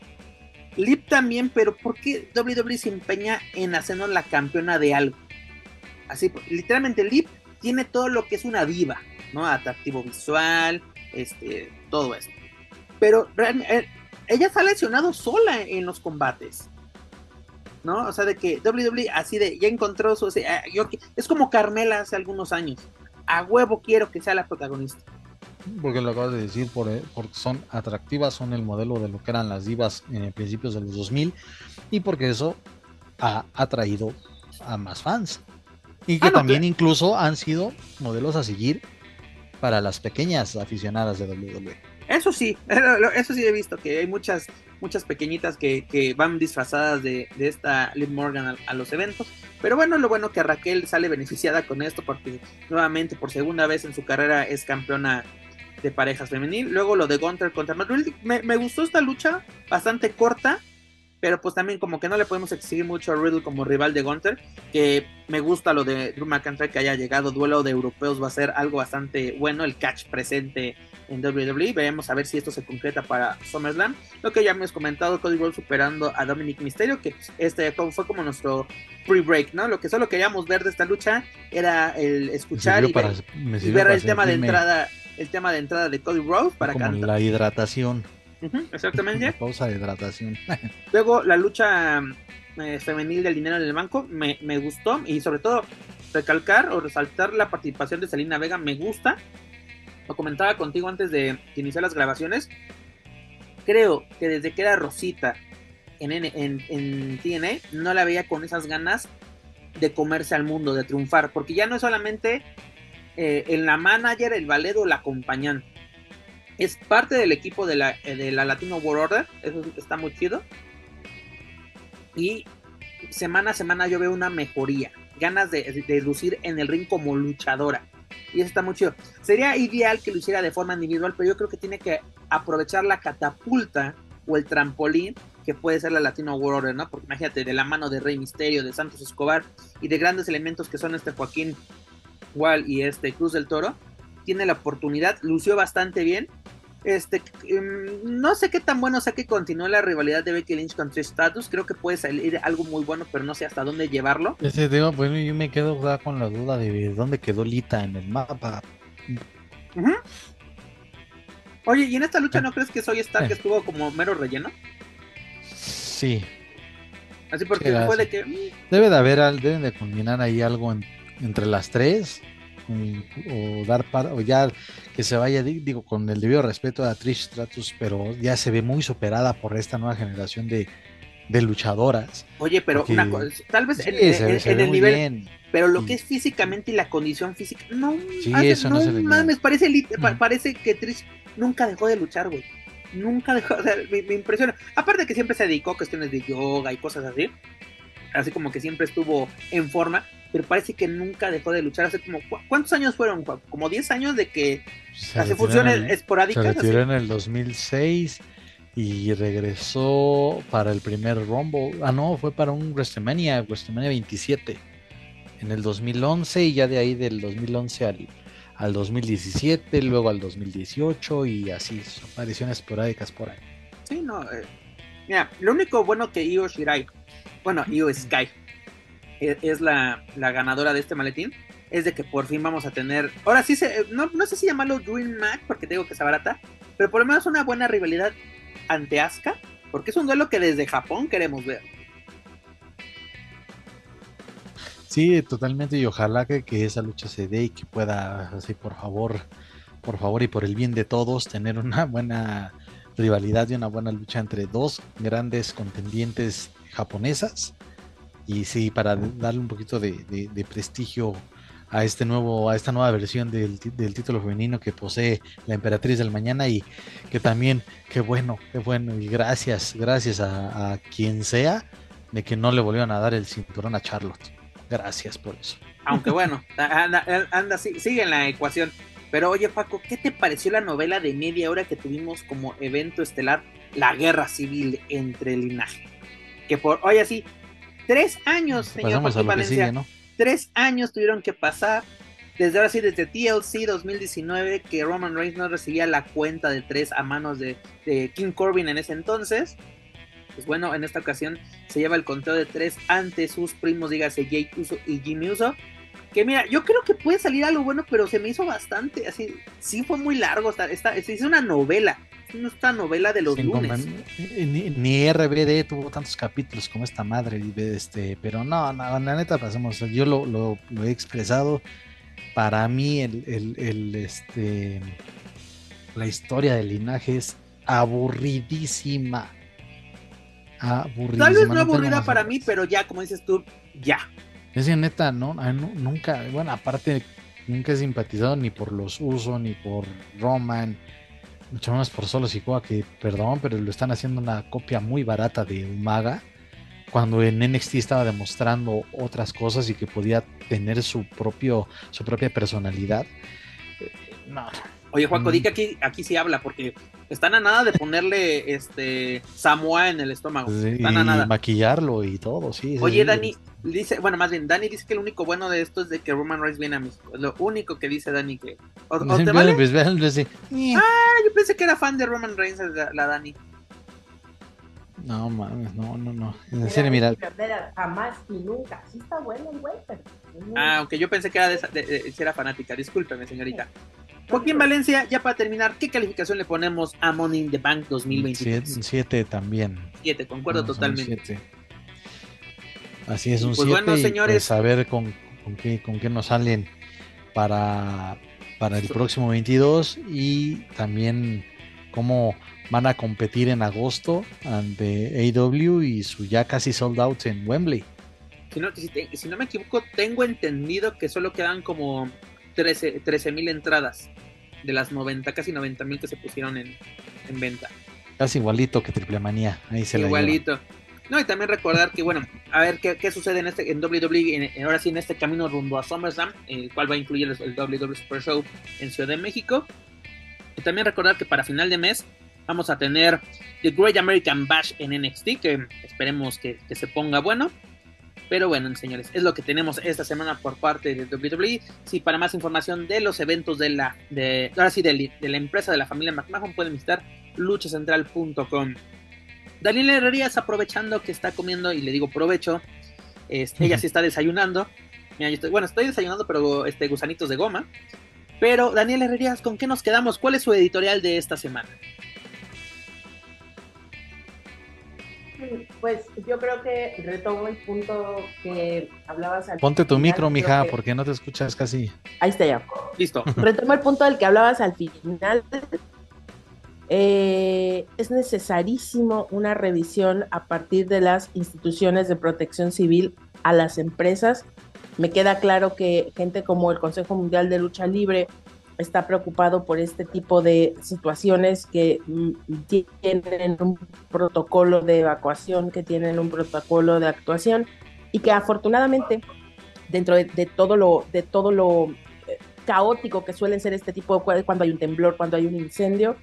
Lip también, pero ¿por qué WWE se empeña en hacernos la campeona de algo? Así, literalmente Lip tiene todo lo que es una diva, ¿no? Atractivo visual, este, todo eso. Pero realmente, ella se ha lesionado sola en los combates. ¿no? O sea, de que WWE así de ya encontró su. ah, es como Carmela hace algunos años. A huevo quiero que sea la protagonista. Porque lo acabas de decir, por, eh, porque son atractivas, son el modelo de lo que eran las divas en principios de los 2000 y porque eso ha atraído a más fans. Y que Ah, no, también que- incluso han sido modelos a seguir para las pequeñas aficionadas de. WWE. Eso sí, eso sí he visto que hay muchas, muchas pequeñitas que, que van disfrazadas de, de esta Liv Morgan a, a los eventos. Pero bueno, lo bueno que Raquel sale beneficiada con esto porque nuevamente por segunda vez en su carrera es campeona de parejas femenil. Luego lo de Gunter contra Matt Riddle. Me, me gustó esta lucha, bastante corta, pero pues también como que no le podemos exigir mucho a Riddle como rival de Gunter, que me gusta lo de Drew McIntyre que haya llegado, duelo de europeos va a ser algo bastante bueno, el catch presente en WWE, veremos a ver si esto se concreta para SummerSlam, lo que ya hemos comentado, Cody Rhodes superando a Dominic Mysterio, que pues, este fue como nuestro pre-break, ¿no? Lo que solo queríamos ver de esta lucha era el escuchar y para- ver, y el tema de entrada, el tema de entrada de Cody Rhodes para como cantar. la hidratación, Exactamente. pausa de hidratación. Luego la lucha eh, femenil del dinero en el banco me, me gustó y sobre todo recalcar o resaltar la participación de Selena Vega me gusta. Lo comentaba contigo antes de iniciar las grabaciones. Creo que desde que era Rosita en, N- en, en TNA no la veía con esas ganas de comerse al mundo, de triunfar, porque ya no es solamente eh, en la manager, el ballet o la acompañante. Es parte del equipo de la, eh, de la Latino World Order, eso está muy chido. Y semana a semana yo veo una mejoría, ganas de, lucir en el ring como luchadora. Y eso está muy chido. Sería ideal que lo hiciera de forma individual, pero yo creo que tiene que aprovechar la catapulta o el trampolín que puede ser la Latino World Order, ¿no? Porque imagínate, de la mano de Rey Misterio, de Santos Escobar y de grandes elementos que son este Joaquín Wall y este Cruz del Toro, tiene la oportunidad, lució bastante bien. Este, mm, no sé qué tan bueno sea que continúe la rivalidad de Becky Lynch con Trish Stratus. Creo que puede salir algo muy bueno, pero no sé hasta dónde llevarlo. Ese tema, bueno, yo me quedo con la duda de dónde quedó Lita en el mapa. Oye, ¿y en esta lucha Eh. no crees que Soy Stark Eh. estuvo como mero relleno? Sí, Así porque Sí, después sí. de que. mm, Debe de haber, deben de combinar ahí algo en- entre las tres o dar para, o ya que se vaya, di- digo, con el debido respeto a Trish Stratus, pero ya se ve muy superada por esta nueva generación de, de luchadoras. Oye, pero Porque- una cosa, tal vez Sí, en, en- se, ve- se en ve el nivel, bien. pero lo y- que es físicamente y la condición física, no, Sí, hace- eso no se le mames, parece, lit- pa- parece que Trish nunca dejó de luchar, güey. Nunca dejó, o sea, me, me impresiona. Aparte que siempre se dedicó a cuestiones de yoga y cosas así, así como que siempre estuvo en forma, pero parece que nunca dejó de luchar. Hace como, ¿cu- ¿cuántos años fueron? Juan? Como 10 años de que Se hace funciones el- esporádicas. Se retiró en el 2006 y regresó para el primer Rumble. Ah, no, fue para un WrestleMania, WrestleMania 27 en el 2011 y ya de ahí del 2011 al, al 2017, luego al 2018 y así, apariciones esporádicas por ahí. Sí, no. eh, Mira, lo único bueno que Io Shirai, bueno, Io Sky, es la, la ganadora de este maletín, es de que por fin vamos a tener, ahora sí, se, no, no sé si llamarlo Dream Match, porque te digo que es barata, pero por lo menos una buena rivalidad ante Asuka, porque es un duelo que desde Japón queremos ver. Sí, totalmente, y ojalá que, que esa lucha se dé y que pueda, así por favor, por favor y por el bien de todos, tener una buena rivalidad y una buena lucha entre dos grandes contendientes japonesas. Y sí, para darle un poquito de, de- prestigio a este nuevo, a esta nueva versión del, del título femenino que posee la Emperatriz del Mañana y que también, qué bueno, qué bueno, y gracias, gracias a, quien sea de que no le volvieron a dar el cinturón a Charlotte. Gracias por eso. Aunque bueno, anda, anda, sigue en la ecuación. Pero oye, Paco, ¿qué te pareció la novela de media hora que tuvimos como evento estelar, la guerra civil entre el linaje? Que por, oye, sí, tres años, señor Pasamos a Joaquín lo que Valencia, sigue, ¿no? tres años tuvieron que pasar. Desde ahora sí, desde TLC 2019, que Roman Reigns no recibía la cuenta de tres a manos de, de King Corbin en ese entonces. Pues bueno, en esta ocasión se lleva el conteo de tres ante sus primos, dígase Jake Uso y Jimmy Uso. Que mira, yo creo que puede salir algo bueno, pero se me hizo bastante, así, sí fue muy largo, esta, esta, se hizo una novela, esta novela de los lunes. Ni, ni RBD tuvo tantos capítulos como esta madre, este, pero no, no, la neta pasemos, yo lo, lo- lo he expresado, para mí el, el- el, este, la historia del linaje es aburridísima. Aburridísima. Tal vez no aburrida para mí, pero ya, como dices tú, ya. Es que neta, no, ah, no, nunca, bueno, aparte, nunca he simpatizado ni por los Uso, ni por Roman, mucho menos por Solo Sikoa, que perdón, pero lo están haciendo una copia muy barata de Umaga, cuando en NXT estaba demostrando otras cosas y que podía tener su propio, su propia personalidad. Eh, No, Oye, Juaco, Mm. di que aquí, aquí sí habla, porque están a nada de ponerle este Samoa en el estómago. Están a nada. maquillarlo y todo, sí. Oye, sí. Dani, dice, bueno, más bien, Dani dice que el único bueno de esto es de que Roman Reigns viene a México. Lo único que dice Dani que. ¿O, o Pues, te vale? pues, vean, pues, sí. Ah, yo pensé que era fan de Roman Reigns la, la Dani. No mames, no, no, no. En serio, mira, Jamás y nunca. Sí está bueno el güey, pero. Ah, aunque yo pensé que era de, esa- de- de- si era fanática. Discúlpeme, señorita. Joaquín Valencia, ya para terminar, ¿qué calificación le ponemos a Money in the Bank 2023? siete, siete también. 7, concuerdo No, son totalmente. siete. Así es, un pues 7. bueno, y señores. pues a ver con, con qué, con qué nos salen para, para el próximo 22 y también cómo van a competir en agosto ante AW y su ya casi sold out en Wembley. Si no, si, te- si no me equivoco, tengo entendido que solo quedan como 13 mil entradas de las 90, casi 90 mil que se pusieron en, en venta. Casi igualito que Triple Manía. Ahí se la. Igualito. No, y también recordar que, bueno, a ver qué, qué sucede en este en WWE, en- en- ahora sí en este camino rumbo a SummerSlam, el cual va a incluir el, el WWE Super Show en Ciudad de México. Y también recordar que para final de mes vamos a tener The Great American Bash en NXT, que esperemos que, que se ponga bueno. Pero bueno, señores, es lo que tenemos esta semana por parte de WWE. Si para más información de los eventos de la, de, ahora sí, de, de la empresa de la familia McMahon pueden visitar luchacentral.com. Daniel Herrerías aprovechando que está comiendo y le digo provecho. Este, ella sí está desayunando. Mira, yo estoy, bueno, estoy desayunando, pero este gusanitos de goma. Pero Daniel Herrerías, ¿con qué nos quedamos? ¿Cuál es su editorial de esta semana? Pues yo creo que retomo el punto que hablabas al Ponte tu final, micro, mija, que- porque no te escuchas casi. Ahí está ya. Listo. Retomo el punto del que hablabas al final. Eh, es necesarísimo una revisión a partir de las instituciones de protección civil a las empresas. Me queda claro que gente como el Consejo Mundial de Lucha Libre está preocupado por este tipo de situaciones que mm, tienen un protocolo de evacuación, que tienen un protocolo de actuación y que afortunadamente dentro de, de todo lo de todo lo eh, caótico que suelen ser este tipo de cuando hay un temblor, cuando hay un incendio,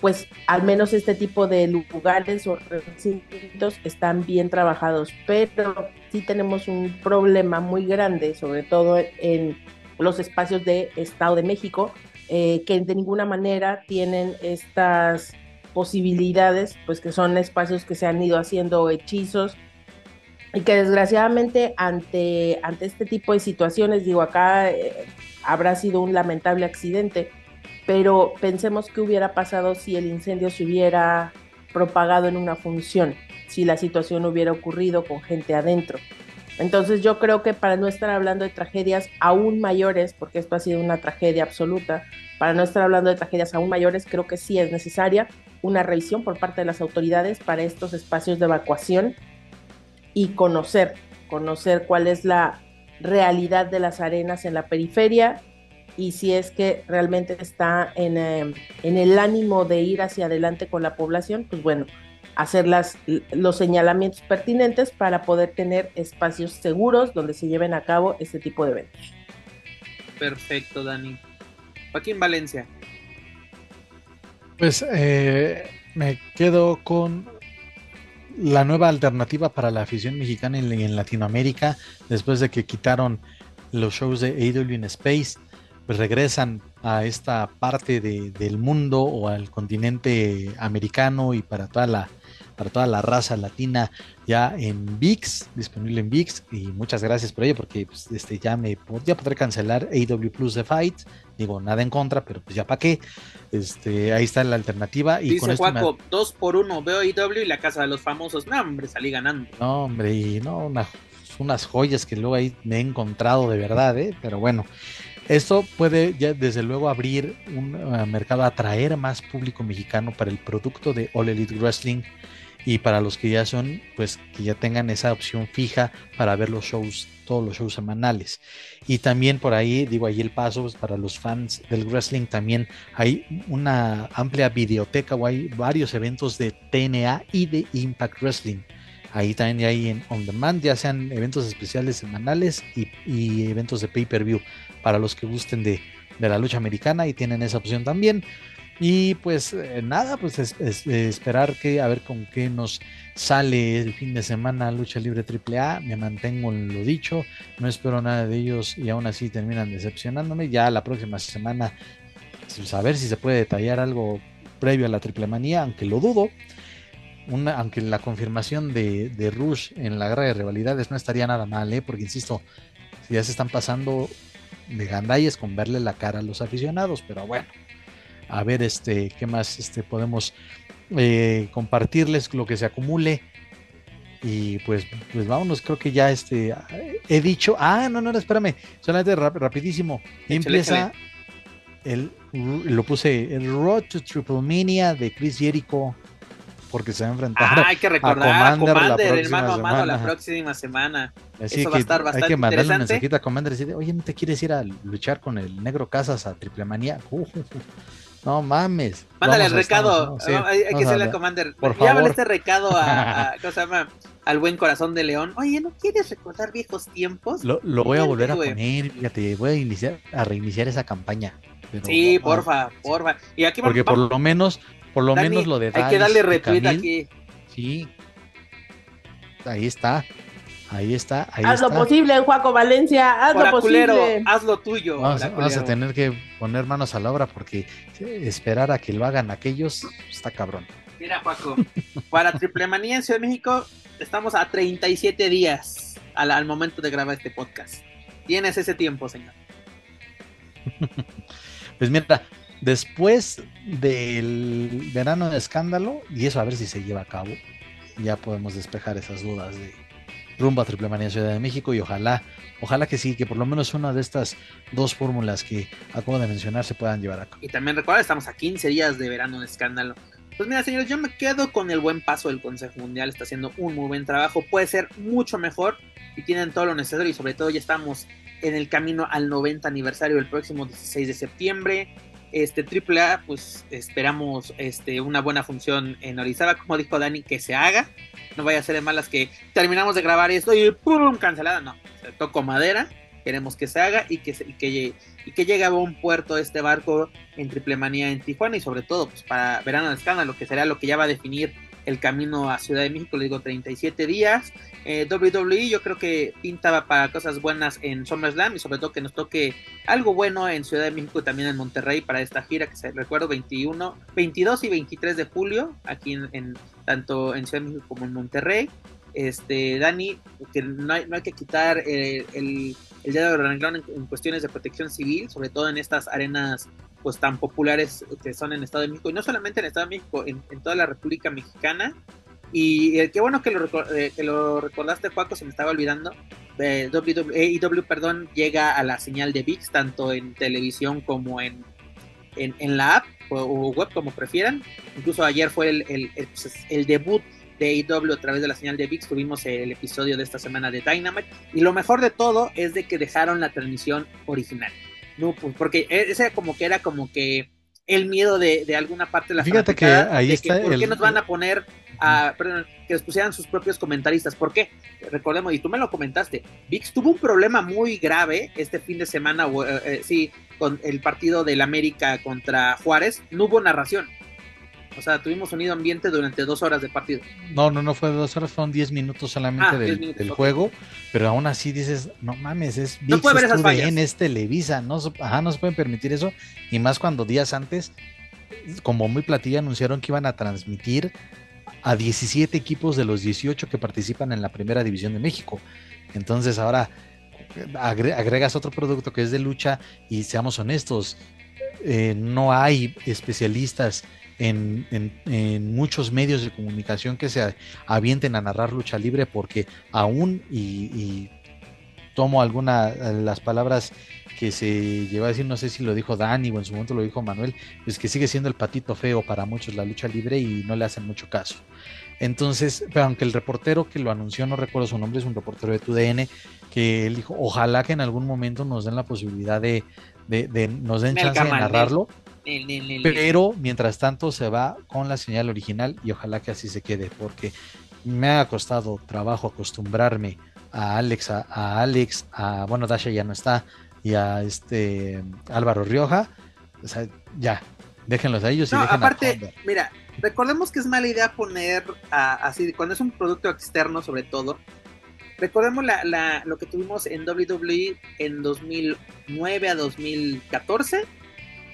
pues al menos este tipo de lugares o recintos están bien trabajados, pero sí tenemos un problema muy grande, sobre todo en los espacios de Estado de México, eh, que de ninguna manera tienen estas posibilidades, pues que son espacios que se han ido haciendo hechizos y que desgraciadamente ante, ante este tipo de situaciones, digo, acá eh, habrá sido un lamentable accidente, pero pensemos qué hubiera pasado si el incendio se hubiera propagado en una función, si la situación hubiera ocurrido con gente adentro. Entonces yo creo que para no estar hablando de tragedias aún mayores, porque esto ha sido una tragedia absoluta, para no estar hablando de tragedias aún mayores, creo que sí es necesaria una revisión por parte de las autoridades para estos espacios de evacuación y conocer, conocer cuál es la realidad de las arenas en la periferia y si es que realmente está en, eh, en el ánimo de ir hacia adelante con la población, pues bueno, hacer las, los señalamientos pertinentes para poder tener espacios seguros donde se lleven a cabo este tipo de eventos. Perfecto, Dani. Joaquín Valencia. Pues eh, me quedo con la nueva alternativa para la afición mexicana en, Latinoamérica, después de que quitaron los shows de AW in Space, pues regresan a esta parte del mundo o al continente americano y para toda la para toda la raza latina ya en VIX, disponible en VIX y muchas gracias por ello porque pues, este, ya me ya podré cancelar AW Plus The Fight, digo nada en contra, pero pues ya para qué, este, ahí está la alternativa. Y Dice Juaco, dos por uno, veo AW y la casa de los famosos, no hombre, salí ganando. No hombre, y no, unas joyas que luego ahí me he encontrado de verdad, ¿eh? pero bueno. Esto puede ya desde luego abrir un uh, mercado, atraer más público mexicano para el producto de All Elite Wrestling y para los que ya son, pues que ya tengan esa opción fija para ver los shows, todos los shows semanales. Y también por ahí, digo, ahí el paso pues, para los fans del wrestling, también hay una amplia videoteca o hay varios eventos de TNA y de Impact Wrestling. Ahí también hay en on demand, ya sean eventos especiales semanales y, eventos de pay-per-view para los que gusten de, de la lucha americana y tienen esa opción también. Y pues eh, nada, pues es, esperar que a ver con qué nos sale el fin de semana Lucha Libre AAA. Me mantengo en lo dicho, no espero nada de ellos y aún así terminan decepcionándome. Ya la próxima semana, pues, a ver si se puede detallar algo previo a la Triple Manía, aunque lo dudo. Una, aunque la confirmación de, de, Rush en la guerra de rivalidades no estaría nada mal, ¿eh? porque insisto, ya se están pasando de gandalles con verle la cara a los aficionados, pero bueno a ver este, qué más este, podemos eh, compartirles, lo que se acumule. Y pues, pues vámonos, creo que ya este, he dicho, ah, no, no, espérame, solamente rapidísimo. Empieza el, lo puse, el Road to Triple Mania de Chris Jericho porque se va a enfrentar ah, hay que recordar a Commander, a hermano a mano la próxima semana. Así Eso va a estar bastante Hay que mandarle un mensajito a Commander y decir, oye, ¿no te quieres ir a luchar con el Negro Casas a Triple Manía? No mames. Mándale el recado. hay, que hacerle a Commander. Por Llámale este recado a, ¿cómo se llama? Al buen corazón de León. Oye, ¿no quieres recordar viejos tiempos? Lo, voy a volver a poner, fíjate, voy a iniciar, a reiniciar esa campaña. sí, porfa, porfa. Y aquí Porque por lo menos, por lo menos lo de Hay que darle retweet aquí. Sí. Ahí está. Ahí está. Ahí haz lo posible, Juaco Valencia. Haz lo posible. haz lo tuyo. Vamos, a tener que poner manos a la obra porque esperar a que lo hagan aquellos está cabrón. Mira, Juaco, para Triple Manía en Ciudad de México estamos a 37 días al, al momento de grabar este podcast. Tienes ese tiempo, señor. pues mira, después del verano de escándalo, y eso a ver si se lleva a cabo, ya podemos despejar esas dudas de rumbo a Triple Manía Ciudad de México y ojalá, ojalá que sí, que por lo menos una de estas dos fórmulas que acabo de mencionar se puedan llevar a cabo. Y también recuerda, estamos a 15 días de verano de escándalo. Pues mira, señores, yo me quedo con el buen paso del Consejo Mundial, está haciendo un muy buen trabajo, puede ser mucho mejor y tienen todo lo necesario y sobre todo ya estamos en el camino al 90 aniversario el próximo 16 de septiembre. Este AAA, pues esperamos este, una buena función en Orizaba, como dijo Dani, que se haga no vaya a ser de malas que terminamos de grabar esto y ¡pum! cancelada. No, se tocó madera, queremos que se haga y que, que, y que llegue a buen puerto este barco en Triple Manía en Tijuana y sobre todo pues, para verano de escándalo, que será lo que ya va a definir el camino a Ciudad de México, le digo 37 días. Eh, WWE yo creo que pintaba para cosas buenas en SummerSlam y sobre todo que nos toque algo bueno en Ciudad de México y también en Monterrey para esta gira que se recuerdo 21, 22 y 23 de julio aquí en, tanto en Ciudad de México como en Monterrey. este, Dani, que no hay, no hay que quitar eh, el, el dedo de renglón en, en, cuestiones de protección civil, sobre todo en estas arenas pues tan populares que son en Estado de México, y no solamente en Estado de México, en, en toda la República Mexicana. Y eh, qué bueno que lo, eh, que lo recordaste, Paco, se me estaba olvidando. Eh, perdón, llega a la señal de VIX, tanto en televisión como en, en, en la app o, o, web, como prefieran. Incluso ayer fue el, el, el, pues, el debut de AEW a través de la señal de VIX. Tuvimos el episodio de esta semana de Dynamite. Y lo mejor de todo es de que dejaron la transmisión original. No, pues porque ese como que era como que el miedo de, de alguna parte de la Fíjate que ahí de está. Que, ¿Por el... qué nos van a poner a, perdón, que les pusieran sus propios comentaristas? ¿Por qué? Recordemos, y tú me lo comentaste, VIX tuvo un problema muy grave este fin de semana, eh, eh, sí, con el partido del América contra Juárez, no hubo narración. O sea, tuvimos sonido ambiente durante dos horas de partido. No, no, no fue dos horas, fueron diez minutos solamente ah, del, minutos, del okay. juego, pero aún así dices, no mames, es no puede ver esas fallas. es Televisa, no, ajá, no se pueden permitir eso, y más cuando días antes, como muy platilla, anunciaron que iban a transmitir a 17 equipos de los 18 que participan en la primera división de México. Entonces ahora agregas otro producto que es de lucha y seamos honestos, eh, no hay especialistas en, en, en, muchos medios de comunicación que se avienten a narrar lucha libre porque aún y, y tomo alguna las palabras que se lleva a decir, no sé si lo dijo Dani o en su momento lo dijo Manuel, pues que sigue siendo el patito feo para muchos la lucha libre y no le hacen mucho caso. Entonces, pero aunque el reportero que lo anunció, no recuerdo su nombre, es un reportero de TUDN, que él dijo, ojalá que en algún momento nos den la posibilidad de, de, de nos den chance de narrarlo. Pero mientras tanto se va con la señal original y ojalá que así se quede, porque me ha costado trabajo acostumbrarme a Alex, a, a Alex, a bueno, Dasha ya no está, y a este Álvaro Rioja. O sea, ya, déjenlos a ellos y dejen aparte, a mira, recordemos que es mala idea poner a, así, cuando es un producto externo sobre todo, recordemos la, la, lo que tuvimos en WWE en 2009 a 2014,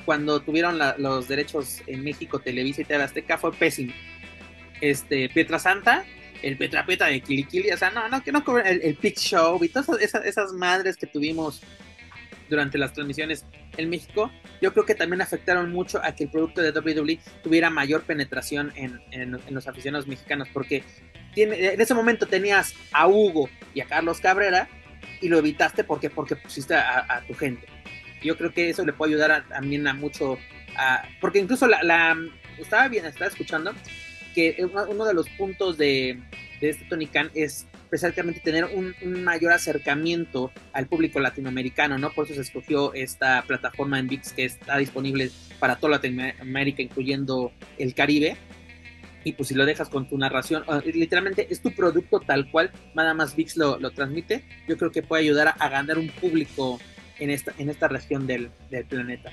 cuando tuvieron la, los derechos en México, Televisa y TV Azteca, fue pésimo. Este, Pietra Santa, el Petra Peta de Kilikili, o sea, no, no, que no cobren el, el Show y todas esas, esas madres que tuvimos durante las transmisiones en México, yo creo que también afectaron mucho a que el producto de WWE tuviera mayor penetración en, los aficionados mexicanos, porque tiene, en ese momento tenías a Hugo y a Carlos Cabrera y lo evitaste porque, porque pusiste a tu gente. Yo creo que eso le puede ayudar a, también a mucho, a, porque incluso la, la, estaba bien, estaba escuchando que uno de los puntos de, de este Tony Khan es precisamente tener un, mayor acercamiento al público latinoamericano, ¿no? Por eso se escogió esta plataforma en VIX que está disponible para toda Latinoamérica, incluyendo el Caribe. Y pues si lo dejas con tu narración, literalmente es tu producto tal cual, nada más VIX lo, lo transmite, yo creo que puede ayudar a, ganar un público en esta, en esta región del, del planeta.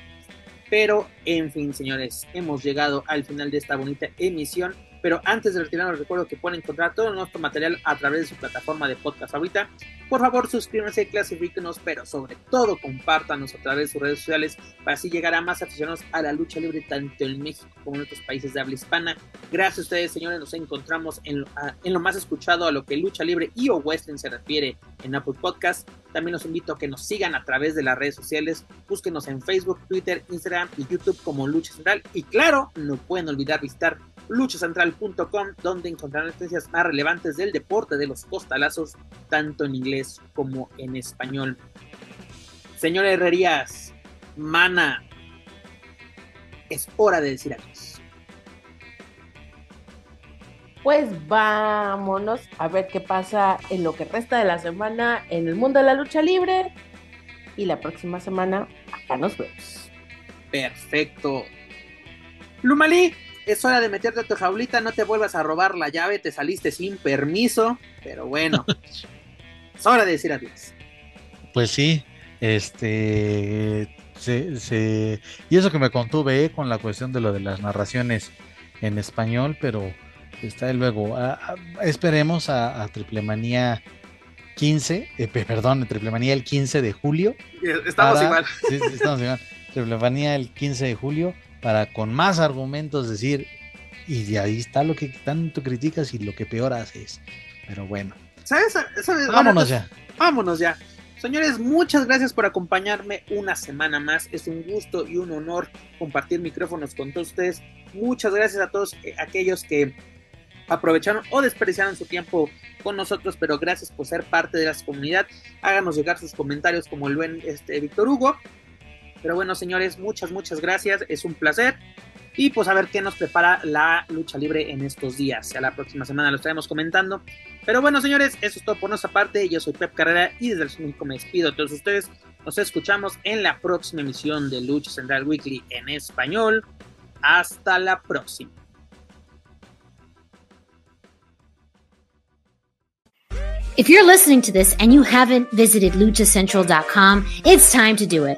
Pero, en fin, señores, hemos llegado al final de esta bonita emisión. Pero antes de retirarnos, recuerdo que pueden encontrar todo nuestro material a través de su plataforma de podcast ahorita. Por favor, suscríbanse, clasifíquenos, pero sobre todo compártanos a través de sus redes sociales para así llegar a más aficionados a la lucha libre, tanto en México como en otros países de habla hispana. Gracias a ustedes, señores, nos encontramos en, a, en lo más escuchado a lo que lucha libre y o western se refiere en Apple Podcast. También los invito a que nos sigan a través de las redes sociales. Búsquenos en Facebook, Twitter, Instagram y YouTube como Lucha Central. Y claro, no pueden olvidar visitar luchacentral.com, donde encontrarán noticias más relevantes del deporte de los costalazos, tanto en inglés como en español. Señor Herrerías, mana, es hora de decir adiós. Pues vámonos a ver qué pasa en lo que resta de la semana en el mundo de la lucha libre. Y la próxima semana acá nos vemos. Perfecto. Lumalí, es hora de meterte a tu jaulita, no te vuelvas a robar la llave, te saliste sin permiso, pero bueno, es hora de decir adiós. Pues sí, este, se, se, y eso que me contuve eh, con la cuestión de lo de las narraciones en español, pero está luego, a, a, esperemos a, a Triple Manía 15, eh, perdón, Triple Manía el 15 de julio. Estamos para, igual. Sí, sí, estamos igual. Triple Manía el 15 de julio para con más argumentos decir, y de ahí está lo que tanto criticas y lo que peor haces. Pero bueno. ¿Sabes? ¿Sabes? Vámonos ya. Vámonos ya. Señores, muchas gracias por acompañarme una semana más. Es un gusto y un honor compartir micrófonos con todos ustedes. Muchas gracias a todos eh, aquellos que aprovecharon o desperdiciaron su tiempo con nosotros, pero gracias por ser parte de la comunidad. Háganos llegar sus comentarios como el buen este, Víctor Hugo. Pero bueno, señores, muchas, muchas gracias. Es un placer. Y pues a ver qué nos prepara la lucha libre en estos días. Ya la próxima semana lo estaremos comentando. Pero bueno, señores, eso es todo por nuestra parte. Yo soy Pep Carrera y desde el México me despido a todos ustedes. Nos escuchamos en la próxima emisión de Lucha Central Weekly en español. Hasta la próxima. If you're listening to this and you haven't visited luchacentral.com, it's time to do it.